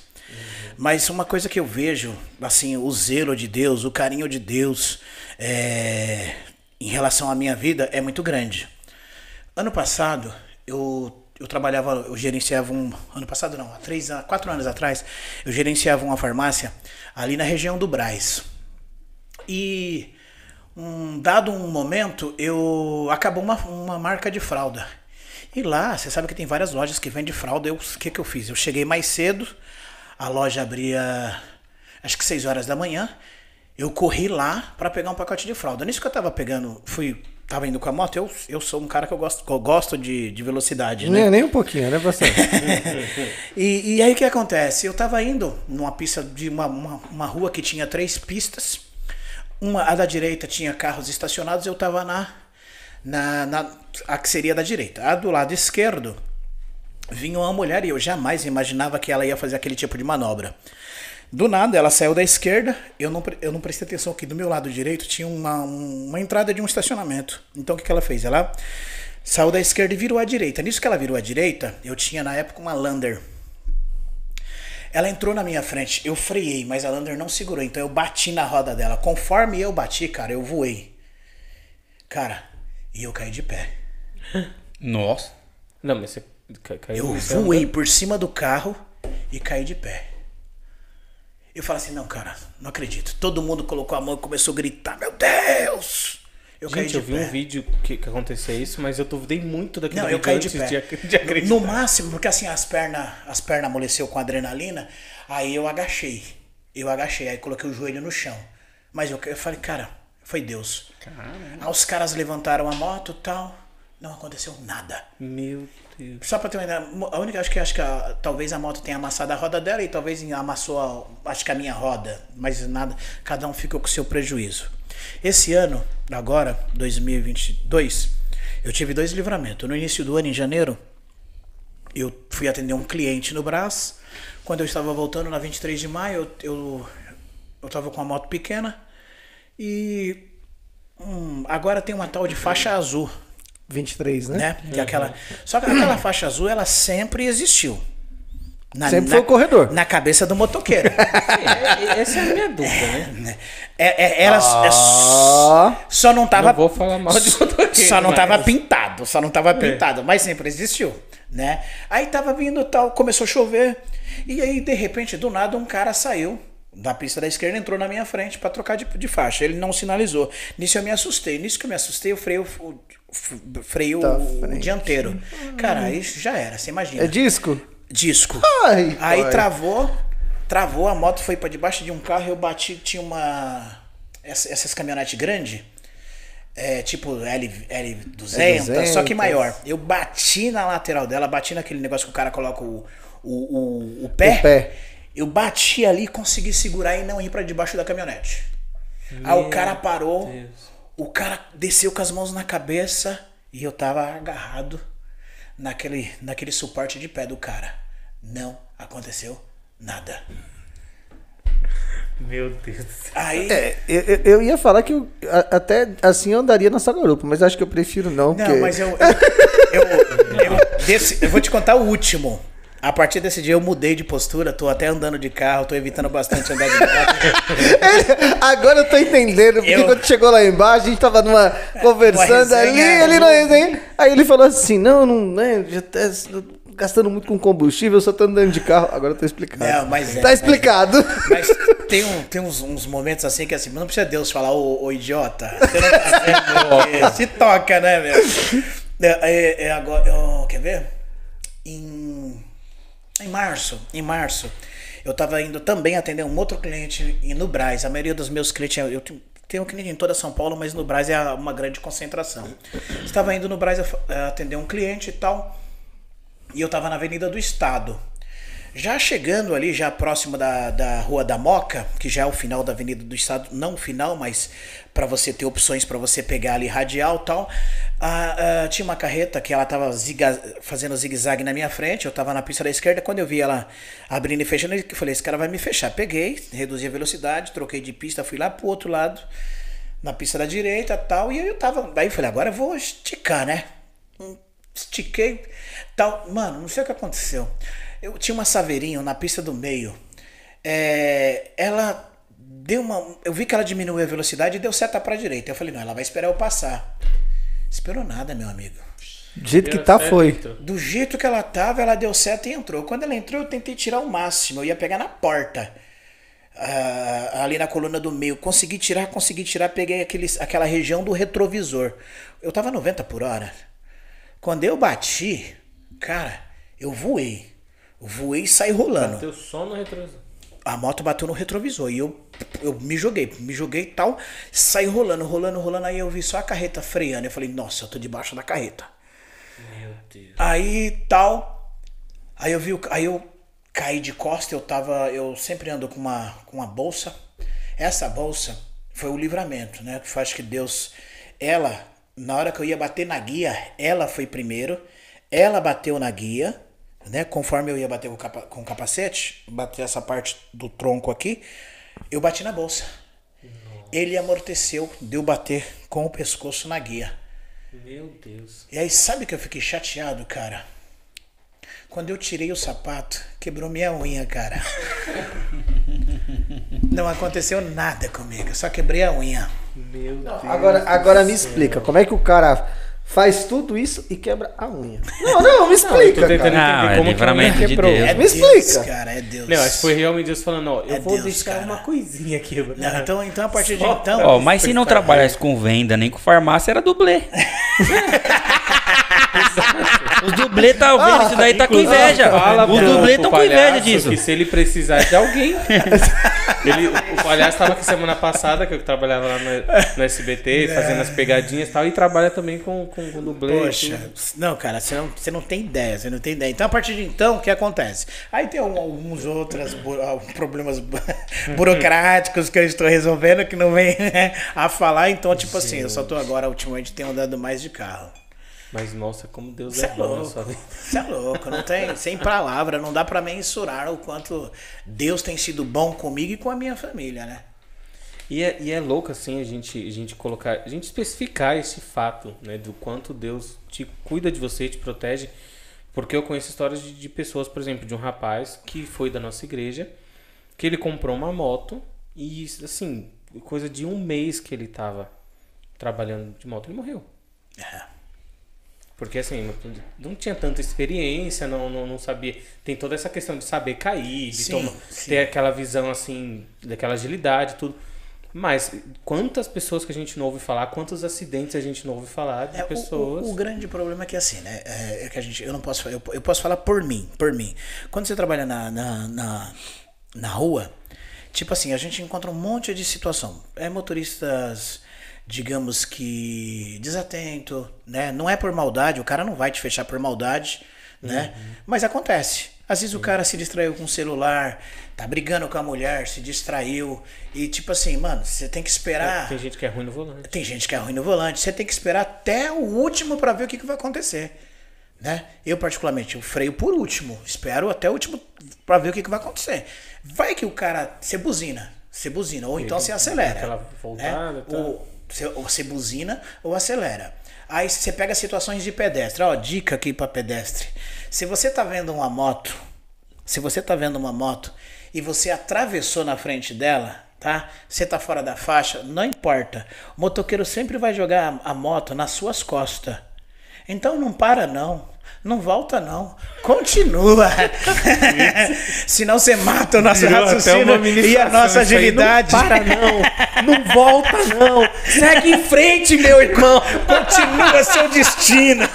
Mas uma coisa que eu vejo, assim, o zelo de Deus, o carinho de Deus é, em relação à minha vida é muito grande. Ano passado, eu, eu trabalhava, eu gerenciava um. Ano passado não, há três, há quatro anos atrás, eu gerenciava uma farmácia ali na região do Braz. E um dado um momento, eu acabou uma, uma marca de fralda. E lá, você sabe que tem várias lojas que vendem fralda. Eu- O que, que eu fiz? Eu cheguei mais cedo, a loja abria acho que 6 horas da manhã. Eu corri lá para pegar um pacote de fralda. Nisso que eu tava pegando, fui. Tava indo com a moto, eu, eu sou um cara que eu gosto, eu gosto de, de velocidade, né? Nem, nem um pouquinho, né, bastante? E, e aí o que acontece? Eu tava indo numa pista de uma, uma, uma rua que tinha três pistas. Uma, a da direita tinha carros estacionados, eu tava na, na, na. A que seria da direita. A do lado esquerdo vinha uma mulher e eu jamais imaginava que ela ia fazer aquele tipo de manobra. Do nada, ela saiu da esquerda, eu não, eu não prestei atenção que do meu lado direito tinha uma, um- uma entrada de um estacionamento. Então o que, que ela fez? Ela saiu da esquerda e virou à direita. Nisso que ela virou à direita, eu tinha na época uma Lander. Ela entrou na minha frente, eu freiei, mas a Lander não segurou, então eu bati na roda dela. Conforme eu bati, cara, eu voei. Cara, e eu caí de pé. Nossa. Não, mas você ca- caiu. Eu voei por cima do carro e caí de pé. Eu falei assim, não, cara, não acredito. Todo mundo colocou a mão e começou a gritar, meu Deus! Eu caí Gente, de eu vi pé. um vídeo que, que aconteceu isso, mas eu duvidei muito daquele Não, eu vídeo caí de pé. de, de acreditar. no máximo, porque assim, as pernas as perna amoleceu com adrenalina, aí eu agachei. Eu agachei, aí coloquei o joelho no chão. Mas eu, eu falei, cara, foi Deus. Aí os caras levantaram a moto tal, não aconteceu nada. Meu Deus. Só pra ter uma ideia, a única, acho que acho que a- talvez a moto tenha amassado a roda dela e talvez amassou, a, acho que a minha roda, mas nada, cada um ficou com o seu prejuízo. Esse ano, agora, 2022, eu tive dois livramentos. No início do ano, em janeiro, eu fui atender um cliente no Brás. Quando eu estava voltando na 23 de maio, eu, eu, eu tava com uma moto pequena e hum, agora tem uma tal de faixa azul 23, né? né? Que é aquela, só que aquela faixa azul, ela sempre existiu. Na- Sempre na- foi o corredor. Na cabeça do motoqueiro. É, essa é a minha dúvida, né? É, é, ela é, Ó. só não tava. Não vou falar mal de motoqueiro, Só não mas- tava pintado, só não tava pintado, mas sempre existiu, né? Aí tava vindo tal, começou a chover, e aí de repente, do nada, um cara saiu da pista da esquerda, entrou na minha frente pra trocar de, de faixa. Ele não sinalizou. Nisso eu me assustei. Nisso que eu me assustei, eu freio, o, freio Tá o, frente. dianteiro. Cara, aí já era, você imagina. É disco? Disco. Ai, Aí pai. travou, travou, a moto foi pra debaixo de um carro, eu bati, tinha uma. essa- Essas caminhonetes grandes, é, tipo L, L200, L200. só que maior. Eu bati na lateral dela, bati naquele negócio que o cara coloca o, o, o, o pé. O pé. Eu bati ali, consegui segurar e não ir pra debaixo da caminhonete. Aí o cara parou, o cara desceu com as mãos na cabeça e eu tava agarrado naquele, naquele suporte de pé do cara. Não aconteceu nada. Meu Deus do céu. Aí. É, eu, eu- ia falar que eu, a- até assim eu andaria nessa garupa, mas acho que eu prefiro não. Não, porque... mas eu. Eu, eu, eu- desse- eu vou te contar o último. A partir desse dia eu mudei de postura, tô até andando de carro, tô evitando bastante andar de moto. Agora eu tô entendendo, porque Eu- quando chegou lá embaixo, a gente tava numa conversando ali, ele não- não resenha. Aí ele falou assim: não, não, né? Já tá gastando muito com combustível, eu só tô andando de carro. Agora eu tô explicado. Não, mas é, Tá mas- explicado. Mas tem, um, tem uns, uns momentos assim que assim, não precisa Deus falar, ô, ô idiota. Você não tá vendo se toca, né, meu? É, é, é agora, eu- quer ver? Em, em março, em março, eu tava indo também atender um outro cliente no Braz. A maioria dos meus clientes, eu tenho- um cliente em toda São Paulo, mas no Braz é uma grande concentração. Estava indo no Braz eh, atender um cliente e tal. e eu tava na Avenida do Estado. Já chegando ali, já próximo da, da Rua da Moca, que já é o final da Avenida do Estado, não o final, mas para você ter opções para você pegar ali radial tal, ah, ah, tinha uma carreta que ela tava ziga- fazendo zigue-zague na minha frente, eu tava na pista da esquerda, quando eu vi ela abrindo e fechando, eu falei, esse cara vai me fechar. Peguei, reduzi a velocidade, troquei de pista, fui lá pro outro lado, na pista da direita tal, e aí eu tava, daí eu falei, agora eu vou esticar, né? estiquei, tal. Mano, não sei o que aconteceu. Eu tinha uma saveirinho na pista do meio. É, ela deu uma. Eu vi que ela diminuiu a velocidade e deu seta pra direita. Eu falei, não, ela vai esperar eu passar. Esperou nada, meu amigo. Do jeito que tá, foi. Do jeito que ela tava, ela deu seta e entrou. Quando ela entrou, eu tentei tirar o máximo. Eu ia pegar na porta. ah, ali na coluna do meio. Consegui tirar, consegui tirar. Peguei aqueles, aquela região do retrovisor. Eu tava 90 por hora. Quando eu bati, cara, eu voei. Voei e saí rolando. Bateu só no retrovisor. A moto bateu no retrovisor e eu, eu me joguei, me joguei e tal, saí rolando, rolando, rolando. Aí eu vi só a carreta freando. Eu falei, nossa, eu tô debaixo da carreta. Meu Deus. Aí tal. Aí eu vi, aí eu caí de costa, eu tava, eu sempre ando com uma com uma bolsa. Essa bolsa foi o livramento, né? Que faz que Deus ela na hora que eu ia bater na guia, ela foi primeiro. Ela bateu na guia, né? Conforme eu ia bater com o, capa- com o capacete, bater essa parte do tronco aqui, eu bati na bolsa. Ele amorteceu, deu bater com o pescoço na guia. Meu Deus. E aí, sabe que eu fiquei chateado, cara? Quando eu tirei o sapato, quebrou minha unha, cara. Não aconteceu nada comigo, só quebrei a unha. Meu Deus. Agora, agora me explica, como é que o cara faz tudo isso e quebra a unha? Não, não, me explica, tentando cara. Não, entender é como que a unha de quebrou. Deus. É Me Deus, explica. cara, é Deus. Não, acho que foi realmente Deus falando, ó, eu É vou Deus, deixar cara. uma coisinha aqui. Não, então, então, a partir de Só- então. Ó, mas se não trabalhasse com venda nem com farmácia, era dublê. Os dublê tá vendo isso daí, tá com inveja. Fala Os dublê estão com inveja disso. Que se ele precisar de alguém. ele, o palhaço tava aqui semana passada, que eu trabalhava lá no, no SBT, fazendo as pegadinhas e tal, e trabalha também com, com, com dublê. Poxa, não, cara, você não, você não tem ideia, você não tem ideia. Então, a partir de então, o que acontece? Aí tem um- alguns outros bu- ah, problemas bu- burocráticos que eu estou resolvendo que não vem né, a falar. Então, tipo assim, eu só tô agora, ultimamente, tenho andado mais de carro. Mas nossa, como Deus Você é é bom na louco. sua vida. Você é louco, não tem, sem palavra, não dá pra mensurar o quanto Deus tem sido bom comigo e com a minha família, né? E é, e é louco assim a gente, a gente colocar, a gente especificar esse fato, né, do quanto Deus te cuida de você, te protege, porque eu conheço histórias de, de pessoas, por exemplo, de um rapaz que foi da nossa igreja, que ele comprou uma moto e assim, coisa de um mês que ele tava trabalhando de moto, ele morreu. Porque assim, não, tinha tanta experiência, não, não, não sabia. Tem toda essa questão de saber cair, de Sim, tomar- sim. ter aquela visão assim, daquela agilidade, tudo. Mas quantas pessoas que a gente não ouve falar, quantos acidentes a gente não ouve falar de É, o- pessoas. O, o grande problema é que assim, né? É, é que a gente, eu não posso, eu, eu posso falar por mim, por mim. Quando você trabalha na, na, na, na rua, tipo assim, a gente encontra um monte de situação. É motoristas, digamos que desatento, né? Não é por maldade, o cara não vai te fechar por maldade, né? Mas acontece. Às vezes o cara se distraiu com o celular, tá brigando com a mulher, se distraiu. E tipo assim, mano, você tem que esperar. Tem gente que é ruim no volante. Tem gente que é ruim no volante. Você tem que esperar até o último para ver o que, que vai acontecer. Né? Eu, particularmente, eu freio por último. Espero até o último para ver o que, que vai acontecer. Vai que o cara. Você buzina. Você buzina. Ou então você acelera. aquela voltada, né? tá. Você, ou você buzina ou acelera. Aí você pega situações de pedestre. Ó, dica aqui para pedestre. Se você tá vendo uma moto, se você tá vendo uma moto e você atravessou na frente dela, tá? Você tá fora da faixa, não importa. O motoqueiro sempre vai jogar a moto nas suas costas. Então não para não. Não volta não. Continua. Senão você mata o nosso Virou raciocínio e a nossa agilidade. Não para não. Não volta não. Segue em frente, meu irmão. Continua seu destino.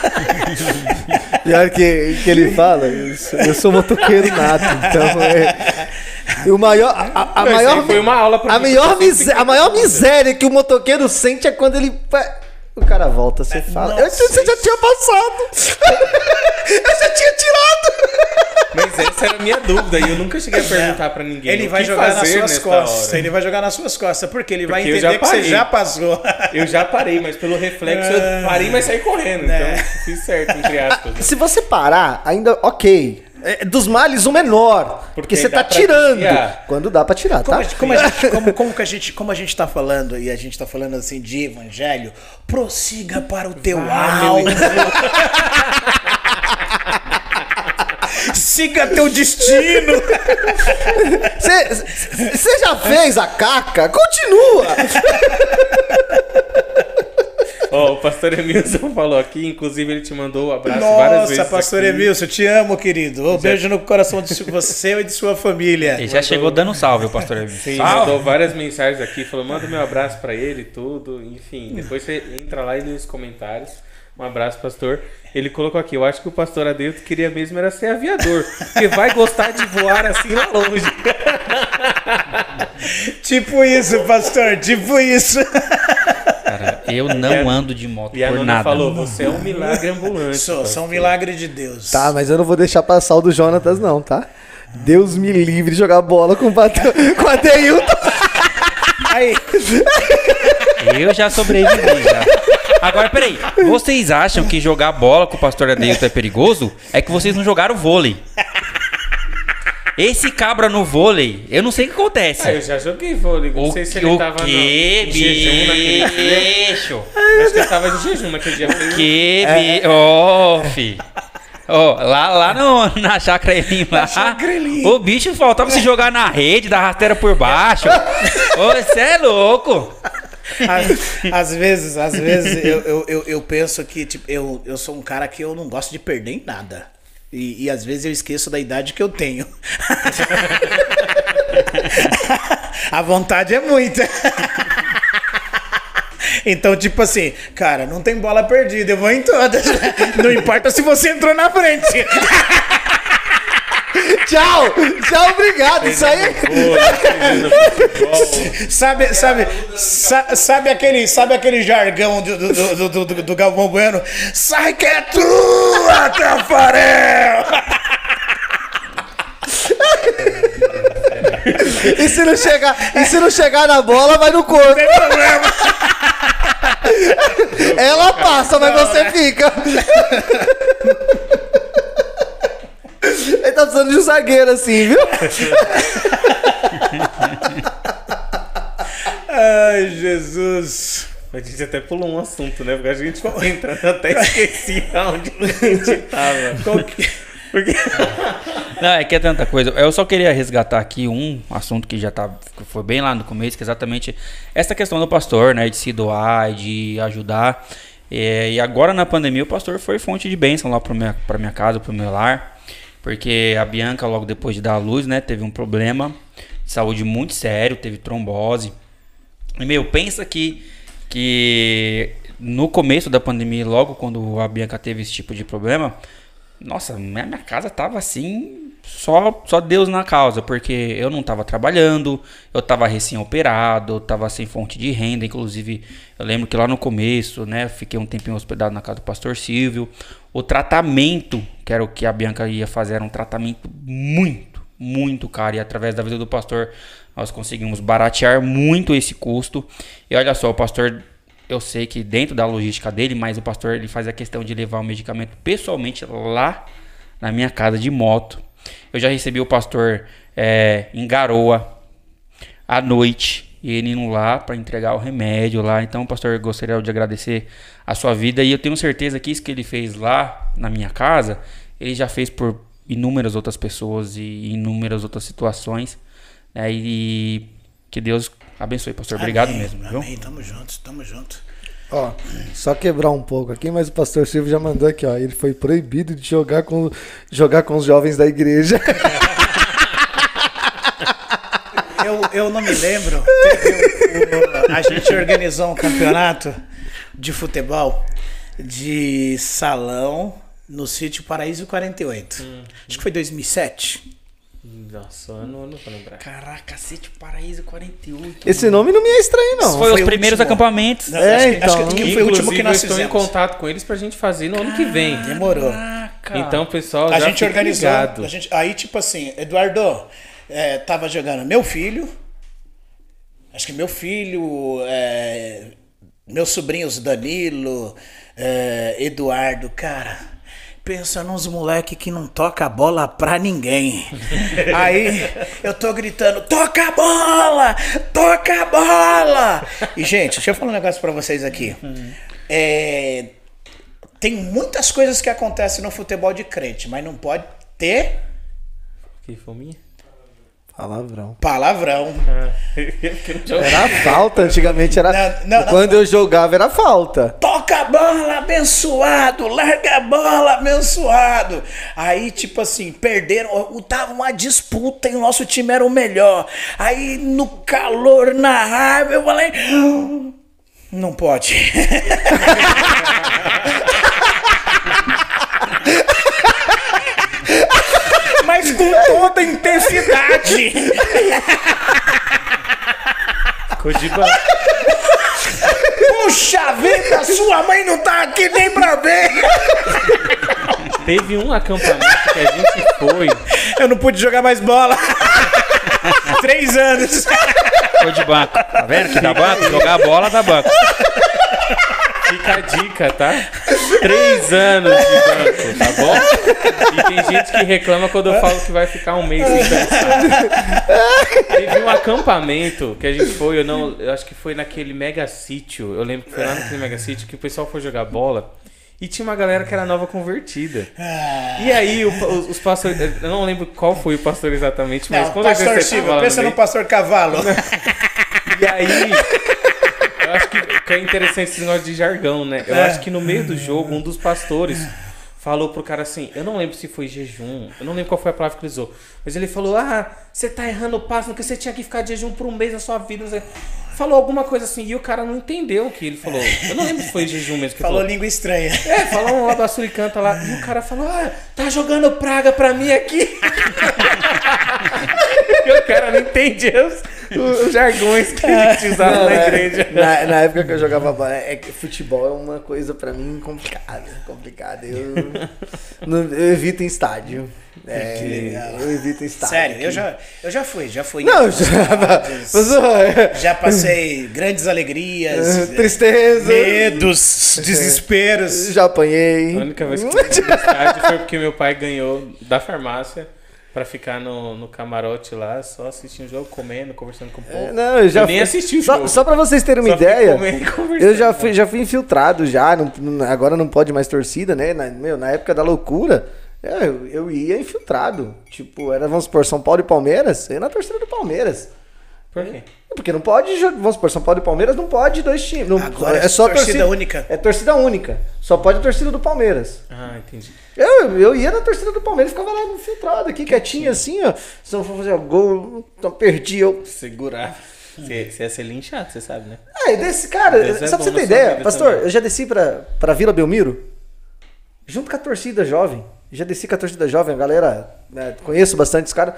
Pior que, que ele fala, eu sou, eu sou motoqueiro nato, então é. E o maior. A, a- maior foi uma aula pra a, mim, maior porque eu misé- a maior miséria que o motoqueiro sente é quando ele. O cara volta, você fala. Eu, você já tinha passado! eu já tinha tirado! essa era a minha dúvida e eu nunca cheguei a perguntar pra ninguém. Ele o vai que jogar nas suas costas. hora. Ele vai jogar nas suas costas. Porque ele vai Porque eu entender que você já passou. Eu já parei, mas pelo reflexo eu parei, mas saí correndo. É. Então fiz certo, entre aspas. né? Se você parar, ainda ok. É, dos males o menor. Porque, Porque você tá pra tirando. desviar. Quando dá pra tirar, Como, tá? a, gente- como a gente, como, como que a gente, como a gente tá falando, e a gente tá falando assim de evangelho, prossiga para o teu alvo. Siga teu destino. Você já fez a caca? Continua! Ó, o pastor Emilson falou aqui, inclusive ele te mandou um abraço várias vezes. Nossa, pastor aqui. Emilson, te amo, querido. Um beijo no coração de você e de sua família. Ele já chegou dando um salve, o pastor Emílio. Sim, Salve. mandou várias mensagens aqui, falou, manda meu abraço pra ele e tudo. Enfim, depois você entra lá e nos comentários. Um abraço, pastor. Ele colocou aqui, eu acho que o pastor Adeilton queria mesmo era ser aviador, porque vai gostar de voar assim lá longe. Tipo isso, pastor, tipo isso. Eu não ando de moto E a por nada. falou, você é um milagre ambulante. Sou, pastor." sou um milagre de Deus. Tá, mas eu não vou deixar passar o do Jonatas, não, tá? Deus me livre de jogar bola com o, Pat... com. Aí, Eu já sobrevivi já. Agora, peraí. Vocês acham que jogar bola com o pastor Adeilton é perigoso? É que vocês não jogaram vôlei. Esse cabra no vôlei, eu não sei o que acontece. Ah, eu já joguei vôlei, não o sei se que, ele o tava no, que em jejum naquele dia. bicho? Acho que ele tava de jejum naquele dia. Que bi... Ó, fi. Ó, lá, lá no, na chácara Elim lá, chácara Elim. o bicho faltava se jogar na rede, dar rasteira por baixo. Você é louco. às, às vezes, às vezes eu, eu, eu, eu penso que tipo, eu, eu sou um cara que eu não gosto de perder em nada. E, e às vezes eu esqueço da idade que eu tenho. A vontade é muita. Então, tipo assim, cara, não tem bola perdida, eu vou em todas. Não importa se você entrou na frente. Tchau! Tchau, obrigado. Isso aí. Sabe, sabe, sa- sabe aquele, sabe aquele jargão do, do, do, do, do, Galvão Bueno? Sai que é tua, Tafarel! E se não chegar, e se não chegar na bola, vai no corpo. Tem problema. Ela passa, mas você fica. Ele tá precisando de um zagueiro assim, viu? Ai, Jesus. A gente até pulou um assunto, né? Porque a gente foi entrando, eu até esqueci onde a gente tava. Qual que- Porque... Não, é que é tanta coisa. Eu só queria resgatar aqui um assunto que já tá, que foi bem lá no começo, que é exatamente essa questão do pastor, né? De se doar, de ajudar. É, e agora na pandemia o pastor foi fonte de bênção lá para minha, pra minha casa, pro meu lar. Porque a Bianca, logo depois de dar a luz, né? Teve um problema de saúde muito sério, teve trombose. E, meu, pensa que, que no começo da pandemia, logo quando a Bianca teve esse tipo de problema, nossa, minha, minha casa tava assim, só, só Deus na causa, porque eu não tava trabalhando, eu tava recém-operado, eu tava sem fonte de renda, inclusive eu lembro que lá no começo, né, fiquei um tempinho hospedado na casa do pastor Silvio. O tratamento, que era o que a Bianca ia fazer, era um tratamento muito, muito caro, e através da vida do pastor nós conseguimos baratear muito esse custo. E olha só, o pastor eu sei que dentro da logística dele, mas o pastor ele faz a questão de levar o medicamento pessoalmente lá na minha casa de moto. Eu já recebi o pastor é, em Garoa à noite e ele indo lá para entregar o remédio lá. Então, pastor, gostaria de agradecer a sua vida e eu tenho certeza que isso que ele fez lá na minha casa, ele já fez por inúmeras outras pessoas e inúmeras outras situações. né? e que Deus abençoe, pastor. Obrigado Amém, mesmo, viu? Amém, tamo junto, tamo junto. Ó, só quebrar um pouco aqui, mas o pastor Silvio já mandou aqui, ó. Ele foi proibido de jogar com, jogar com os jovens da igreja. Eu, eu não me lembro. teve um- a gente organizou um campeonato de futebol de salão no sítio Paraíso 48. Acho que foi 2007. Nossa, eu não, não vou lembrar. Caraca, Sítio Paraíso 48. Esse nome não me é estranho, não. foi, foi os o primeiros último. acampamentos. É, acho, que, acho então. que foi o último que nós eu estou em fizemos. contato com eles pra gente fazer no ano que vem. Demorou. Caraca. Então, pessoal, A já gente fica organizou. ligado. a gente- aí, tipo assim, Eduardo, é, tava jogando meu filho. Acho que meu filho, é, meus sobrinhos Danilo, é, Eduardo, cara. Pensa nos moleque que não toca a bola pra ninguém. Aí eu tô gritando: toca a bola! Toca a bola! E, gente, deixa eu falar um negócio pra vocês aqui. É, tem muitas coisas que acontecem no futebol de crente, mas não pode ter Que fominha? Palavrão. palavrão. Não joga. Era falta, antigamente era. Não, não, Quando eu jogava era falta. Toca a bola, abençoado, larga a bola, abençoado. Aí, tipo assim, perderam, tava uma disputa e o nosso time era o melhor. Aí, no calor, na raiva, eu falei. Não pode. Mas com toda intensidade. Codiba. Puxa vida, sua mãe não tá aqui nem pra ver. Teve um acampamento que a gente foi. Eu não pude jogar mais bola. Três anos. Foi de banco. Tá vendo que dá banco? Jogar bola dá banco. Fica a dica, tá? Três anos de banco, tá bom? E tem gente que reclama quando eu falo que vai ficar um mês sem dançar. Teve um acampamento que a gente foi, eu não. Eu acho que foi naquele mega sítio. Eu lembro que foi lá naquele mega sítio que o pessoal foi jogar bola. E tinha uma galera que era nova convertida. E aí, o os, os pastores. Eu não lembro qual foi o pastor exatamente, mas Não, quando pastor tava lá pensa no no meio- pastor Cavalo. E aí, eu acho que, que é interessante esse negócio de jargão, né? Eu É. acho que no meio do jogo, um dos pastores falou pro cara assim, eu não lembro se foi jejum, eu não lembro qual foi a palavra que ele usou, mas ele falou, ah, você tá errando o passo, porque você tinha que ficar de jejum por um mês da sua vida. Falou alguma coisa assim, e o cara não entendeu o que ele falou. Eu não lembro se foi jejum mesmo que Falou falou. língua estranha. É, falou um lá da suricanta lá, e o cara falou, ah, tá jogando praga pra mim aqui. e o cara não entendia os, jargões que a gente usava Não, na é, igreja. Na, na época que eu jogava bola, é que futebol é uma coisa pra mim complicada. Complicada. Eu, eu evito em estádio. É, eu evito em estádio. Sério, eu já, eu já fui, já fui. Não, já, estádios, mas, ó, já passei grandes alegrias, tristeza. medos, desesperos. Já apanhei. A única vez que eu fui no estádio foi porque meu pai ganhou da farmácia pra ficar no, no camarote lá, só assistindo o jogo, comendo, conversando com o povo. Não, eu já Eu nem fui- assisti o só, jogo. Só pra vocês terem uma Só ideia, comendo eu já fui, já fui infiltrado já. não- agora não pode mais torcida, né? Na, meu, na época da loucura, é, eu, eu ia infiltrado. Tipo, era, vamos supor, São Paulo e Palmeiras, eu ia na torcida do Palmeiras. Por quê? Porque não pode, vamos supor, São Paulo e Palmeiras não pode dois times. Não, Agora é só torcida única. É torcida única. Só pode a torcida do Palmeiras. Ah, entendi. Eu, eu ia na torcida do Palmeiras, ficava lá infiltrado aqui, quietinho assim, ó. Se não for fazer o gol, então perdi eu. Segurar. Você, você ia ser linchado, você sabe, né? É, desse cara, Deus é só pra você ter ideia, pastor, também. eu já desci pra, pra Vila Belmiro, junto com a torcida jovem. Já desci com a torcida jovem, a galera, né, conheço bastante os caras.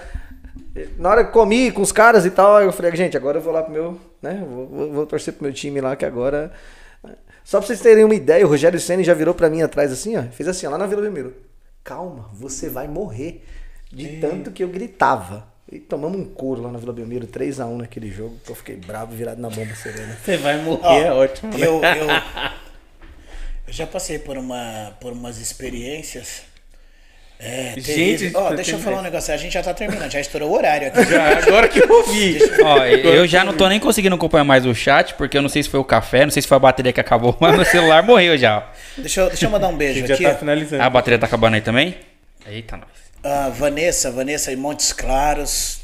Na hora que comi com os caras e tal, eu falei, gente, agora eu vou lá pro meu, né, vou, vou- vou torcer pro meu time lá, que agora... Só pra vocês terem uma ideia, o Rogério Senna já virou pra mim atrás assim, ó, fez assim, ó, lá na Vila Belmiro. Calma, você vai morrer de tanto que eu gritava. E tomamos um couro lá na Vila Belmiro, 3x1 naquele jogo, que eu fiquei bravo, virado na bomba serena. Você vai morrer, Ó, é ótimo. né? Eu, eu, eu já passei por, uma, por umas experiências. É, Gente. Ó, você deixa eu falar um negócio. A gente já tá terminando, já estourou o horário aqui. Já, agora que eu vi. Ó, eu já não tô nem conseguindo acompanhar mais o chat, porque eu não sei se foi o café, não sei se foi a bateria que acabou, mas meu celular morreu já. Deixa eu, deixa eu mandar um A beijo gente já aqui. tá finalizando. A bateria tá acabando aí também? Eita, nós. Ah, Vanessa, Vanessa em Montes Claros,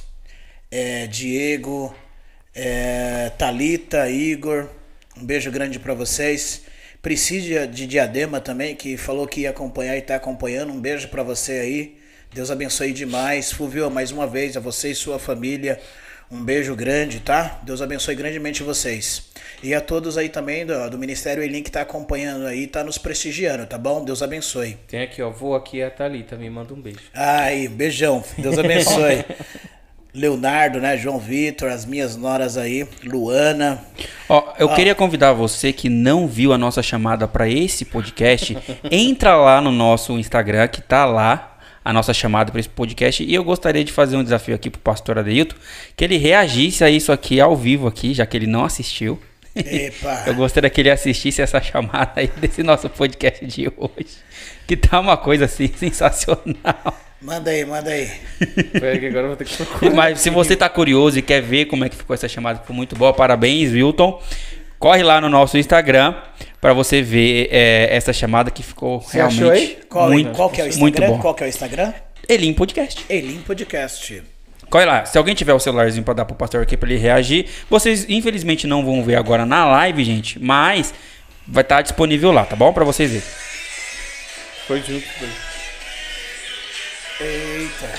é, Diego, é, Talita, Igor, um beijo grande pra vocês. Priscília de Diadema também, que falou que ia acompanhar e tá acompanhando. Um beijo pra você aí. Deus abençoe demais. Fulvio, mais uma vez, a você e sua família. Um beijo grande, tá? Deus abençoe grandemente vocês. E a todos aí também do, do Ministério Elim que tá acompanhando aí, tá nos prestigiando, tá bom? Deus abençoe. Tem aqui, ó. Vou aqui a Thalita, me manda um beijo. Ai, beijão. Deus abençoe. Leonardo, né? João Vitor, as minhas noras aí, Luana. Ó, eu queria convidar você que não viu a nossa chamada para esse podcast, entra lá no nosso Instagram que tá lá a nossa chamada para esse podcast e eu gostaria de fazer um desafio aqui pro pastor Adeilton, que ele reagisse a isso aqui ao vivo aqui, já que ele não assistiu. Epa. Eu gostaria que ele assistisse essa chamada aí desse nosso podcast de hoje, que tá uma coisa assim sensacional. Manda aí, manda aí. Pera que agora eu vou ter que procurar. Mas se você tá curioso e quer ver como é que ficou essa chamada, que foi muito boa, parabéns, Wilton. Corre lá no nosso Instagram para você ver é, essa chamada que ficou realmente achou aí? Qual, muito, qual que é o muito Instagram? bom. Qual que é o Instagram? Elim Podcast. Elim Podcast. Corre lá. Se alguém tiver o celularzinho para dar pro pastor aqui para ele reagir, vocês infelizmente não vão ver agora na live, gente, mas vai estar disponível lá, tá bom? Para vocês verem. Foi junto. foi. Eita.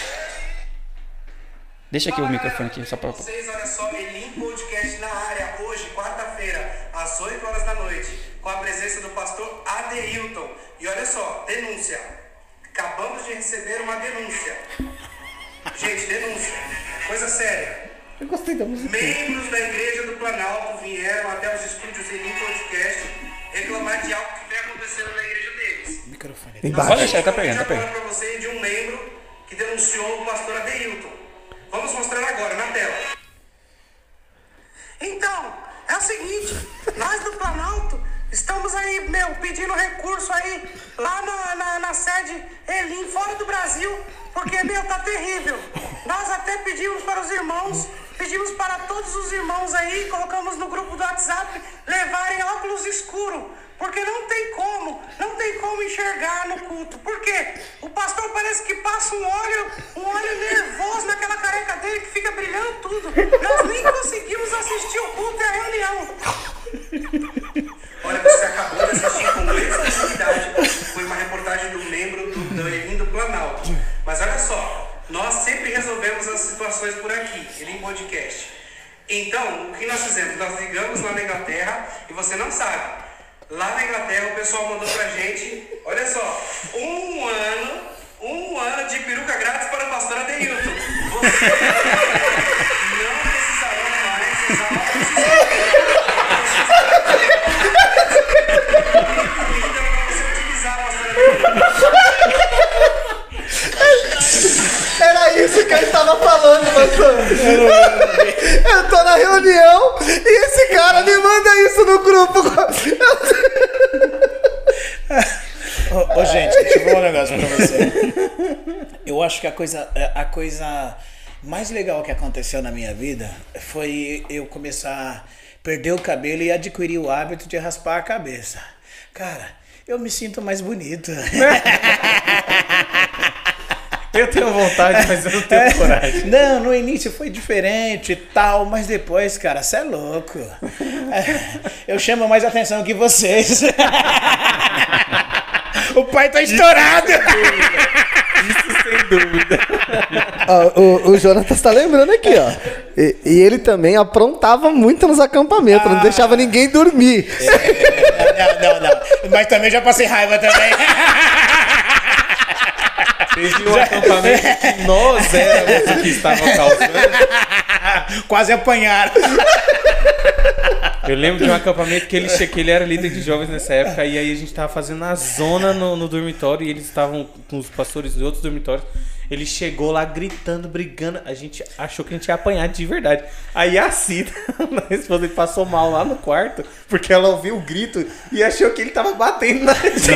Deixa aqui o microfone aqui só para Vocês, olha só, Elim Podcast na área, hoje, quarta-feira, às 8 horas da noite, com a presença do pastor Adeilton. E olha só, denúncia. Acabamos de receber uma denúncia. Gente, denúncia. Coisa séria. Eu gostei da música. Membros da Igreja do Planalto vieram até os estúdios Elim Podcast reclamar de algo que vem acontecendo na igreja deles. Microfone. Embaixo. Pode deixar, tá pegando, tá pegando. para você de um membro que denunciou o pastor Adeilton. Vamos mostrar agora na tela. Então, é o seguinte, nós do Planalto estamos aí, meu, pedindo recurso aí lá na, na, na sede Elim, fora do Brasil, porque, meu, tá terrível. Nós até pedimos para os irmãos, pedimos para todos os irmãos aí, colocamos no grupo do WhatsApp, levarem óculos escuros. Porque não tem como, não tem como enxergar no culto. Por quê? O pastor parece que passa um óleo, um óleo nervoso naquela careca dele que fica brilhando tudo. Nós nem conseguimos assistir o culto e a reunião. Olha, você acabou de assistir com exclusividade. Foi uma reportagem do membro do, do do Planalto. Mas olha só, nós sempre resolvemos as situações por aqui, Elim Podcast. Então, o que nós fizemos? Nós ligamos lá na Inglaterra e você não sabe. Lá na Inglaterra o pessoal mandou pra gente, olha só, um ano, um ano de peruca grátis para o pastor Adeilton. Você não precisarão mais usar Ainda você utilizar, pastor Adeilton. Era isso que eu estava falando, pastor. Eu tô na reunião e esse cara me manda isso no grupo. Ô, ô, gente, deixa eu falar um negócio pra você. Eu acho que a coisa, a coisa mais legal que aconteceu na minha vida foi eu começar a perder o cabelo e adquirir o hábito de raspar a cabeça. Cara, eu me sinto mais bonito. Eu tenho vontade, mas eu não tenho coragem. Não, no início foi diferente e tal, mas depois, cara, você é louco. Eu chamo mais atenção que vocês. O pai tá estourado. Isso sem dúvida. Ó, o, o Jonatas tá lembrando aqui, ó. E, e ele também aprontava muito nos acampamentos, não deixava ninguém dormir. Não, não, não. Mas também já passei raiva também. Teve um acampamento que nós éramos o que estava causando. Quase apanharam. Eu lembro de um acampamento que ele, que ele era líder de jovens nessa época, e aí a gente tava fazendo a zona no, no dormitório, e eles estavam com os pastores de outros dormitórios. Ele chegou lá gritando, brigando. A gente achou que a gente ia apanhar de verdade. Aí a Cida, a esposa, passou mal lá no quarto, porque ela ouviu o grito e achou que ele tava batendo na gente.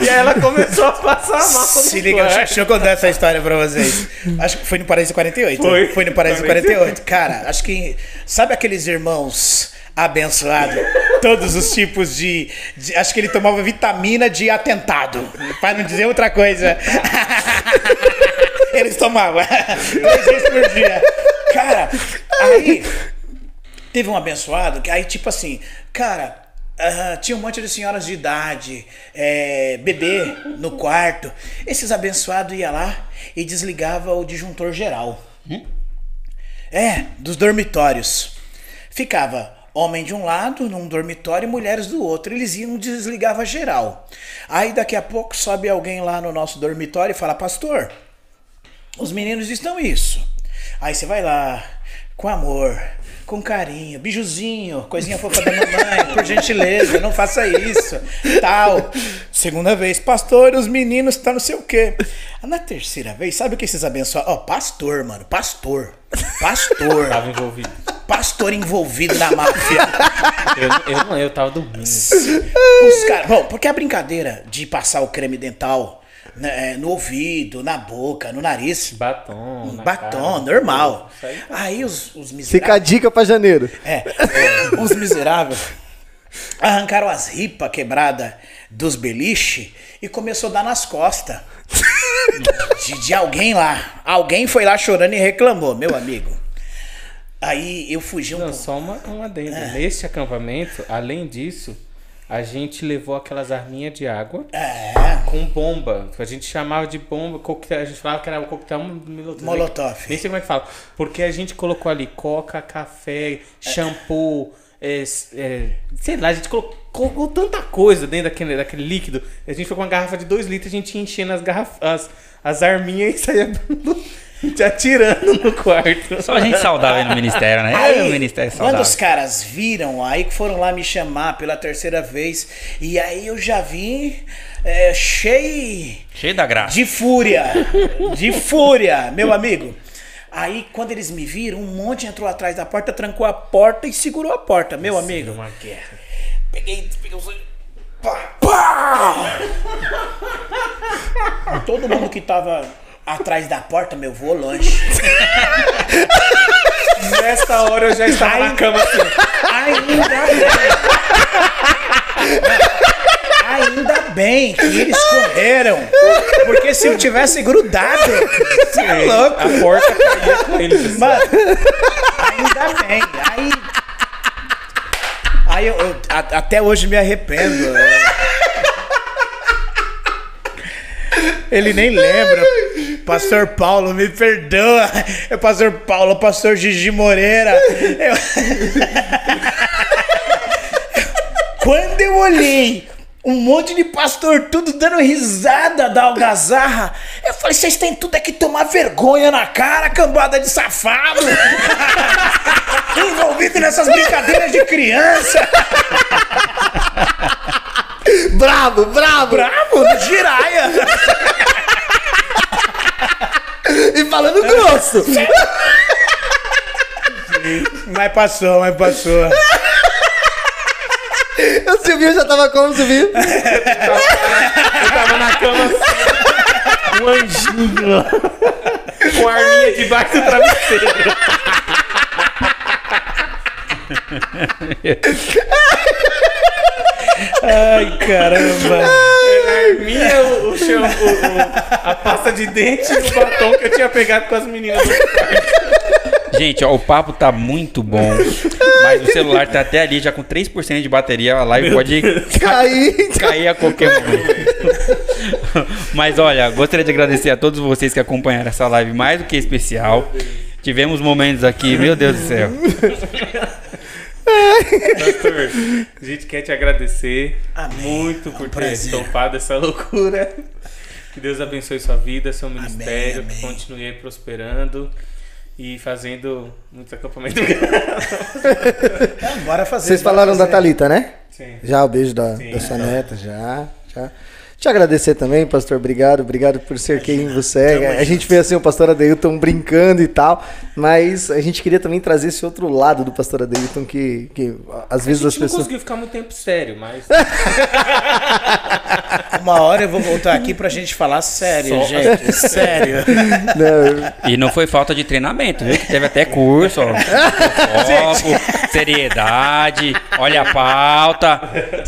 E aí ela começou a passar mal. Se liga, quarto. deixa eu contar essa história pra vocês. Acho que foi no Paraíso 48. Foi. Foi no Paraíso Também. 48. Cara, acho que. Sabe aqueles irmãos abençoados? Todos os tipos de, de- Acho que ele tomava vitamina de atentado. Pra não dizer outra coisa. Eles tomavam. Três vezes por dia. Cara, aí. Teve um abençoado que aí, tipo assim, cara. ah, tinha um monte de senhoras de idade, é, bebê no quarto. Esses abençoados iam lá e desligava o disjuntor geral. É, dos dormitórios. Ficava homem de um lado num dormitório e mulheres do outro. Eles iam desligava geral. Aí daqui a pouco sobe alguém lá no nosso dormitório e fala: Pastor, os meninos estão isso. Aí você vai lá, com amor, com carinho, bijuzinho, coisinha fofa da mamãe, por gentileza, não faça isso, tal. Segunda vez, pastor, os meninos tá não sei o quê. Na terceira vez, sabe o que esses abençoados? Ó, pastor, mano, pastor. Pastor. Tava envolvido. Pastor envolvido na máfia. Eu, eu, não, eu tava dormindo. Os caras. Bom, porque a brincadeira de passar o creme dental né, no ouvido, na boca, no nariz. Batom. na Batom, cara. normal. Aí. Aí os, os Fica a miseráveis. dica pra janeiro. É, é, os miseráveis arrancaram as ripas quebradas dos beliche e começou a dar nas costas. De, de alguém lá. Alguém foi lá chorando e reclamou, meu amigo. Aí eu fugi um Não, pouco. só uma, um adendo. É. Neste acampamento, além disso, a gente levou aquelas arminhas de água É, com bomba. A gente chamava de bomba, coquetel, a gente falava que era o coquetel molotov. Molotov. Nem sei como é que fala. Porque a gente colocou ali coca, café, shampoo, é, é, sei lá, a gente colocou, colocou tanta coisa dentro daquele, daquele líquido. A gente foi com uma garrafa de 2 litros, a gente enchendo as, garrafas, as, as arminhas e saía te atirando no quarto. Só gente saudável aí no ministério, né? Aí, É, o ministério quando saudável. os caras viram, aí que foram lá me chamar pela terceira vez, e aí eu já vim é, cheio Cheio da graça. de fúria, de fúria, meu amigo. Aí quando eles me viram, um monte entrou atrás da porta, trancou a porta e segurou a porta, meu amigo. Uma guerra. Peguei, peguei os pá, pá! Todo mundo que tava atrás da porta, meu, voou longe. Nessa hora eu já estava Ai. na cama assim. Ainda bem. Ainda bem que eles correram. Porque se eu tivesse grudado, você é louco. A porta caía com eles. assim. Mano, ainda bem. Aí. Aí eu, eu a- até hoje me arrependo. Ele nem lembra. Pastor Paulo, me perdoa. É Pastor Paulo, Pastor Gigi Moreira. Eu- Quando eu olhei um monte de pastor tudo dando risada da algazarra, eu falei, vocês têm tudo é que tomar vergonha na cara, cambada de safado. Envolvido nessas brincadeiras de criança. Bravo, bravo! Bravo, no giraia. E falando grosso! Mas passou, mas passou. O Silvinho já tava como, Silvinho? Eu tava na cama assim, um anjinho. Com a arminha debaixo do travesseiro. Ai, caramba. A arminha, o, o, cham- o- o- a pasta de dente e o batom que eu tinha pegado com as meninas. do. Gente, ó, o papo tá muito bom. Mas o celular tá até ali, já com 3% de bateria. A live pode Caí. cair a qualquer momento. Mas olha, gostaria de agradecer a todos vocês que acompanharam essa live mais do que especial. Tivemos momentos aqui, meu Deus do céu. Pastor, a gente quer te agradecer Amém. muito É um por ter prazer. topado essa loucura. Que Deus abençoe sua vida, seu ministério, amém. que continue aí prosperando e fazendo muitos acampamentos. Então, bora fazer. Vocês falaram da fazer. Thalita, né? Sim. Já o beijo da, da sua neta, já, já. Te agradecer também, pastor. Obrigado, obrigado por ser quem você é. A gente vê assim o pastor Adeilton brincando e tal, mas a gente queria também trazer esse outro lado do pastor Adeilton que, que às A vezes gente as não pessoas. conseguiu ficar muito tempo sério, mas Uma hora eu vou voltar aqui pra gente falar sério, Só- gente. Sério. Não, E não foi falta de treinamento, viu? Que teve até curso, ó. Foco, seriedade, olha a pauta.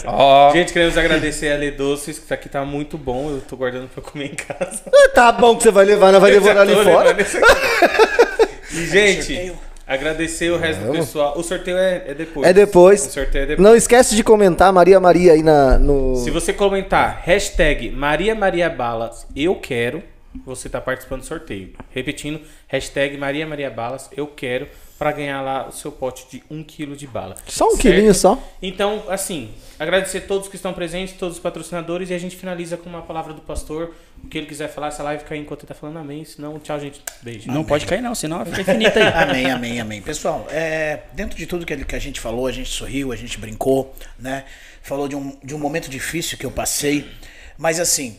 Ó, Gente, queremos agradecer a Le Doces, que isso aqui tá muito bom. Eu tô guardando pra comer em casa. tá bom que você vai levar, não vai Eu devorar ali fora. E, gente, agradecer o resto do pessoal. O sorteio é, é depois. É depois. O sorteio é depois. Não esquece de comentar Maria Maria aí na, no. Se você comentar hashtag Maria Maria Balas, eu quero, você tá participando do sorteio. Repetindo, hashtag Maria Maria Balas, eu quero, pra ganhar lá o seu pote de 1 kg de bala. Só um Certo? quilinho só. Então, assim, agradecer a todos que estão presentes, todos os patrocinadores, e a gente finaliza com uma palavra do pastor. O que ele quiser falar, essa live cair enquanto ele tá falando amém. Senão, tchau, gente. Beijo. Não pode cair não, senão fica infinita aí. Amém, amém, amém. Pessoal, é, dentro de tudo que, ele- que a gente falou, a gente sorriu, a gente brincou, né? Falou de um, de um momento difícil que eu passei. Mas assim,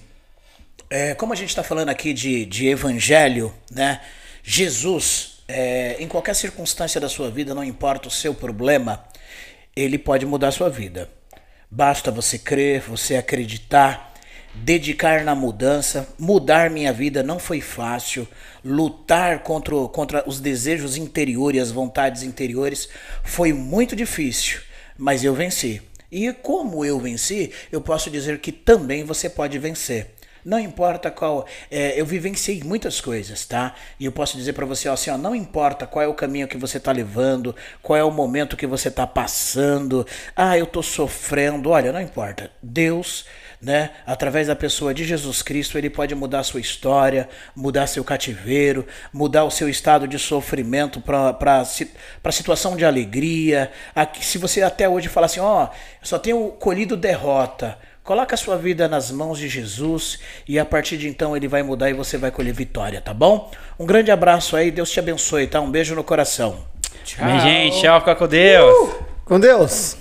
é, como a gente está falando aqui de, de evangelho, né? Jesus, é, em qualquer circunstância da sua vida, não importa o seu problema, ele pode mudar a sua vida. Basta você crer, você acreditar, dedicar na mudança. Mudar minha vida não foi fácil. Lutar contra, contra os desejos interiores, as vontades interiores, foi muito difícil, mas eu venci. E como eu venci, eu posso dizer que também você pode vencer. Não importa qual. é, eu vivenciei muitas coisas, tá? E eu posso dizer pra você assim, ó, não importa qual é o caminho que você tá levando, qual é o momento que você tá passando. Ah, eu tô sofrendo. Olha, não importa. Deus, né, através da pessoa de Jesus Cristo, ele pode mudar a sua história, mudar seu cativeiro, mudar o seu estado de sofrimento para para situação de alegria. Aqui, se você até hoje fala assim, ó, eu só tenho colhido derrota. Coloca a sua vida nas mãos de Jesus e a partir de então ele vai mudar e você vai colher vitória, tá bom? Um grande abraço aí, Deus te abençoe, tá? Um beijo no coração. Amém, gente. Tchau, fica com Deus. Com Deus.